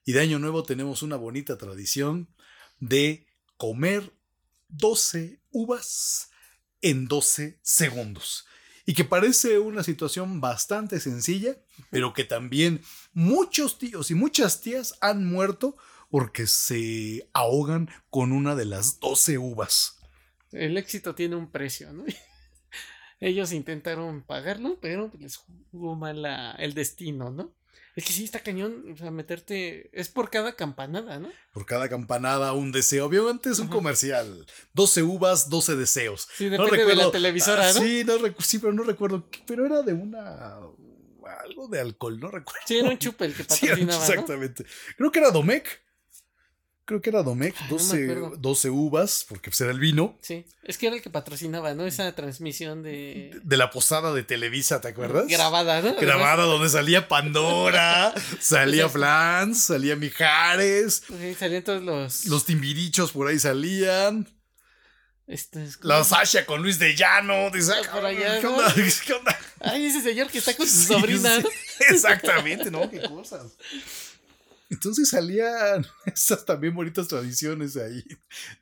Y de Año Nuevo tenemos una bonita tradición de comer 12 uvas en 12 segundos. Y que parece una situación bastante sencilla, pero que también muchos tíos y muchas tías han muerto porque se ahogan con una de las 12 uvas. El éxito tiene un precio, ¿no? Ellos intentaron pagarlo, pero les jugó mal el destino, ¿no? Es que sí está cañón, o sea, meterte. Es por cada campanada, ¿no? Por cada campanada un deseo. Obviamente es un Ajá. comercial. 12 uvas, 12 deseos. Sí, depende de la televisora, ah, ¿no? Sí, no recu- sí, pero no recuerdo. Pero era de una. Algo de alcohol, no recuerdo. Sí, era un chupe el que Sí, patrocinaba, ¿no? exactamente. Creo que era Domec. Creo que era Domec. Ay, no me 12, acuerdo. 12 uvas, porque pues era el vino. Sí, es que era el que patrocinaba, ¿no? Esa transmisión de. De la posada de Televisa, ¿te acuerdas? Grabada, ¿no? Grabada donde salía Pandora, salía. Flans, salía Mijares, sí, salían todos los. los timbirichos por ahí salían. Este es La Sasha con Luis de Llano. Dice, Ah, por allá, ¿qué onda? ¿Qué onda? Ay, ese señor que está con su Sí, sobrina. Exactamente, ¿no? Qué cosas. Entonces salían estas también bonitas tradiciones ahí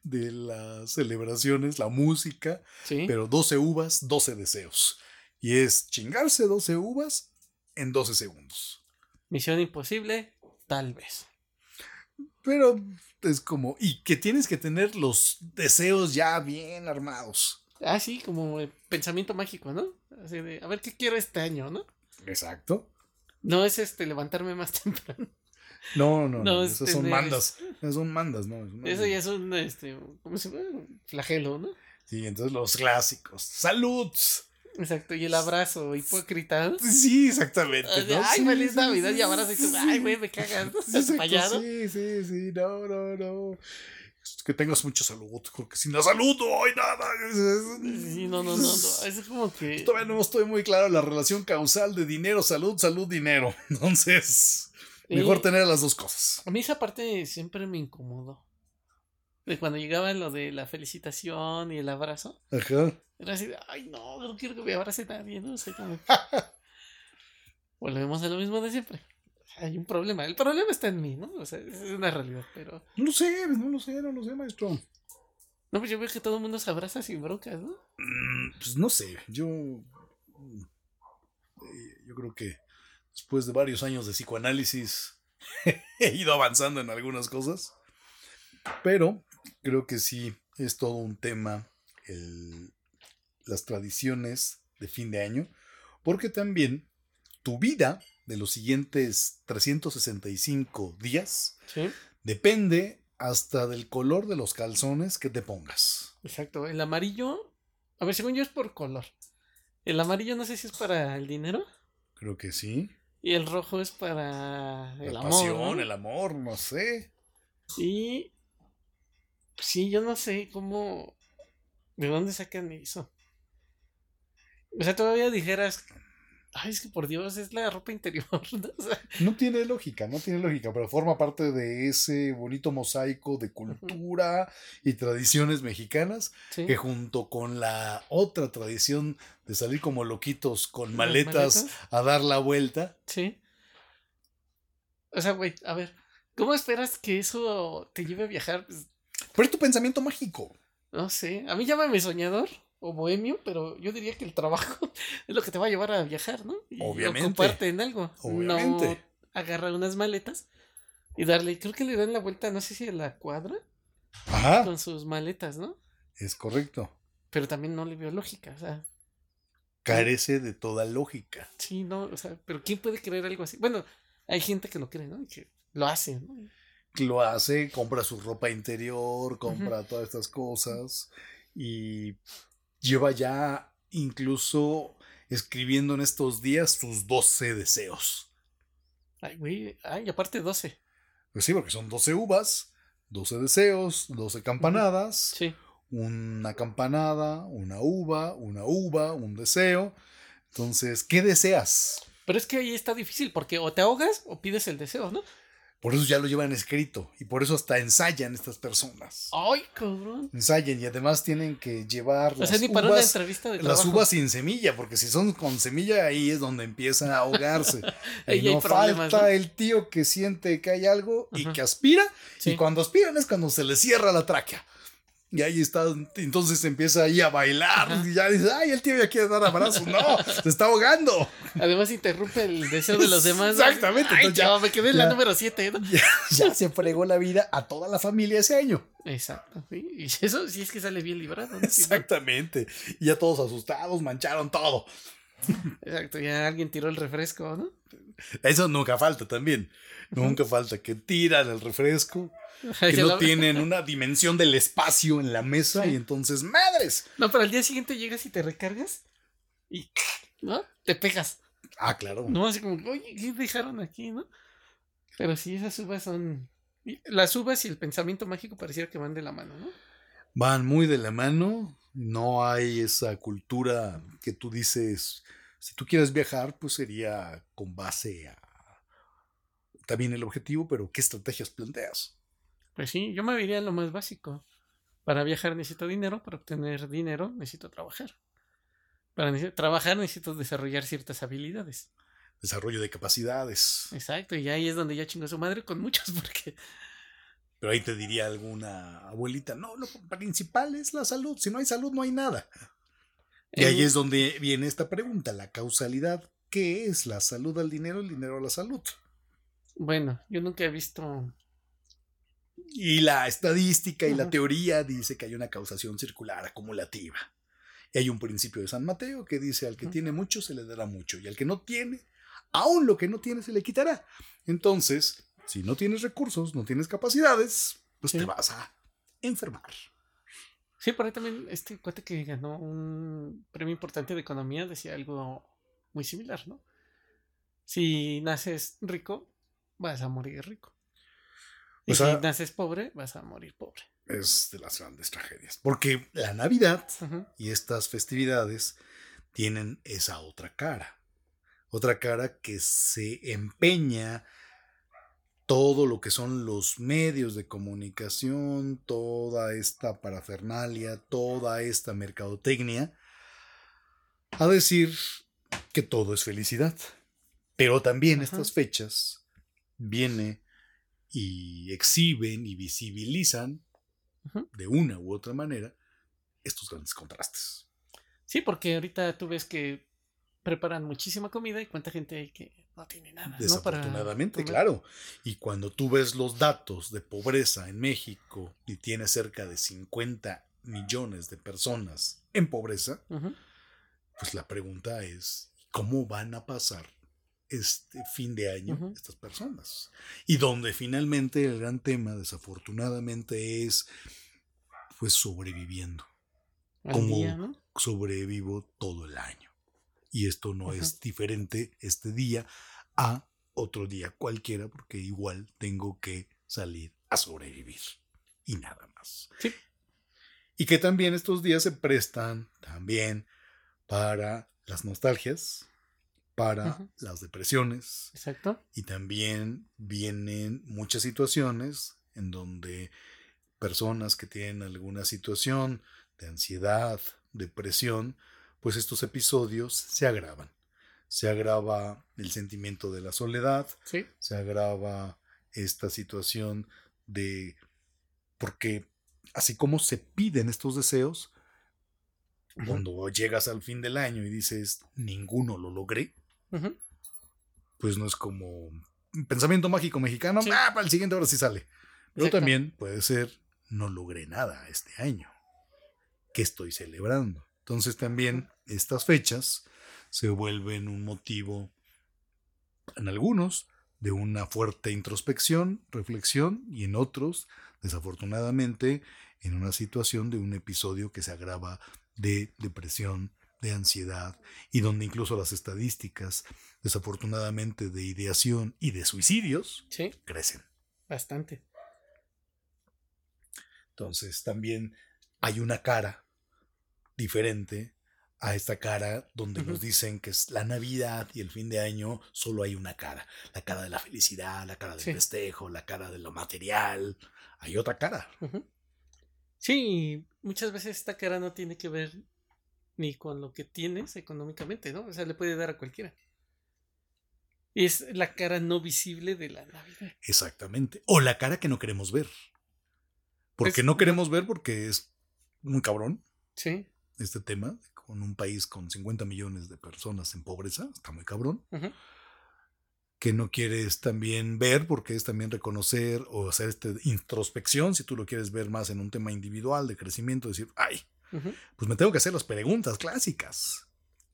de las celebraciones, la música, Sí. pero 12 uvas, 12 deseos. Y es chingarse 12 uvas en 12 segundos. Misión imposible, tal vez. Pero es como, y que tienes que tener los deseos ya bien armados. Ah, sí, como el pensamiento mágico, ¿no? Así de, a ver qué quiero este año, ¿no? Exacto. No es este levantarme más temprano. No, no, no, No, es esas son mandas. Esas son mandas, ¿no? Eso ya es un este, ¿cómo se llama? Flagelo, ¿no? Sí, entonces los clásicos. ¡Salud! Exacto, y el abrazo hipócrita. Sí, exactamente. ¿no? Ay, Sí, feliz sí, Navidad sí, y abrazo y tú, sí, ay, güey, me cagas. ¿no? Sí, ¿Estás exacto? Sí, sí, sí, no, no, no. Que tengas mucha salud, porque sin la salud no hay nada. Sí, no, no, no, no. Es como que. Todavía no estoy muy claro la relación causal de dinero, salud, salud, dinero. Entonces, mejor tener las dos cosas. A mí esa parte siempre me incomodó. De cuando llegaba lo de la felicitación y el abrazo. Ajá. Era así de, ay, no, no quiero que me abrace nadie, ¿no? O sea, como... Volvemos a lo mismo de siempre. Hay un problema. El problema está en mí, ¿no? O sea, es una realidad, pero... No lo sé, no lo sé, no lo sé, maestro. No, pues yo veo que todo el mundo se abraza sin broncas, ¿no? Mm, Pues no sé, yo. eh, Yo creo que después de varios años de psicoanálisis he ido avanzando en algunas cosas. Pero creo que sí es todo un tema el- las tradiciones de fin de año. Porque también tu vida de los siguientes 365 días Sí. depende hasta del color de los calzones que te pongas. Exacto. El amarillo... A ver, según yo es por color. El amarillo no sé si es para el dinero. Creo que sí. Y el rojo es para el la amor. pasión, ¿no? el amor, no sé. Y sí, yo no sé cómo, de dónde sacan eso. O sea, todavía dijeras, ay, es que por Dios, es la ropa interior. ¿no? O sea, No tiene lógica, no tiene lógica, pero forma parte de ese bonito mosaico de cultura y tradiciones mexicanas sí. que junto con la otra tradición de salir como loquitos con maletas. a dar la vuelta. Sí. O sea, güey, a ver, ¿cómo esperas que eso te lleve a viajar? Pues, Pero es tu pensamiento mágico. no sé, a mí llámame soñador o bohemio, pero yo diría que el trabajo es lo que te va a llevar a viajar, ¿no? Y Obviamente. ocuparte en algo. Obviamente. No agarrar unas maletas y darle, creo que le dan la vuelta, no sé si a la cuadra, Ajá, con sus maletas, ¿no? es correcto. Pero también no le veo lógica, o sea, Carece de toda lógica. sí, no, o sea, pero ¿quién puede creer algo así? Bueno, hay gente que lo cree, ¿no? Y que lo hace, ¿no? lo hace, compra su ropa interior, compra todas estas cosas y lleva ya incluso escribiendo en estos días sus 12 deseos. Ay, güey, ay, aparte 12. Pues sí, porque son 12 uvas, 12 deseos, 12 campanadas, Sí. una campanada, una uva, una uva, un deseo. Entonces, ¿qué deseas? Pero es que ahí está difícil, porque o te ahogas o pides el deseo, ¿no? Por eso ya lo llevan escrito y por eso hasta ensayan estas personas. Ay, cabrón. Ensayan y además tienen que llevar O las sea, ni para una uvas entrevista de Las uvas sin semilla, porque si son con semilla, ahí es donde empiezan a ahogarse. Hay no falta ¿no? el tío que siente que hay algo y que aspira. Sí. Y cuando aspiran es cuando se le cierra la tráquea. Y ahí está, entonces empieza ahí a bailar. Ajá. Y ya dice, ay, el tío ya quiere dar abrazos. No, se está ahogando. Además interrumpe el deseo de los demás. Exactamente, Ay, entonces ya- me quedé en la número 7, ¿no? Ya, ya se fregó la vida a toda la familia ese año. Exacto. sí, Y eso sí es que sale bien librado. Exactamente. Y ya todos asustados, mancharon todo. Exacto, ya alguien tiró el refresco, ¿no? Eso nunca falta también. Nunca falta que tiran el refresco. Que no tienen una dimensión del espacio en la mesa y entonces, madres. No, pero al día siguiente llegas y te recargas y, ¿no? Te pegas. Ah, claro. No, así como, oye, ¿qué dejaron aquí, no? Pero sí, esas uvas son... Las uvas y el pensamiento mágico pareciera que van de la mano, ¿no? Van muy de la mano. No hay esa cultura que tú dices, si tú quieres viajar, pues sería con base a también el objetivo, pero ¿qué estrategias planteas? Pues sí, yo me diría lo más básico. Para viajar necesito dinero, para obtener dinero necesito trabajar. Para trabajar necesito desarrollar ciertas habilidades. Desarrollo de capacidades. Exacto, y ahí es donde ya chingó su madre con muchos, porque Pero ahí te diría alguna abuelita, no, lo principal es la salud. Si no hay salud, no hay nada. Y ahí en- es donde viene esta pregunta, la causalidad. ¿Qué es la salud al dinero, el dinero a la salud? Bueno, yo nunca he visto. Y la estadística y la Ujú. teoría dice que hay una causación circular acumulativa. Y hay un principio de San Mateo que dice al que Ujú. tiene mucho se le dará mucho y al que no tiene, aún lo que no tiene se le quitará. Entonces, si no tienes recursos, no tienes capacidades, pues Sí. te vas a enfermar. Sí, por ahí también este cuate que ganó un premio importante de economía decía algo muy similar, ¿no? Si naces rico, vas a morir rico. Y sea- si naces pobre, vas a morir pobre. Es de las grandes tragedias. Porque la Navidad y estas festividades tienen esa otra cara. Otra cara que se empeña todo lo que son los medios de comunicación, toda esta parafernalia, toda esta mercadotecnia, a decir que todo es felicidad. Pero también Ajá. estas fechas viene y exhiben y visibilizan de una u otra manera estos grandes contrastes. Sí, porque ahorita tú ves que preparan muchísima comida y cuánta gente hay que no tiene nada. ¿no? Para Desafortunadamente, comer. claro. Y cuando tú ves los datos de pobreza en México y tiene cerca de 50 millones de personas en pobreza, pues la pregunta es, ¿cómo van a pasar este fin de año estas personas? Y donde finalmente el gran tema, desafortunadamente, es pues sobreviviendo. al Como- día, ¿no? sobrevivo todo el año. Y esto no es diferente este día a otro día cualquiera, porque igual tengo que salir a sobrevivir. Y nada más. Sí. Y que también estos días se prestan también para las nostalgias, para las depresiones, Exacto. y también vienen muchas situaciones en donde personas que tienen alguna situación de ansiedad, depresión, pues estos episodios se agravan. Se agrava el sentimiento de la soledad, Sí. se agrava esta situación de... porque así como se piden estos deseos, cuando llegas al fin del año y dices, ninguno lo logré, Pues no es como pensamiento mágico mexicano, Sí. ah, para el siguiente ahora sí sale. Pero Exacto. también puede ser, no logré nada este año. ¿Qué estoy celebrando? Entonces también estas fechas se vuelven un motivo, en algunos, de una fuerte introspección, reflexión, y en otros, desafortunadamente, en una situación de un episodio que se agrava de depresión, de ansiedad, y donde incluso las estadísticas, desafortunadamente, de ideación y de suicidios Sí, crecen. bastante. Entonces también hay una cara diferente a esta cara donde nos dicen que es la Navidad y el fin de año solo hay una cara, la cara de la felicidad, la cara del Sí. festejo, la cara de lo material, hay otra cara. Sí, muchas veces esta cara no tiene que ver ni con lo que tienes económicamente, ¿no? O sea, le puede dar a cualquiera. Es la cara no visible de la Navidad. Exactamente. O la cara que no queremos ver. Porque Es- no queremos ver porque es muy cabrón Sí. este tema, con un país con 50 millones de personas en pobreza, está muy cabrón. Que no quieres también ver porque es también reconocer o hacer esta introspección, si tú lo quieres ver más en un tema individual de crecimiento, decir, ay, Pues me tengo que hacer las preguntas clásicas.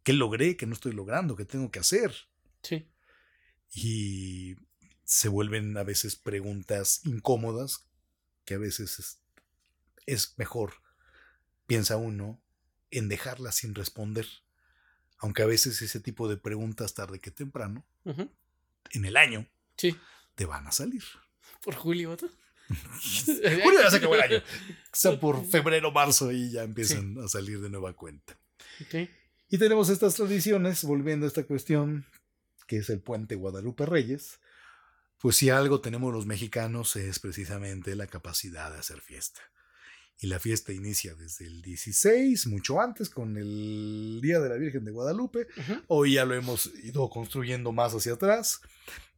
¿Qué logré? ¿Qué no estoy logrando? ¿Qué tengo que hacer? Sí. Y se vuelven a veces preguntas incómodas que a veces es, es mejor, piensa uno, en dejarlas sin responder. Aunque a veces ese tipo de preguntas tarde que temprano, en el año, Sí. te van a salir. Por Julio. Julio ya se acabó el año. O sea, por febrero, marzo y ya empiezan a salir de nueva cuenta. Y tenemos estas tradiciones, volviendo a esta cuestión, que es el puente Guadalupe Reyes. Pues si algo tenemos los mexicanos es precisamente la capacidad de hacer fiesta. Y la fiesta inicia desde el 16, mucho antes, con el Día de la Virgen de Guadalupe. Ujú. Hoy ya lo hemos ido construyendo más hacia atrás.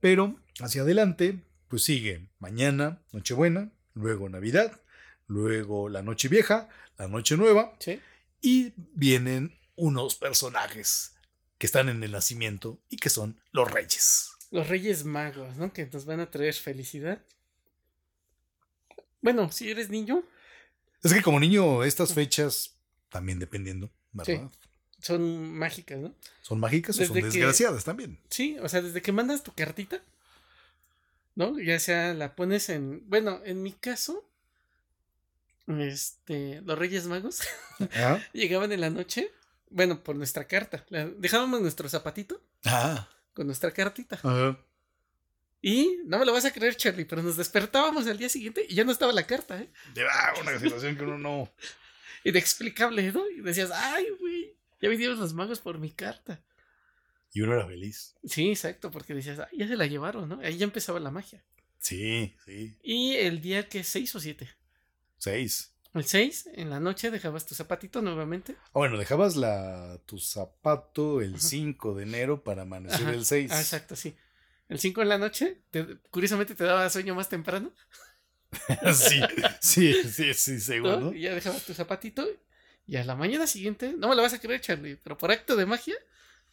Pero hacia adelante, pues sigue mañana, Nochebuena, luego Navidad, luego la Noche Vieja, la Noche Nueva. Sí. Y vienen unos personajes que están en el nacimiento y que son los reyes. Los Reyes Magos, ¿no? Que nos van a traer felicidad. Bueno, si eres niño, Es que como niño, estas fechas, también dependiendo, ¿verdad? son mágicas, ¿no? ¿Son mágicas o son que- desgraciadas también? Sí, o sea, desde que mandas tu cartita, ¿no? Ya sea la pones en. Bueno, en mi caso, este, los Reyes Magos Ah, llegaban en la noche, bueno, por nuestra carta. la- dejábamos nuestro zapatito ah, con nuestra cartita. ajá. Y no me lo vas a creer, Charlie, pero nos despertábamos al día siguiente y ya no estaba la carta, ¿eh? Ah, una situación que uno no. Inexplicable, ¿no? Y decías, ay, güey, ya vinieron los magos por mi carta. Y uno era feliz. Sí, exacto, porque decías, ay, ya se la llevaron, ¿no? Ahí ya empezaba la magia. Sí, sí. Y el día que 6 o 7. Seis. El 6, en la noche, dejabas tu zapatito nuevamente. Ah, bueno, dejabas la, tu zapato el 5 de enero para amanecer Ajá. el 6. Ah, exacto, sí. El 5 en la noche, te- curiosamente te daba sueño más temprano, sí, sí, sí, sí, ¿no? seguro. Y ya dejabas tu zapatito. Y a la mañana siguiente, no me lo vas a creer, Charlie, pero por acto de magia,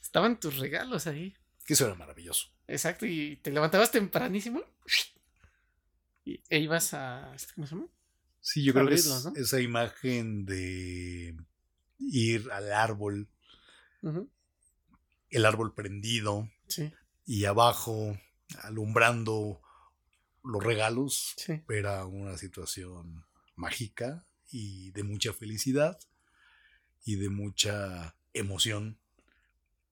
estaban tus regalos ahí. Que eso era maravilloso. Exacto, y te levantabas tempranísimo. Y, e ibas a. este, ¿Cómo se llama? Sí, yo creo que es Abrirlos, ¿no? esa imagen de ir al árbol, el árbol prendido Sí, y abajo alumbrando los regalos, sí. era una situación mágica y de mucha felicidad y de mucha emoción.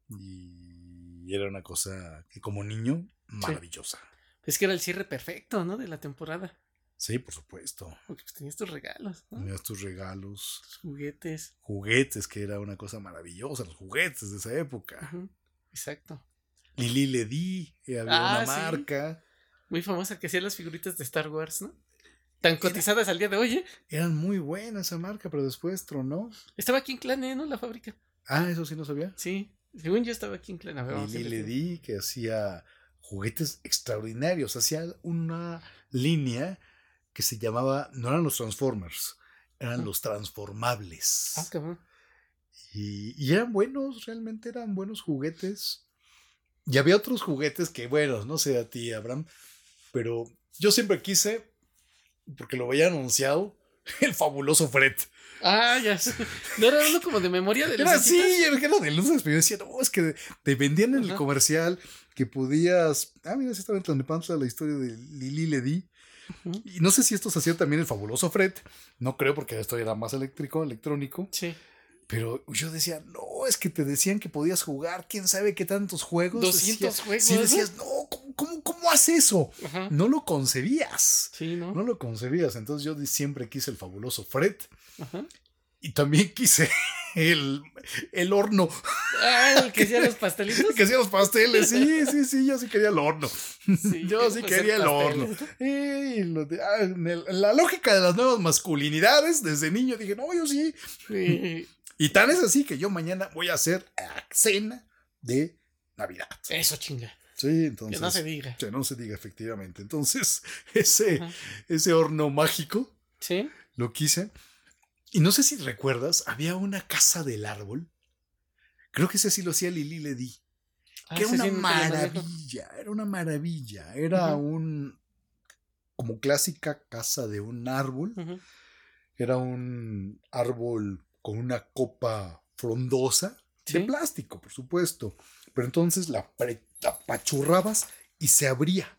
Y era una cosa que como niño, maravillosa. Es que era el cierre perfecto, ¿no? De la temporada. Sí, por supuesto. Porque pues, tenías tus regalos, ¿no? Tenías tus regalos, Tus juguetes. juguetes, que era una cosa maravillosa, los juguetes de esa época. Exacto. Lili le di, había Ah, una sí. marca. Muy famosa que hacía las figuritas de Star Wars, ¿no? Tan cotizadas al día de hoy, ¿eh? Eran muy buenas esa marca, pero después tronó. Estaba aquí en Clan, ¿no? La fábrica. Ah, eso sí no sabía. Sí. Según yo estaba aquí en Lili le di que hacía juguetes extraordinarios. Hacía una línea que se llamaba, no eran los Transformers, eran Ah. los transformables. Ah, cabrón. Y, y eran buenos, realmente eran buenos juguetes. Y había otros juguetes que, bueno, no sé a ti, Abraham, pero yo siempre quise, porque lo veía anunciado, el fabuloso Fred. Ah, ya sé. ¿No era uno como de memoria de Era lucecitas? era de luces, pero yo decía, no, es que te vendían en el Ajá. comercial que podías. Ah, mira, se estaba entrando la historia de Lili Ledi. Y no sé si esto se hacía también el fabuloso Fred. No creo, porque esto era más eléctrico, electrónico. Sí. Pero yo decía, no, es que te decían que podías jugar, quién sabe qué tantos juegos. 200 Decía- juegos, Sí, decías, no, ¿cómo, cómo, cómo haces eso? Ajá. No lo concebías. Sí, ¿no? No lo concebías. Entonces yo siempre quise el fabuloso Fred. Ajá. Y también quise el, el horno. Ah, el que hacía los pastelitos. que hacía los pasteles. Sí, sí, sí, yo sí quería el horno. Sí, yo sí pues, quería el horno. Y de- ah, el- la lógica de las nuevas masculinidades, desde niño dije, no, yo sí. Sí. Y tan es así que yo mañana voy a hacer cena de Navidad. Eso, chinga. Sí, entonces. Que no se diga. Que no se diga, efectivamente. Entonces, ese, Ajá. ese horno mágico Sí. lo quise. Y no sé si recuerdas, había una casa del árbol. Creo que ese sí lo hacía Lili le di. Ah, que era una sí maravilla, era una maravilla. Era un. como clásica casa de un árbol. Era un árbol con una copa frondosa de plástico, por supuesto. Pero entonces la, la apachurrabas y se abría.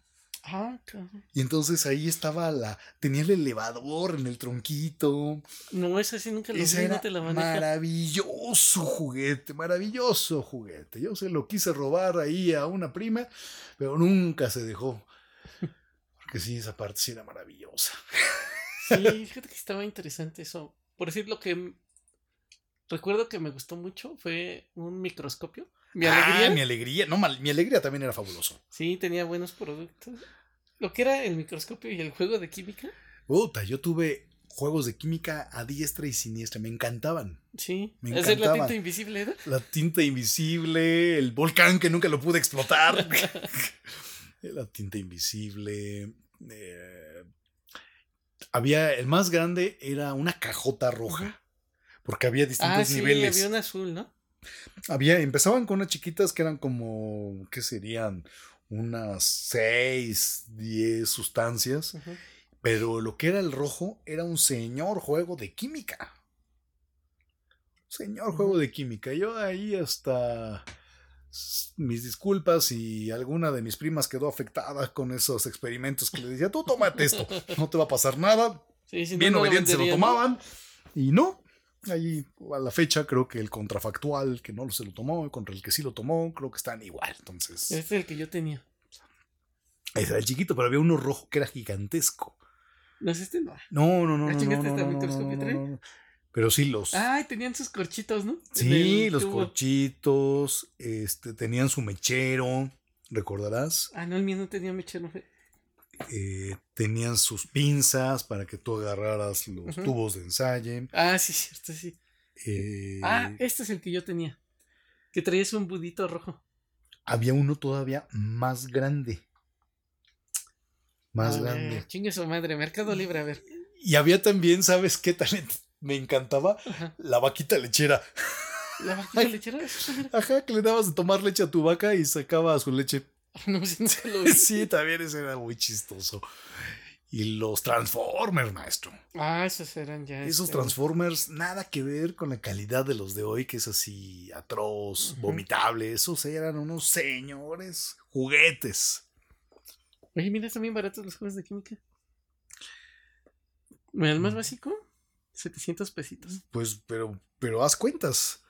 Ah, cabrón. Y entonces ahí estaba la. tenía el elevador en el tronquito. No, ese sí nunca lo Ese vi, era no te lo manejo. maravilloso juguete, maravilloso juguete. Yo se lo quise robar ahí a una prima, pero nunca se dejó. Porque sí, esa parte sí era maravillosa. Sí, fíjate que estaba interesante eso. Por decir lo que recuerdo que me gustó mucho fue un microscopio. Mi alegría. Ah, mi alegría. No, mal- mi alegría también era fabuloso. Sí, tenía buenos productos. Lo que era el microscopio y el juego de química. Puta, yo tuve juegos de química a diestra y siniestra. Me encantaban. Sí. Me es la tinta invisible, ¿no? La tinta invisible, el volcán que nunca lo pude explotar. la tinta invisible. eh, había, el más grande era una cajota roja. Porque había distintos Ah, sí, niveles. había un azul, ¿no? Había, empezaban con unas chiquitas que eran como, ¿qué serían? Unas 6, 10 sustancias. Pero lo que era el rojo era un señor juego de química. Señor juego de química. Yo ahí hasta mis disculpas si alguna de mis primas quedó afectada con esos experimentos que le decía, tú tómate esto, no te va a pasar nada. Sí, si Bien no se lo tomaban y no. Ahí a la fecha creo que el contrafactual que no se lo tomó, contra el que sí lo tomó, creo que están igual. Entonces, Este es el que yo tenía. ese era el chiquito, pero había uno rojo que era gigantesco. No es este, no. No, no, no, no. Pero sí los. Ay, tenían sus corchitos, ¿no? Sí, los tubo. corchitos, este, tenían su mechero, recordarás. Ah, no, el mío no tenía mechero. fe- Eh, tenían sus pinzas para que tú agarraras los tubos de ensayo. Ah, sí, cierto, sí. Eh, Ah, este es el que yo tenía. Que traías un budito rojo. Había uno todavía más grande. Más grande. Chingue su madre, Mercado Libre, a ver. Y había también, ¿sabes qué talento? Me encantaba Ajá. la vaquita lechera. La vaquita lechera. Ajá, que le dabas de tomar leche a tu vaca y sacaba su leche No, nunca lo vi. Sí, también ese era muy chistoso. Y los Transformers, maestro. Ah, esos eran ya. Esos este, Transformers, nada que ver con la calidad de los de hoy, que es así atroz, vomitable. Esos eran unos señores juguetes. Oye, mira, están bien baratos los juegos de química. El más Mm. básico, 700 pesitos. Pues, pero, pero haz cuentas.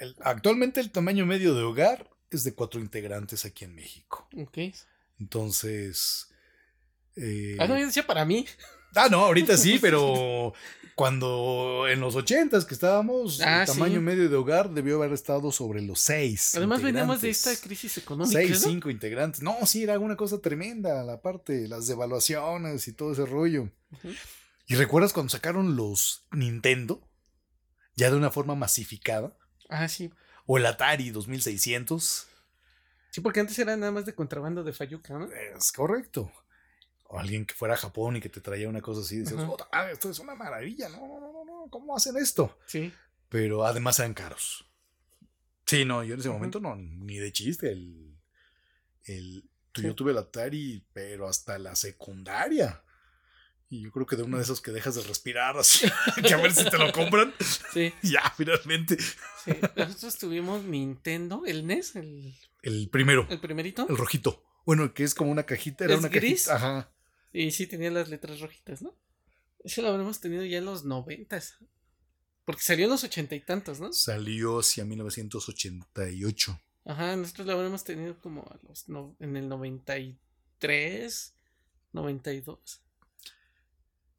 El- actualmente el tamaño medio de hogar es de cuatro integrantes aquí en México. Ok. Entonces. eh, Ah, no, yo decía para mí. Ah, no, ahorita sí, pero cuando en los ochentas que estábamos, Ah, el tamaño sí. medio de hogar debió haber estado sobre los seis. Además, veníamos de esta crisis económica. Seis, ¿no? cinco integrantes. No, sí, era una cosa tremenda, la parte, las devaluaciones y todo ese rollo. ¿Y recuerdas cuando sacaron los Nintendo? Ya de una forma masificada. Ah, sí. O el Atari 2600. Sí, porque antes era nada más de contrabando de Fayuca, ¿no? Es correcto. O alguien que fuera a Japón y que te traía una cosa así, Ajá. "Oh, esto es una maravilla, no, no, no, no, ¿cómo hacen esto? Sí. Pero además eran caros. Sí, no, yo en ese momento no, ni de chiste. El, el, Sí. Yo tuve el Atari, pero hasta la secundaria. Y yo creo que de una de esas que dejas de respirar, así, que a ver si te lo compran. Sí, ya, finalmente. sí. Nosotros tuvimos Nintendo, el NES, el, El primero, el primerito. el rojito. Bueno, que es como una cajita, era ¿Es una gris? cajita. Ajá. Y sí tenía las letras rojitas, ¿no? Eso lo habremos tenido ya en los noventas. Porque salió en los ochenta y tantos, ¿no? Salió hacia 1988. Ajá, nosotros lo habremos tenido como a los no- en el 93, 92.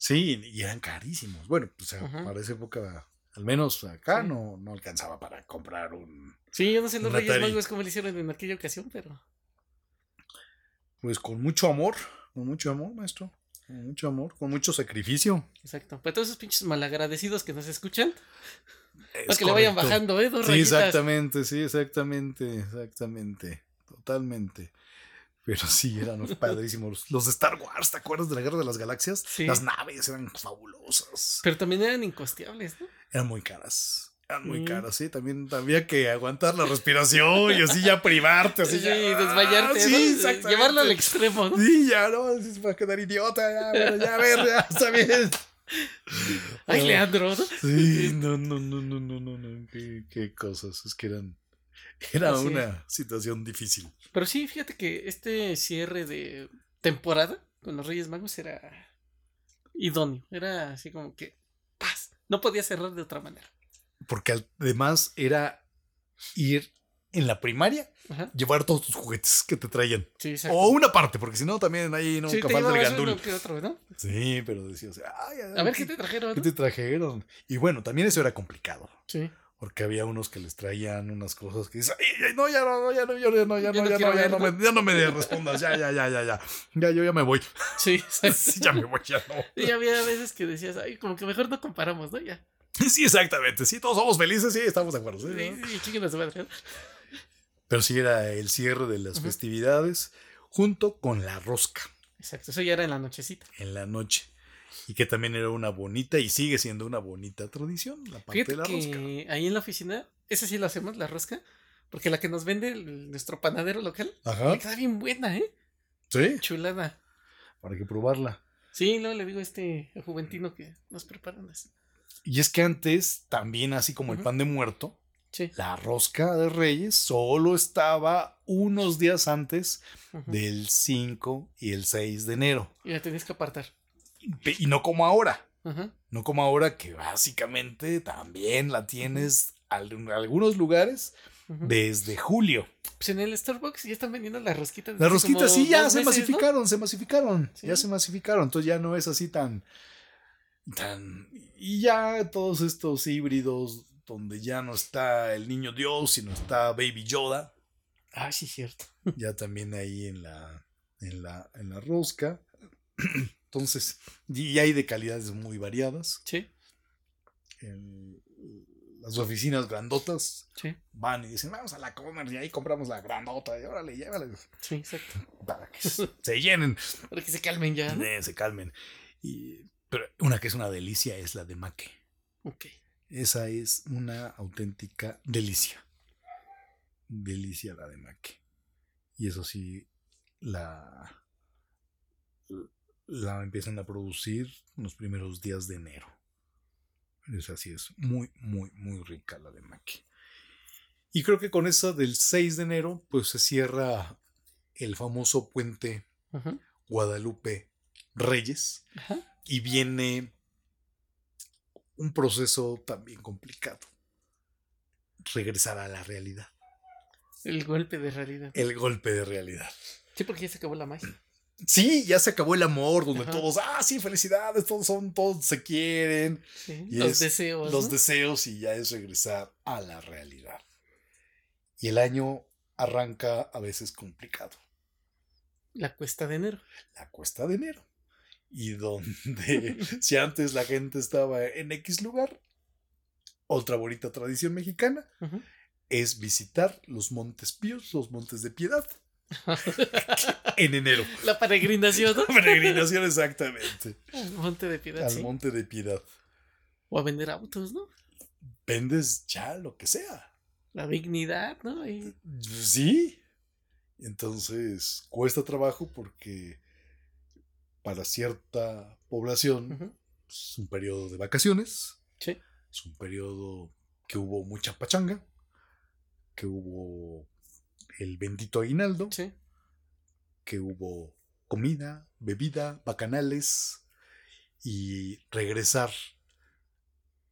Sí, y eran carísimos. Bueno, pues Ajá. para esa época, al menos acá Sí. no, no alcanzaba para comprar un. Sí, yo no sé los Reyes. Magos cómo lo hicieron en aquella ocasión, pero. Pues con mucho amor, con mucho amor, maestro. Con mucho amor, con mucho sacrificio. Exacto. Para todos esos pinches malagradecidos que nos escuchan, Es para que le vayan bajando, ¿eh? Dos Sí, rayitas. exactamente, sí, exactamente, exactamente. Totalmente. Pero sí, eran padrísimos. Los de Star Wars, ¿te acuerdas de la Guerra de las Galaxias? Sí. Las naves eran fabulosas. Pero también eran incosteables, ¿no? Eran muy caras. Eran muy Sí. caras, sí. También había que aguantar la respiración y así ya privarte, así Sí, ya. desmayarte, Ah, ¿no? Sí. Llevarlo al extremo, ¿no? Sí, ya, no, es para quedar idiota, ya, bueno, ya, a ver, ya, está bien. Ay. Leandro. Sí, no, no, no, no, no, no, no, qué, qué cosas, es que eran, era Así una situación difícil. Pero sí, fíjate que este cierre de temporada con los Reyes Magos era idóneo. Era así como que paz. No podía cerrar de otra manera. Porque además era ir en la primaria, Ajá. llevar todos tus juguetes que te traían. Sí, exacto. O una parte, porque si no, también ahí sí, falta el llevabas gandul. otro, ¿no? Sí, pero decías, ay, ay, A ver qué te trajeron. ¿qué ¿no? te trajeron? Y bueno, también eso era complicado. Sí. Porque había unos que les traían unas cosas que dicen, "Ay, ay, no, ya no, ya no, ya no, ya no, ya no, ya no, ya no, verlo". me, ya no me respondas, ya, ya, ya, ya, ya. Ya, yo ya me voy. Sí, Sí, ya me voy, ya no. Y había veces que decías, ay, como que mejor no comparamos, ¿no? Ya. Sí, exactamente. Sí, todos somos felices, sí, estamos de acuerdo. sí, Sí, ¿no? sí, chinguen a su madre. Pero sí era el cierre de las Ujú. festividades junto con la rosca Exacto, eso ya era en la nochecita. en la noche. Y que también era una bonita y sigue siendo una bonita tradición, la parte Fíjate de la que rosca. ahí en la oficina, esa sí lo hacemos, la rosca, porque la que nos vende el- nuestro panadero local, Ajá. queda bien buena, ¿eh? Sí, Chulada. para que probarla. Sí, luego le digo a este Juventino que nos preparan así. Y es que antes, también así como el pan de muerto, Sí. la rosca de Reyes solo estaba unos días antes del 5 y el 6 de enero. Y la tenías que apartar. Y no como ahora. Ajá. No como ahora que básicamente también la tienes en algunos lugares desde julio. Pues en el Starbucks ya están vendiendo las rosquitas. Las rosquitas sí ya se meses, ¿no? masificaron, se masificaron, ya se masificaron, entonces ya no es así tan tan y ya todos estos híbridos donde ya no está el niño Dios, sino está Baby Yoda, Ah, sí, cierto. ya también ahí en la en la en la rosca. Entonces, y hay de calidades muy variadas. Sí, las oficinas grandotas sí, van y dicen, vamos a la comer y ahí compramos la grandota y órale, llévale sí, exacto. para que se llenen, Para que se calmen ya. ¿no? eh, se calmen. Y, pero una que es una delicia es la de maque. Ok. Esa es una auténtica delicia. Delicia la de maque. Y eso sí, la, la empiezan a producir en los primeros días de enero. Es así, es muy, muy, muy rica la de maque. Y creo que con esa del 6 de enero, pues se cierra el famoso puente. Guadalupe Reyes Ajá. y viene un proceso también complicado. Regresar a la realidad. El golpe de realidad. El golpe de realidad. Sí, porque ya se acabó la magia. Sí, ya se acabó el amor, donde Ajá. todos, ah, sí, felicidades, todos son, todos se quieren, Sí, Y Los es deseos. los ¿no? deseos y ya es regresar a la realidad. Y el año arranca a veces complicado. La cuesta de enero. la cuesta de enero. Y donde si antes la gente estaba en X lugar, otra bonita tradición mexicana es visitar los Montes Píos, los Montes de Piedad, en enero. La peregrinación, ¿no? Peregrinación exactamente. Al Monte de Piedad, Al sí. Monte de Piedad. O a vender autos, ¿no? Vendes ya lo que sea. La dignidad, ¿no? Y- Sí. Entonces cuesta trabajo porque para cierta población Ujú. es un periodo de vacaciones. Sí. Es un periodo que hubo mucha pachanga, que hubo el bendito aguinaldo, Sí. que hubo comida, bebida, bacanales y regresar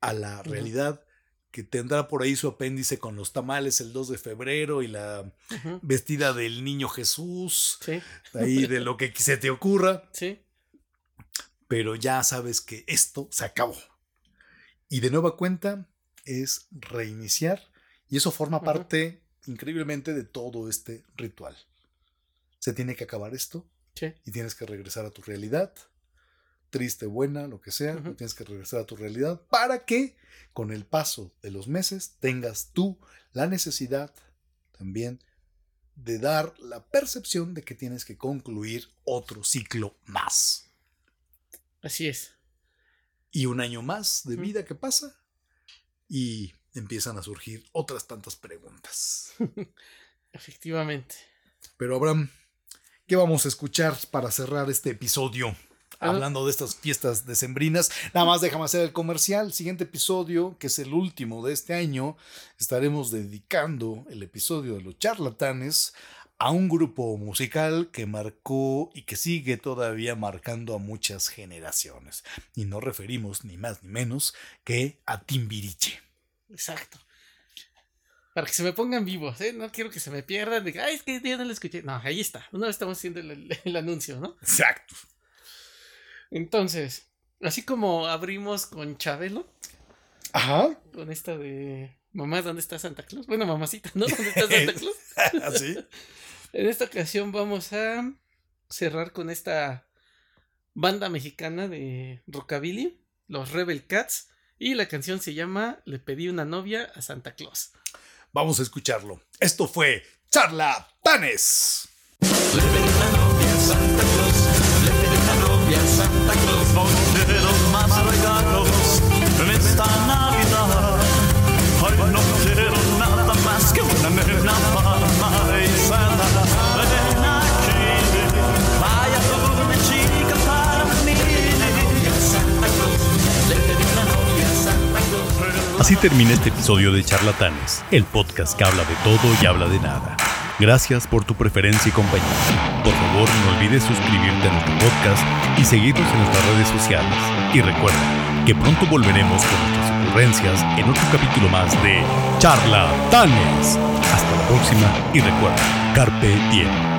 a la realidad que tendrá por ahí su apéndice con los tamales el 2 de febrero y la vestida del niño Jesús, Sí. ahí de lo que se te ocurra, Sí. pero ya sabes que esto se acabó. Y de nueva cuenta es reiniciar y eso forma parte increíblemente de todo este ritual. Se tiene que acabar esto Sí. y tienes que regresar a tu realidad, triste, buena, lo que sea, tienes que regresar a tu realidad para que con el paso de los meses tengas tú la necesidad también de dar la percepción de que tienes que concluir otro ciclo más. Así es. Y un año más de vida que pasa y empiezan a surgir otras tantas preguntas. Efectivamente. Pero Abraham, ¿qué vamos a escuchar para cerrar este episodio? Hablando de estas fiestas decembrinas, nada más déjame hacer el comercial. Siguiente episodio, que es el último de este año, estaremos dedicando el episodio de los charlatanes a un grupo musical que marcó y que sigue todavía marcando a muchas generaciones. Y no referimos ni más ni menos que a Timbiriche. Exacto. Para que se me pongan vivos, ¿eh? No quiero que se me pierdan. De, Ay, es que ya no lo escuché. No, ahí está. Una vez estamos haciendo el, el anuncio, ¿no? Exacto. Entonces, así como abrimos con Chabelo, Ajá. con esta de Mamá, ¿dónde está Santa Claus? Bueno, mamacita, ¿no? ¿Dónde está Santa Claus? ¿Así? En esta ocasión vamos a cerrar con esta banda mexicana de rockabilly, los Rebel Cats, y la canción se llama Le pedí una novia a Santa Claus. Vamos a escucharlo. Esto fue Charlatanes. No quiero más regalos en esta Navidad. Ay, no quiero nada más que una nena Así termina este episodio de Charlatanes, el podcast que habla de todo y habla de nada. Gracias por tu preferencia y compañía. Por favor, no olvides suscribirte a nuestro podcast y seguirnos en nuestras redes sociales. Y recuerda que pronto volveremos con nuestras ocurrencias en otro capítulo más de Charlatanes. Hasta la próxima y recuerda, Carpe Diem.